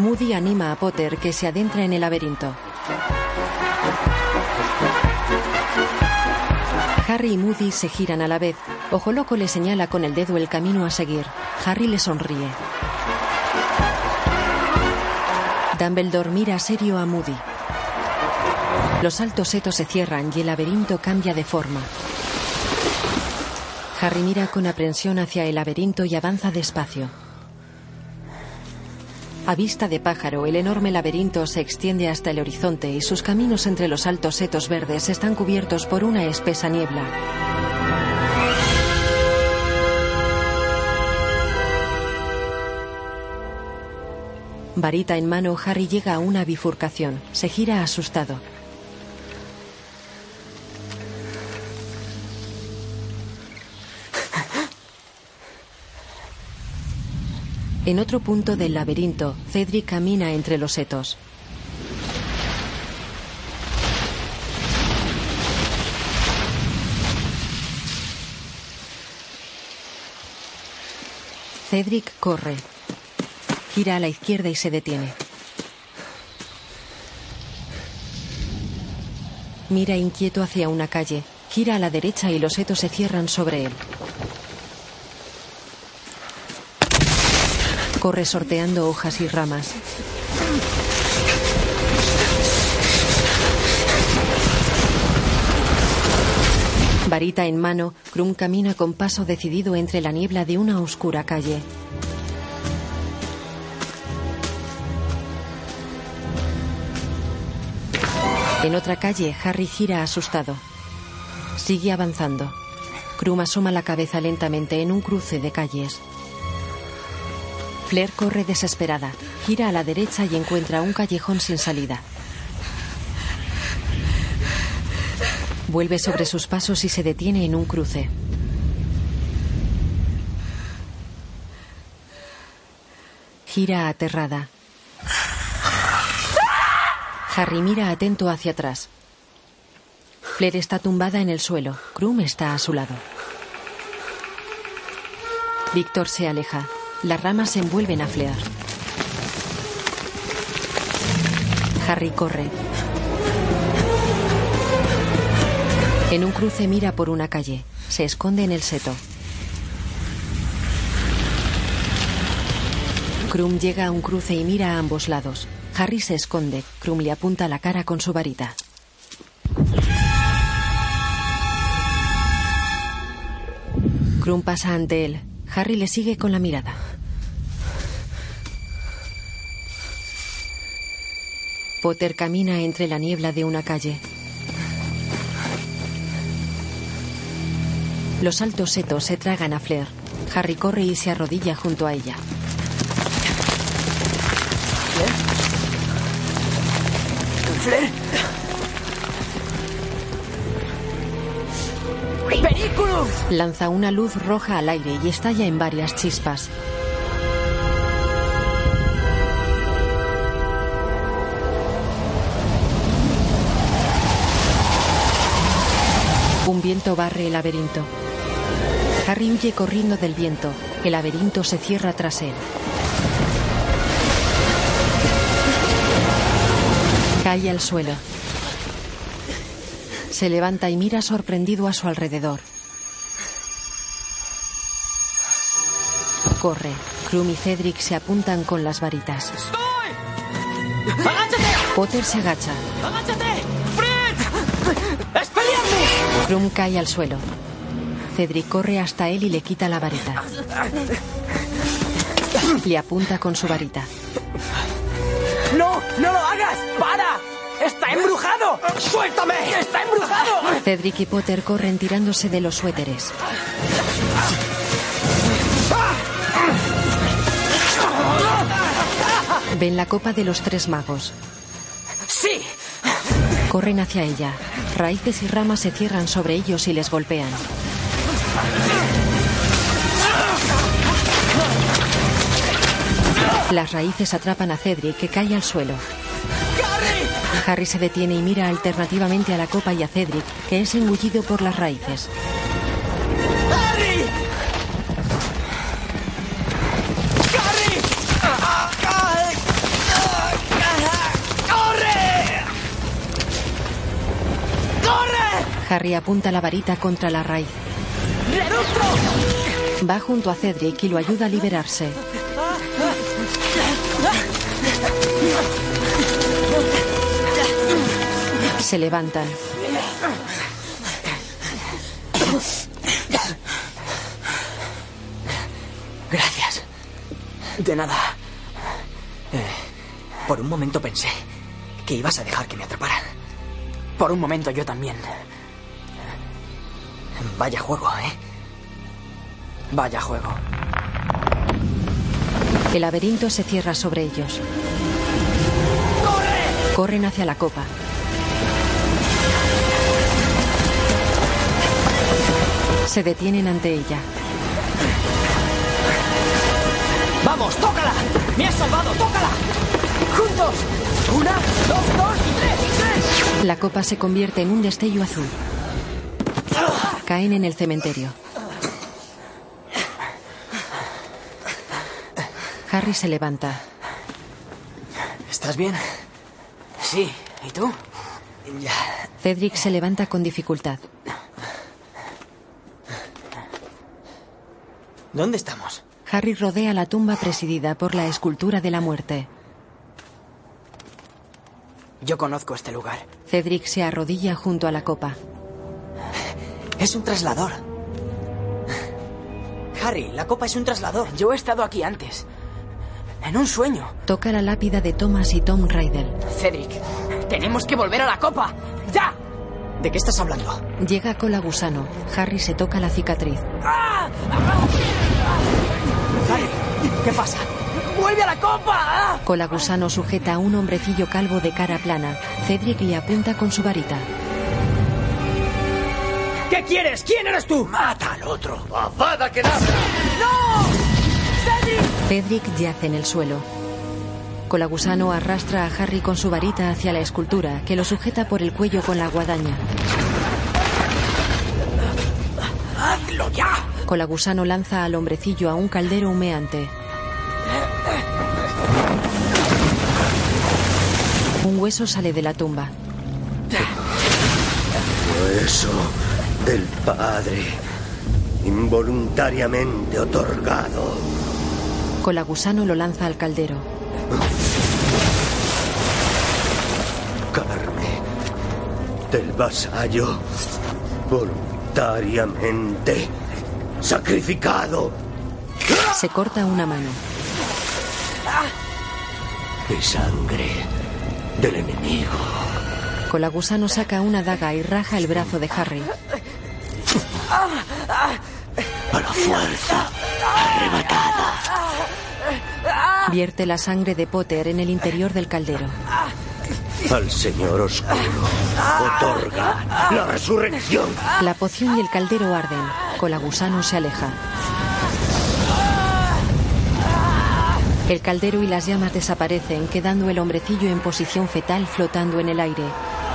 S2: Moody anima a Potter que se adentra en el laberinto. Harry y Moody se giran a la vez. Ojo Loco le señala con el dedo el camino a seguir. Harry le sonríe. Dumbledore mira serio a Moody. Los altos setos se cierran y el laberinto cambia de forma. Harry mira con aprensión hacia el laberinto y avanza despacio. A vista de pájaro, el enorme laberinto se extiende hasta el horizonte y sus caminos entre los altos setos verdes están cubiertos por una espesa niebla. Varita en mano, Harry llega a una bifurcación. Se gira asustado. En otro punto del laberinto, Cedric camina entre los setos. Cedric corre. Gira a la izquierda y se detiene. Mira inquieto hacia una calle. Gira a la derecha y los setos se cierran sobre él. Corre sorteando hojas y ramas. Varita en mano, Krum camina con paso decidido entre la niebla de una oscura calle. En otra calle, Harry gira asustado. Sigue avanzando. Krum asoma la cabeza lentamente en un cruce de calles. Flair corre desesperada. Gira a la derecha y encuentra un callejón sin salida. Vuelve sobre sus pasos y se detiene en un cruce. Gira aterrada. Harry mira atento hacia atrás. Flair está tumbada en el suelo. Krum está a su lado. Víctor se aleja. Las ramas se envuelven a Flair. Harry corre. En un cruce mira por una calle. Se esconde en el seto. Krum llega a un cruce y mira a ambos lados. Harry se esconde. Krum le apunta la cara con su varita. Krum pasa ante él. Harry le sigue con la mirada. Potter camina entre la niebla de una calle. Los altos setos se tragan a Flair. Harry corre y se arrodilla junto a ella.
S7: ¡Flair! ¡Perículo!
S2: Lanza una luz roja al aire y estalla en varias chispas. Un viento barre el laberinto. Harry huye corriendo del viento. El laberinto se cierra tras él. Cae al suelo. Se levanta y mira sorprendido a su alrededor. Corre. Krum y Cedric se apuntan con las varitas.
S18: ¡Agáchate!
S2: Potter se agacha.
S18: ¡Agáchate! ¡Fred! ¡Espeleadme!
S2: Krum cae al suelo. Cedric corre hasta él y le quita la varita. Le apunta con su varita.
S7: ¡No! ¡No lo hagas! ¡Para! ¡Está embrujado! ¡Suéltame! ¡Está embrujado!
S2: Cedric y Potter corren tirándose de los suéteres. Ven la copa de los tres magos.
S7: ¡Sí!
S2: Corren hacia ella. Raíces y ramas se cierran sobre ellos y les golpean. Las raíces atrapan a Cedric, que cae al suelo. Harry se detiene y mira alternativamente a la copa y a Cedric, que es engullido por las raíces.
S18: ¡Harry!
S2: Harry apunta la varita contra la raíz.
S18: ¡Reducto!
S2: Va junto a Cedric y lo ayuda a liberarse. Se levantan. Gracias.
S7: De nada. Eh, por un momento pensé que ibas a dejar que me atraparan. Por un momento yo también. Vaya juego, ¿eh? Vaya juego.
S2: El laberinto se cierra sobre ellos. Corren hacia la copa. Se detienen ante ella.
S7: ¡Vamos, tócala! ¡Me has salvado, tócala! ¡Juntos! Una, dos, dos y tres, tres.
S2: La copa se convierte en un destello azul. Caen en el cementerio. Harry se levanta.
S7: ¿Estás bien? Sí. ¿Y tú? Ya.
S2: Cedric se levanta con dificultad.
S7: ¿Dónde estamos?
S2: Harry rodea la tumba presidida por la escultura de la muerte.
S7: Yo conozco este lugar.
S2: Cedric se arrodilla junto a la copa.
S7: Es un traslador. Harry, la copa es un traslador. Yo he estado aquí antes. En un sueño.
S2: Toca la lápida de Thomas y Tom Riddle.
S7: Cedric, tenemos que volver a la copa. ¡Ya! ¿De qué estás hablando?
S2: Llega Cola Gusano. Harry se toca la cicatriz.
S7: Harry, ¿qué pasa? ¡Vuelve a la copa!
S2: Cola Gusano sujeta a un hombrecillo calvo de cara plana. Cedric le apunta con su varita.
S7: ¿Qué quieres? ¿Quién eres tú?
S36: Mata al otro.
S37: ¡Avada que nada!
S7: ¡No! ¡Cedric!
S2: Cedric yace en el suelo. Colagusano arrastra a Harry con su varita hacia la escultura, que lo sujeta por el cuello con la guadaña.
S36: ¡Hazlo ya!
S2: Colagusano lanza al hombrecillo a un caldero humeante. Un hueso sale de la tumba.
S38: Hueso del Padre, involuntariamente otorgado.
S2: Colagusano lo lanza al caldero.
S38: Carne del vasallo, voluntariamente sacrificado.
S2: Se corta una mano.
S38: Y sangre del enemigo.
S2: Colagusano saca una daga y raja el brazo de Harry.
S38: A la fuerza arrebatada.
S2: Vierte la sangre de Potter en el interior del caldero.
S38: Al Señor Oscuro otorga la resurrección.
S2: La poción y el caldero arden. Colagusano se aleja. El caldero y las llamas desaparecen, quedando el hombrecillo en posición fetal flotando en el aire.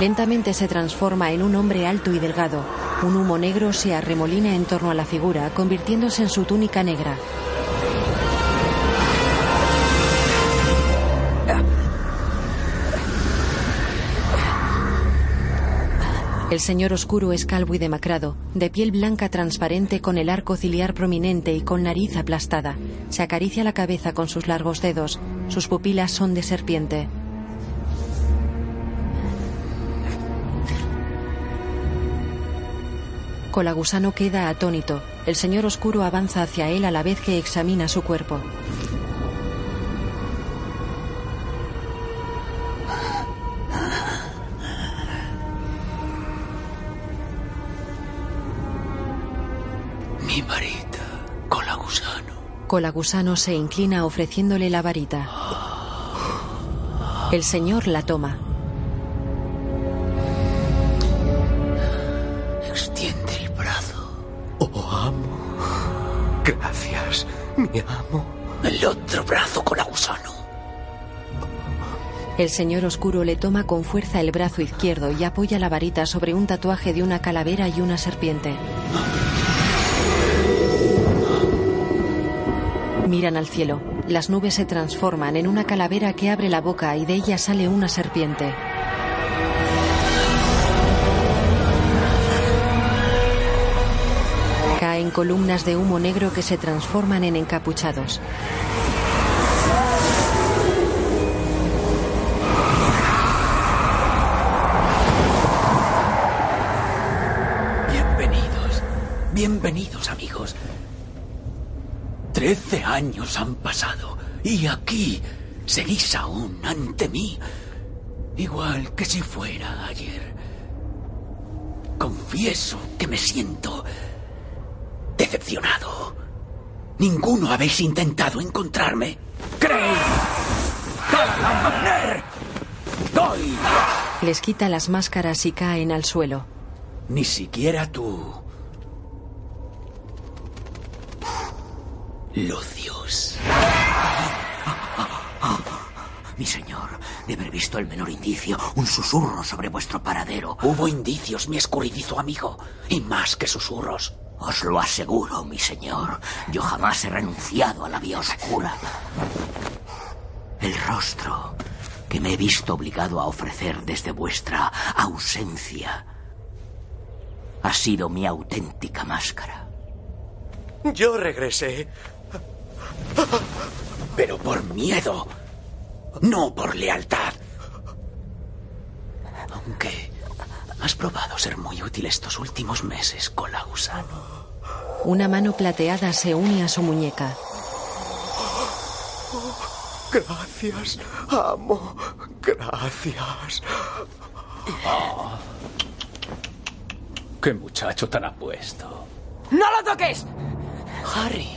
S2: Lentamente se transforma en un hombre alto y delgado. Un humo negro se arremolina en torno a la figura, convirtiéndose en su túnica negra. El señor oscuro es calvo y demacrado, de piel blanca transparente con el arco ciliar prominente y con nariz aplastada. Se acaricia la cabeza con sus largos dedos. Sus pupilas son de serpiente. Colagusano queda atónito. El señor oscuro avanza hacia él a la vez que examina su cuerpo.
S36: Mi varita, cola gusano.
S2: Colagusano se inclina ofreciéndole la varita. El señor la toma.
S36: Gracias, mi amo. El otro brazo, cola gusano.
S2: El señor oscuro le toma con fuerza el brazo izquierdo y apoya la varita sobre un tatuaje de una calavera y una serpiente. Miran al cielo. Las nubes se transforman en una calavera que abre la boca y de ella sale una serpiente. Columnas de humo negro que se transforman en encapuchados.
S36: Bienvenidos. Bienvenidos, amigos. Trece años han pasado
S4: Y aquí seguís aún ante mí, igual que si fuera ayer. Confieso que me siento decepcionado. Ninguno habéis intentado encontrarme. ¿Creéis? ¡Doy!
S2: Les quita las máscaras y caen al suelo.
S4: Ni siquiera tú. Lucius.
S39: Mi señor, de haber visto el menor indicio, un susurro sobre vuestro paradero.
S4: Hubo indicios, mi escurridizo amigo, y más que susurros.
S39: Os lo aseguro, mi señor. Yo jamás he renunciado a la vía oscura. El rostro que me he visto obligado a ofrecer desde vuestra ausencia ha sido mi auténtica máscara.
S4: Yo regresé. Pero por miedo. No por lealtad. Aunque has probado ser muy útil estos últimos meses, Colausano.
S2: Una mano plateada se une a su muñeca.
S40: Gracias, amo. Gracias.
S4: Qué muchacho tan apuesto.
S41: ¡No lo toques!
S4: Harry,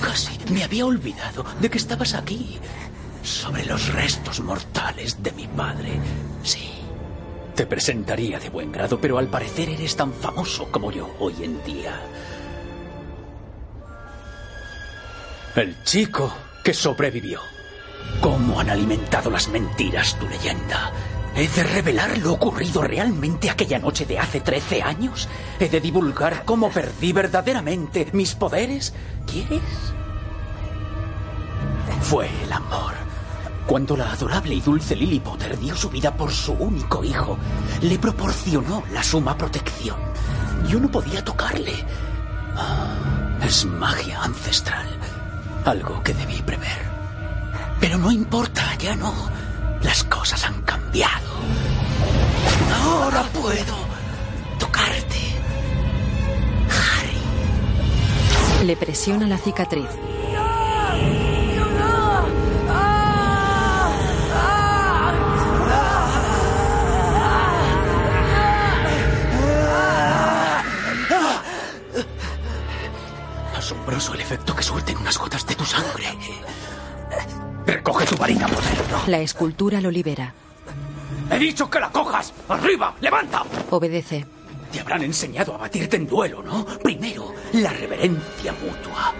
S4: casi me había olvidado de que estabas aquí. Sobre los restos mortales de mi padre. Sí. Te presentaría de buen grado, pero al parecer eres tan famoso como yo hoy en día. El chico que sobrevivió. ¿Cómo han alimentado las mentiras tu leyenda? ¿He de revelar lo ocurrido realmente aquella noche de hace 13 años? ¿He de divulgar cómo perdí verdaderamente mis poderes? ¿Quieres? Fue el amor. Cuando la adorable y dulce Lily Potter dio su vida por su único hijo, le proporcionó la suma protección. Yo no podía tocarle. Ah, es magia ancestral. Algo que debí prever. Pero no importa, ya no. Las cosas han cambiado. Ahora puedo tocarte.
S2: Le presiona la cicatriz.
S4: Asombroso el efecto que suelten unas gotas de tu sangre. Recoge tu varita, poder.
S2: La escultura lo libera.
S4: He dicho que la cojas. Arriba, levanta.
S2: Obedece.
S4: Te habrán enseñado a batirte en duelo, ¿no? Primero, la reverencia mutua.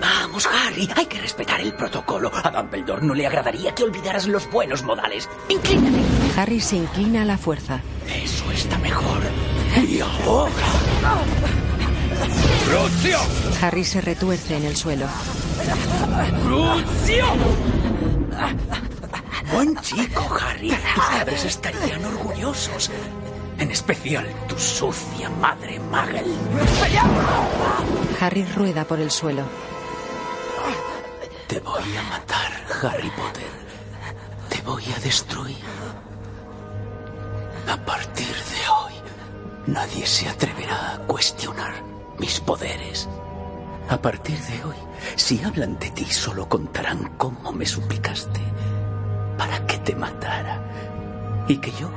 S4: Vamos, Harry, hay que respetar el protocolo. A Dumbledore no le agradaría que olvidaras los buenos modales. Inclínate.
S2: Harry se inclina a la fuerza.
S4: Eso está mejor. Y ahora. ¡Lucio!
S2: Harry se retuerce en el suelo.
S4: ¡Lucio! Buen chico, Harry. Tus padres estarían orgullosos. En especial tu sucia madre, Magel.
S2: Harry rueda por el suelo.
S4: Te voy a matar, Harry Potter. Te voy a destruir. A partir de hoy, nadie se atreverá a cuestionar mis poderes. A partir de hoy, si hablan de ti, solo contarán cómo me suplicaste para que te matara. Y que yo,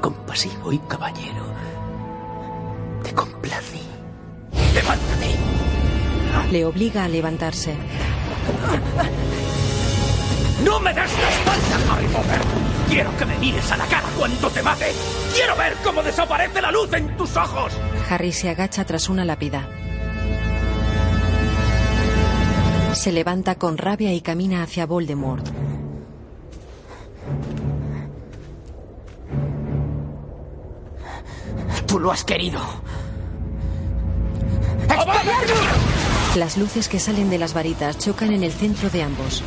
S4: compasivo y caballero, te complací. ¡Levántate!
S2: Le obliga a levantarse.
S4: ¡No me des la espalda, Harry Potter! Quiero que me mires a la cara cuando te mate. Quiero ver cómo desaparece la luz en tus ojos.
S2: Harry se agacha tras una lápida. Se levanta con rabia y camina hacia Voldemort.
S41: Tú lo has querido.
S2: Las luces que salen de las varitas chocan en el centro de ambos.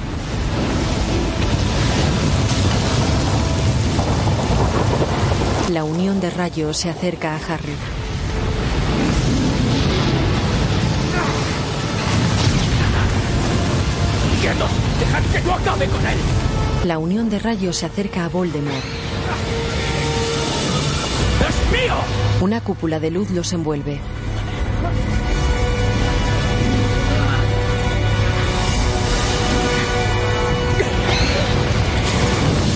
S2: La unión de rayos se acerca a Harry.
S4: ¡Quietos! ¡Dejad que yo acabe con él!
S2: La unión de rayos se acerca a Voldemort.
S4: ¡Es mío!
S2: Una cúpula de luz los envuelve.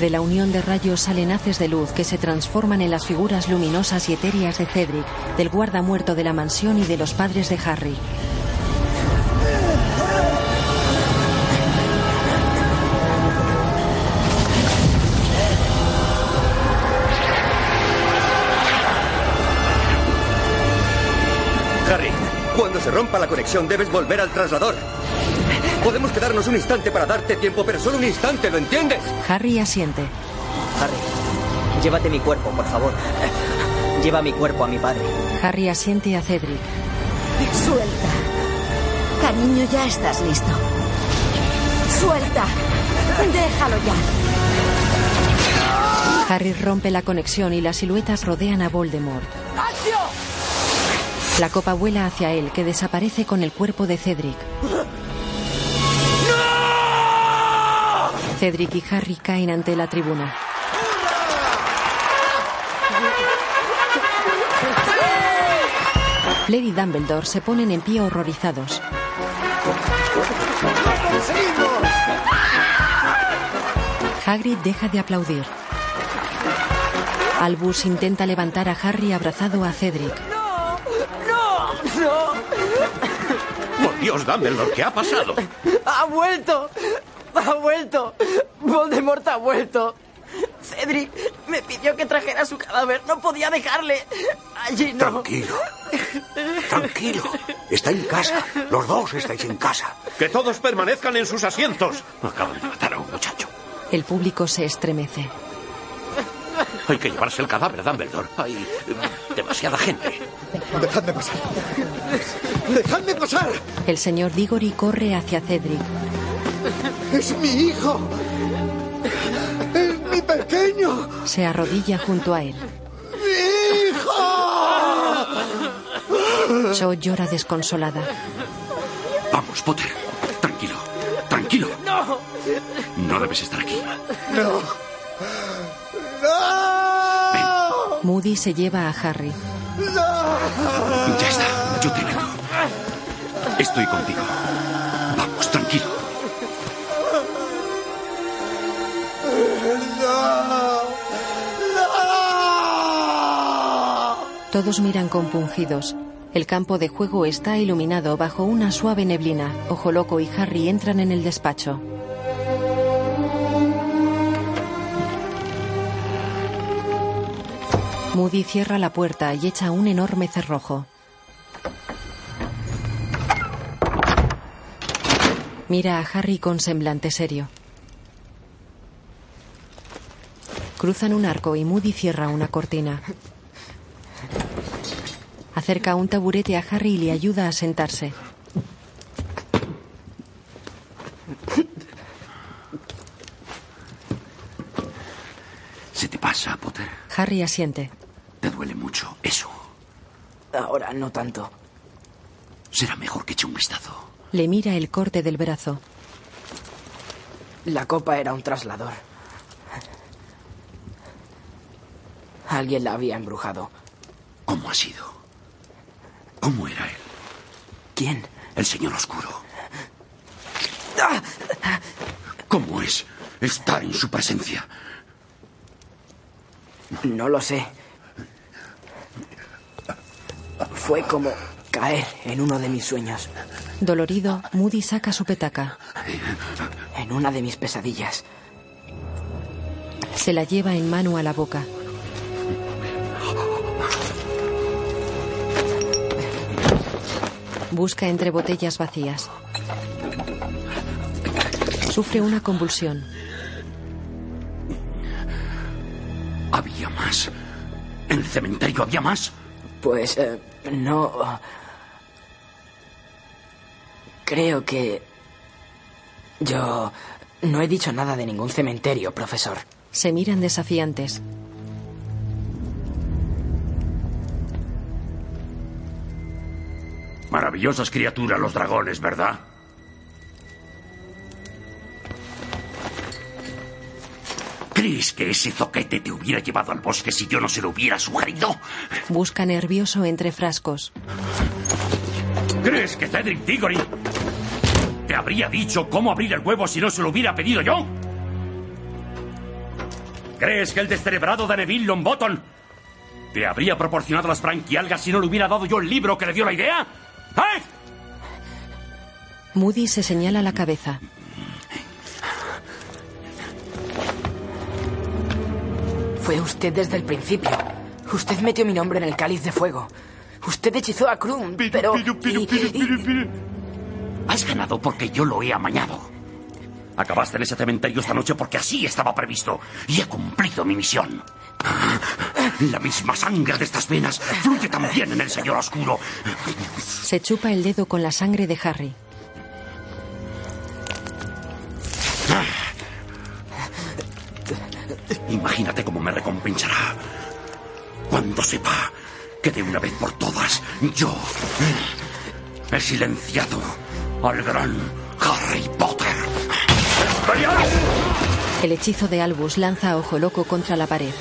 S2: De la unión de rayos salen haces de luz que se transforman en las figuras luminosas y etéreas de Cedric, del guarda muerto de la mansión y de los padres de Harry.
S37: Harry, cuando se rompa la conexión debes volver al traslador. Podemos quedarnos un instante para darte tiempo, pero solo un instante, ¿lo entiendes?
S2: Harry asiente.
S42: Harry, llévate mi cuerpo, por favor. Lleva mi cuerpo a mi padre.
S2: Harry asiente a Cedric.
S43: Suelta. Cariño, ya estás listo. Suelta. Déjalo ya.
S2: Harry rompe la conexión y las siluetas rodean a Voldemort. La copa vuela hacia él, que desaparece con el cuerpo de Cedric. Cedric y Harry caen ante la tribuna. Fred y Dumbledore se ponen en pie horrorizados. Hagrid deja de aplaudir. Albus intenta levantar a Harry abrazado a Cedric.
S30: ¡No! ¡No!
S44: Por Dios, Dumbledore, ¿qué ha pasado?
S30: ¡Ha vuelto! ¡Ha vuelto! ¡Voldemort ha vuelto! Cedric me pidió que trajera su cadáver. No podía dejarle. Allí no.
S11: Tranquilo. Tranquilo. Está en casa. Los dos estáis en casa.
S44: Que todos permanezcan en sus asientos. Acaban de matar a un muchacho.
S2: El público se estremece.
S44: Hay que llevarse el cadáver, Dumbledore. Hay eh, demasiada gente.
S11: Dejadme pasar. Dejadme pasar.
S2: El señor Diggory corre hacia Cedric.
S11: Es mi hijo. Es mi pequeño.
S2: Se arrodilla junto a él.
S11: ¡Mi hijo!
S2: Cho llora desconsolada.
S19: Vamos, Potter. Tranquilo. Tranquilo.
S30: ¡No!
S19: No debes estar aquí.
S11: No. ¡No!
S2: Moody se lleva a Harry.
S19: Ya está. Yo te meto. Estoy contigo.
S2: Todos miran compungidos. El campo de juego está iluminado bajo una suave neblina. Ojo Loco y Harry entran en el despacho. Moody cierra la puerta y echa un enorme cerrojo. Mira a Harry con semblante serio. Cruzan un arco y Moody cierra una cortina. Acerca un taburete a Harry y le ayuda a sentarse.
S19: ¿Se te pasa, Potter?
S2: Harry asiente.
S19: Te duele mucho eso.
S7: Ahora no tanto.
S19: Será mejor que eche un vistazo.
S2: Le mira el corte del brazo.
S7: La copa era un traslador. Alguien la había embrujado.
S19: ¿Cómo ha sido? ¿Cómo era él?
S7: ¿Quién?
S19: El señor oscuro. ¿Cómo es estar en su presencia?
S7: No lo sé. Fue como caer en uno de mis sueños,
S2: Dolorido, Moody saca su petaca.
S7: en una de mis pesadillas.
S2: Se la lleva en mano a la boca. Busca entre botellas vacías. Sufre una convulsión.
S19: ¿Había más? ¿En el cementerio había más?
S7: Pues eh, no. Creo que... Yo no he dicho nada de ningún cementerio, profesor.
S2: Se miran desafiantes.
S19: Maravillosas criaturas los dragones, ¿verdad? ¿Crees que ese zoquete te hubiera llevado al bosque si yo no se lo hubiera sugerido?
S2: Busca nervioso entre frascos.
S19: ¿Crees que Cedric Diggory te habría dicho cómo abrir el huevo si no se lo hubiera pedido yo? ¿Crees que el descerebrado de Neville Longbottom te habría proporcionado las branquialgas si no le hubiera dado yo el libro que le dio la idea? ¿Eh?
S2: Moody se señala la cabeza.
S7: Fue usted desde el principio. Usted metió mi nombre en el cáliz de fuego. Usted hechizó a Krum, pero...
S19: Has ganado porque yo lo he amañado. Acabaste en ese cementerio esta noche porque así estaba previsto. Y he cumplido mi misión. La misma sangre de estas venas fluye también en el Señor Oscuro.
S2: Se chupa el dedo con la sangre de Harry.
S19: Imagínate cómo me recompensará. Cuando sepa que de una vez por todas yo he silenciado al gran Harry Potter.
S2: El hechizo de Albus lanza a Ojo Loco contra la pared.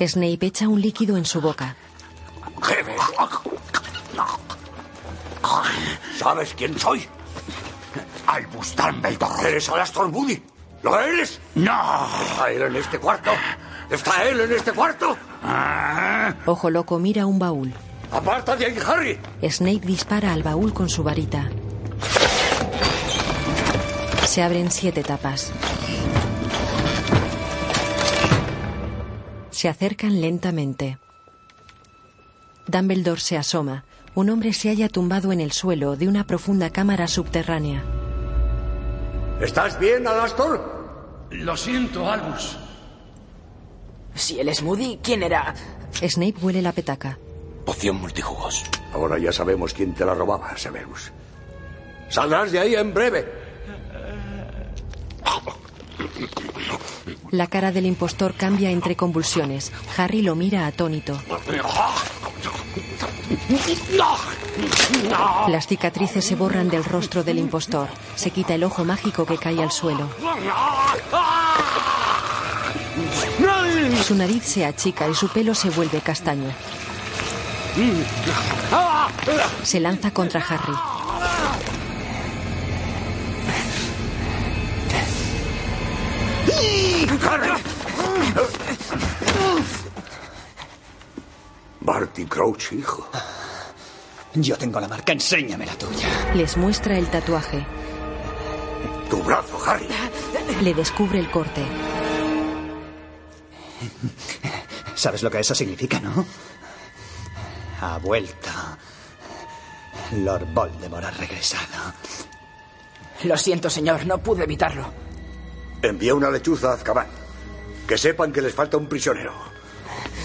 S2: Snape echa un líquido en su boca.
S38: ¿Sabes quién soy?
S19: Albus Dumbledore.
S38: ¿Eres Alastor Moody? ¿Lo eres?
S19: ¡No!
S38: ¿Está él en este cuarto? ¿Está él en este cuarto?
S2: Ojo Loco mira un baúl.
S38: ¡Aparta de ahí, Harry!
S2: Snape dispara al baúl con su varita. Se abren siete tapas. Se acercan lentamente. Dumbledore se asoma. Un hombre se halla tumbado en el suelo de una profunda cámara subterránea.
S16: ¿Estás bien, Alastor?
S19: Lo siento, Albus.
S7: Si él es Moody, ¿quién era?
S2: Snape huele la petaca.
S38: Poción multijugos.
S16: Ahora ya sabemos quién te la robaba, Severus. Saldrás de ahí en breve.
S2: La cara del impostor cambia entre convulsiones. Harry lo mira atónito. Las cicatrices se borran del rostro del impostor. Se quita el ojo mágico que cae al suelo. Su nariz se achica y su pelo se vuelve castaño. Se lanza contra Harry.
S16: Barty Crouch, hijo.
S4: Yo tengo la marca, enséñame la tuya.
S2: Les muestra el tatuaje.
S16: Tu brazo, Harry.
S2: Le descubre el corte.
S4: ¿Sabes lo que eso significa, no? Ha vuelto. Lord Voldemort ha regresado.
S7: Lo siento, señor, no pude evitarlo.
S16: Envía una lechuza a Azkaban. Que sepan que les falta un prisionero.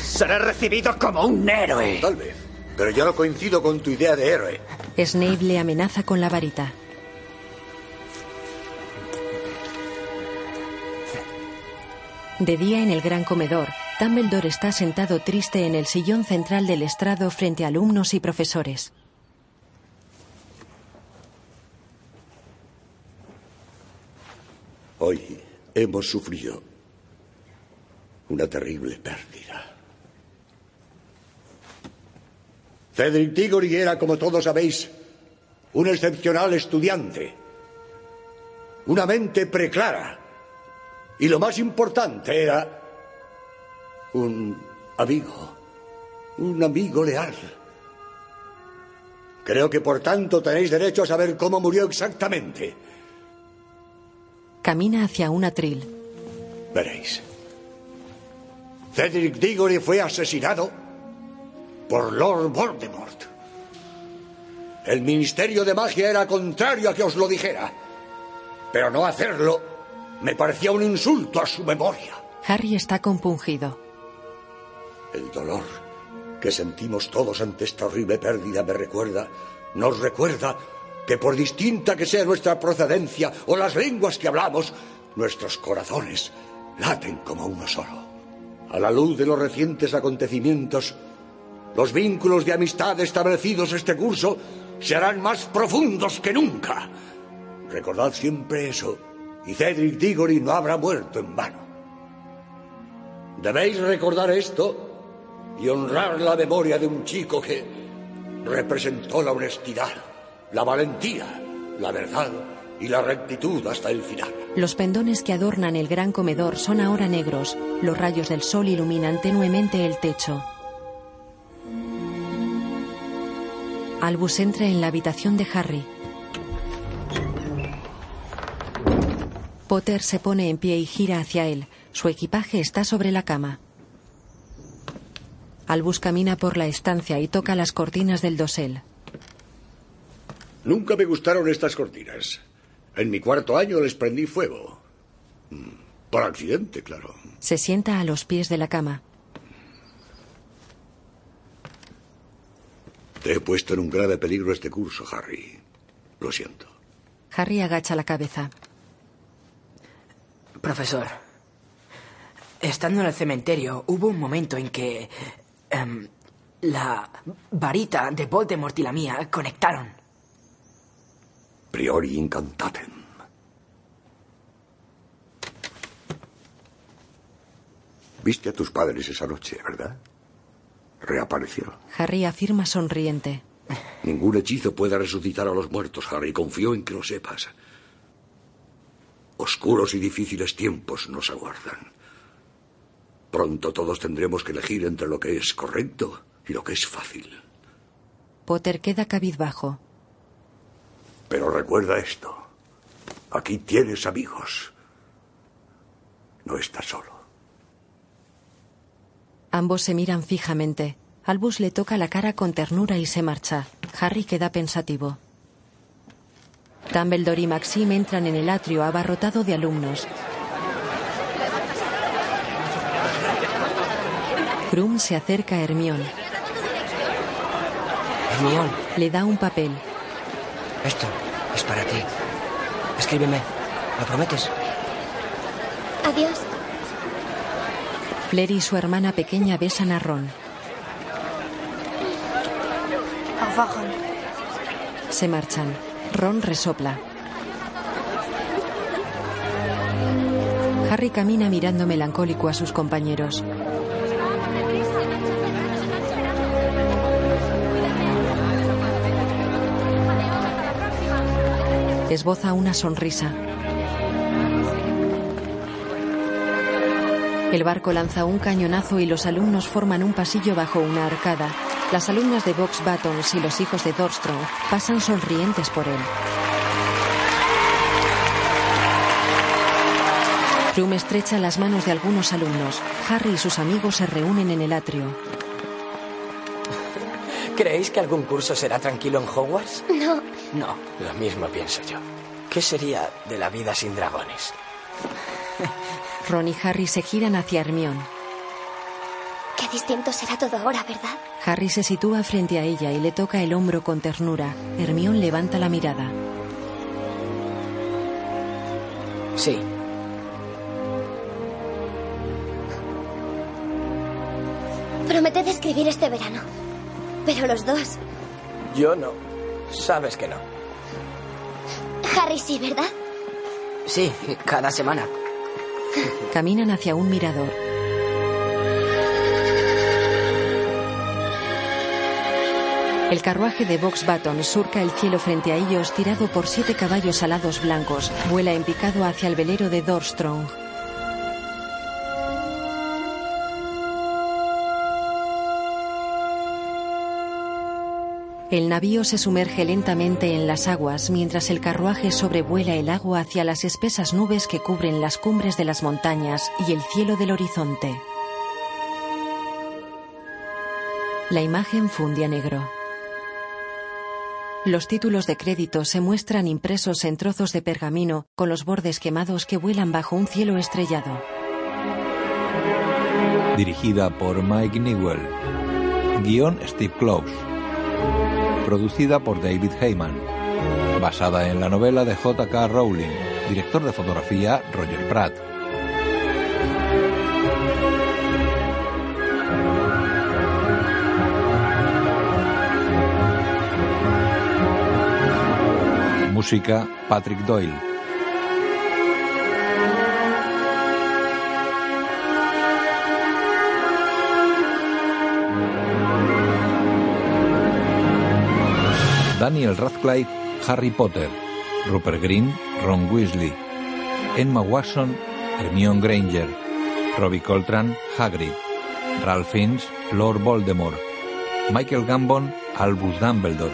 S4: Seré recibido como un héroe.
S16: Tal vez. Pero yo no coincido con tu idea de héroe.
S2: Snape le amenaza con la varita. De día en el gran comedor, Dumbledore está sentado triste en el sillón central del estrado frente a alumnos y profesores.
S16: Hoy hemos sufrido una terrible pérdida. Cedric Diggory era, como todos sabéis, un excepcional estudiante, una mente preclara, y lo más importante era un amigo, un amigo leal. Creo que por tanto tenéis derecho a saber cómo murió exactamente.
S2: Camina hacia un atril.
S16: Veréis. Cedric Diggory fue asesinado por Lord Voldemort. El Ministerio de Magia era contrario a que os lo dijera. Pero no hacerlo me parecía un insulto a su memoria.
S2: Harry está compungido.
S16: El dolor que sentimos todos ante esta horrible pérdida me recuerda, nos recuerda que por distinta que sea nuestra procedencia o las lenguas que hablamos, nuestros corazones laten como uno solo. A la luz de los recientes acontecimientos, los vínculos de amistad establecidos este curso se harán más profundos que nunca. Recordad siempre eso, y Cedric Diggory no habrá muerto en vano. Debéis recordar esto y honrar la memoria de un chico que representó la honestidad, la valentía, la verdad y la rectitud hasta el final.
S2: Los pendones que adornan el gran comedor son ahora negros. Los rayos del sol iluminan tenuemente el techo. Albus entra en la habitación de Harry. Potter se pone en pie y gira hacia él. Su equipaje está sobre la cama. Albus camina por la estancia y toca las cortinas del dosel.
S16: Nunca me gustaron estas cortinas. En mi cuarto año les prendí fuego. Mm, Por accidente, claro.
S2: Se sienta a los pies de la cama.
S16: Te he puesto en un grave peligro este curso, Harry. Lo siento.
S2: Harry agacha la cabeza.
S7: Profesor, estando en el cementerio, hubo un momento en que em, la varita de Voldemort y la mía conectaron.
S16: Priori incantatem. Viste a tus padres esa noche, ¿verdad? Reaparecieron.
S2: Harry afirma sonriente.
S16: Ningún hechizo puede resucitar a los muertos, Harry. Confío en que lo sepas. Oscuros y difíciles tiempos nos aguardan. Pronto todos tendremos que elegir entre lo que es correcto y lo que es fácil.
S2: Potter queda cabizbajo.
S16: Pero recuerda esto. Aquí tienes amigos. No estás solo.
S2: Ambos se miran fijamente. Albus le toca la cara con ternura y se marcha. Harry queda pensativo. Dumbledore y Maxim entran en el atrio abarrotado de alumnos. Krum se acerca a Hermione.
S41: Hermione,
S2: Le da un papel.
S41: Esto es para ti. Escríbeme. ¿Lo prometes?
S6: Adiós.
S2: Flair y su hermana pequeña besan a Ron. Se marchan. Ron resopla. Harry camina mirando melancólico a sus compañeros. Esboza una sonrisa. El barco lanza un cañonazo y los alumnos forman un pasillo bajo una arcada. Las alumnas de Box Buttons y los hijos de Dorstrong pasan sonrientes por él. Krum estrecha las manos de algunos alumnos. Harry y sus amigos se reúnen en el atrio.
S7: ¿Creéis que algún curso será tranquilo en Hogwarts?
S6: No.
S7: No, lo mismo pienso yo. ¿Qué sería de la vida sin dragones? *laughs*
S2: Ron y Harry se giran hacia Hermione.
S6: Qué distinto será todo ahora, ¿verdad?
S2: Harry se sitúa frente a ella y le toca el hombro con ternura. Hermione levanta la mirada.
S7: Sí.
S6: Prometed escribir este verano. Pero los dos.
S7: Yo no. Sabes que no.
S6: Harry sí, ¿verdad?
S41: Sí, cada semana.
S2: Caminan hacia un mirador. El carruaje de Box Button surca el cielo frente a ellos tirado por siete caballos alados blancos. Vuela en picado hacia el velero de Dorstrong. El navío se sumerge lentamente en las aguas mientras el carruaje sobrevuela el agua hacia las espesas nubes que cubren las cumbres de las montañas y el cielo del horizonte. La imagen funde a negro. Los títulos de crédito se muestran impresos en trozos de pergamino con los bordes quemados que vuelan bajo un cielo estrellado.
S1: Dirigida por Mike Newell. Guión Steve Close. Producida por David Heyman. Basada en la novela de J.K. Rowling. Director de fotografía Roger Pratt. Música Patrick Doyle. Daniel Radcliffe, Harry Potter. Rupert Green, Ron Weasley. Emma Watson, Hermione Granger. Robbie Coltrane, Hagrid. Ralph Fiennes, Lord Voldemort. Michael Gambon, Albus Dumbledore.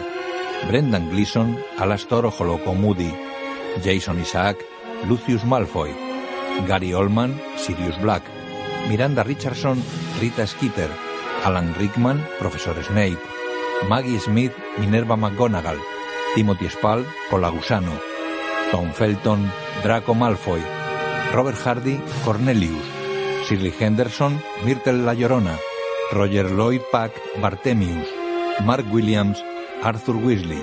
S1: Brendan Gleeson, Alastor Ojoloco Moody. Jason Isaac, Lucius Malfoy. Gary Oldman, Sirius Black. Miranda Richardson, Rita Skeeter. Alan Rickman, Profesor Snape. Maggie Smith, Minerva McGonagall. Timothy Spall, Colagusano. Tom Felton, Draco Malfoy. Robert Hardy, Cornelius. Shirley Henderson, Myrtle La Llorona. Roger Lloyd Pack, Bartemius. Mark Williams, Arthur Weasley.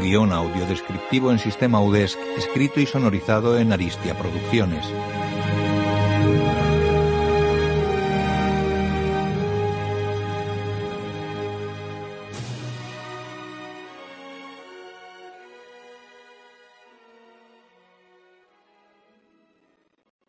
S1: Guión audio descriptivo en sistema UDESC, escrito y sonorizado en Aristia Producciones.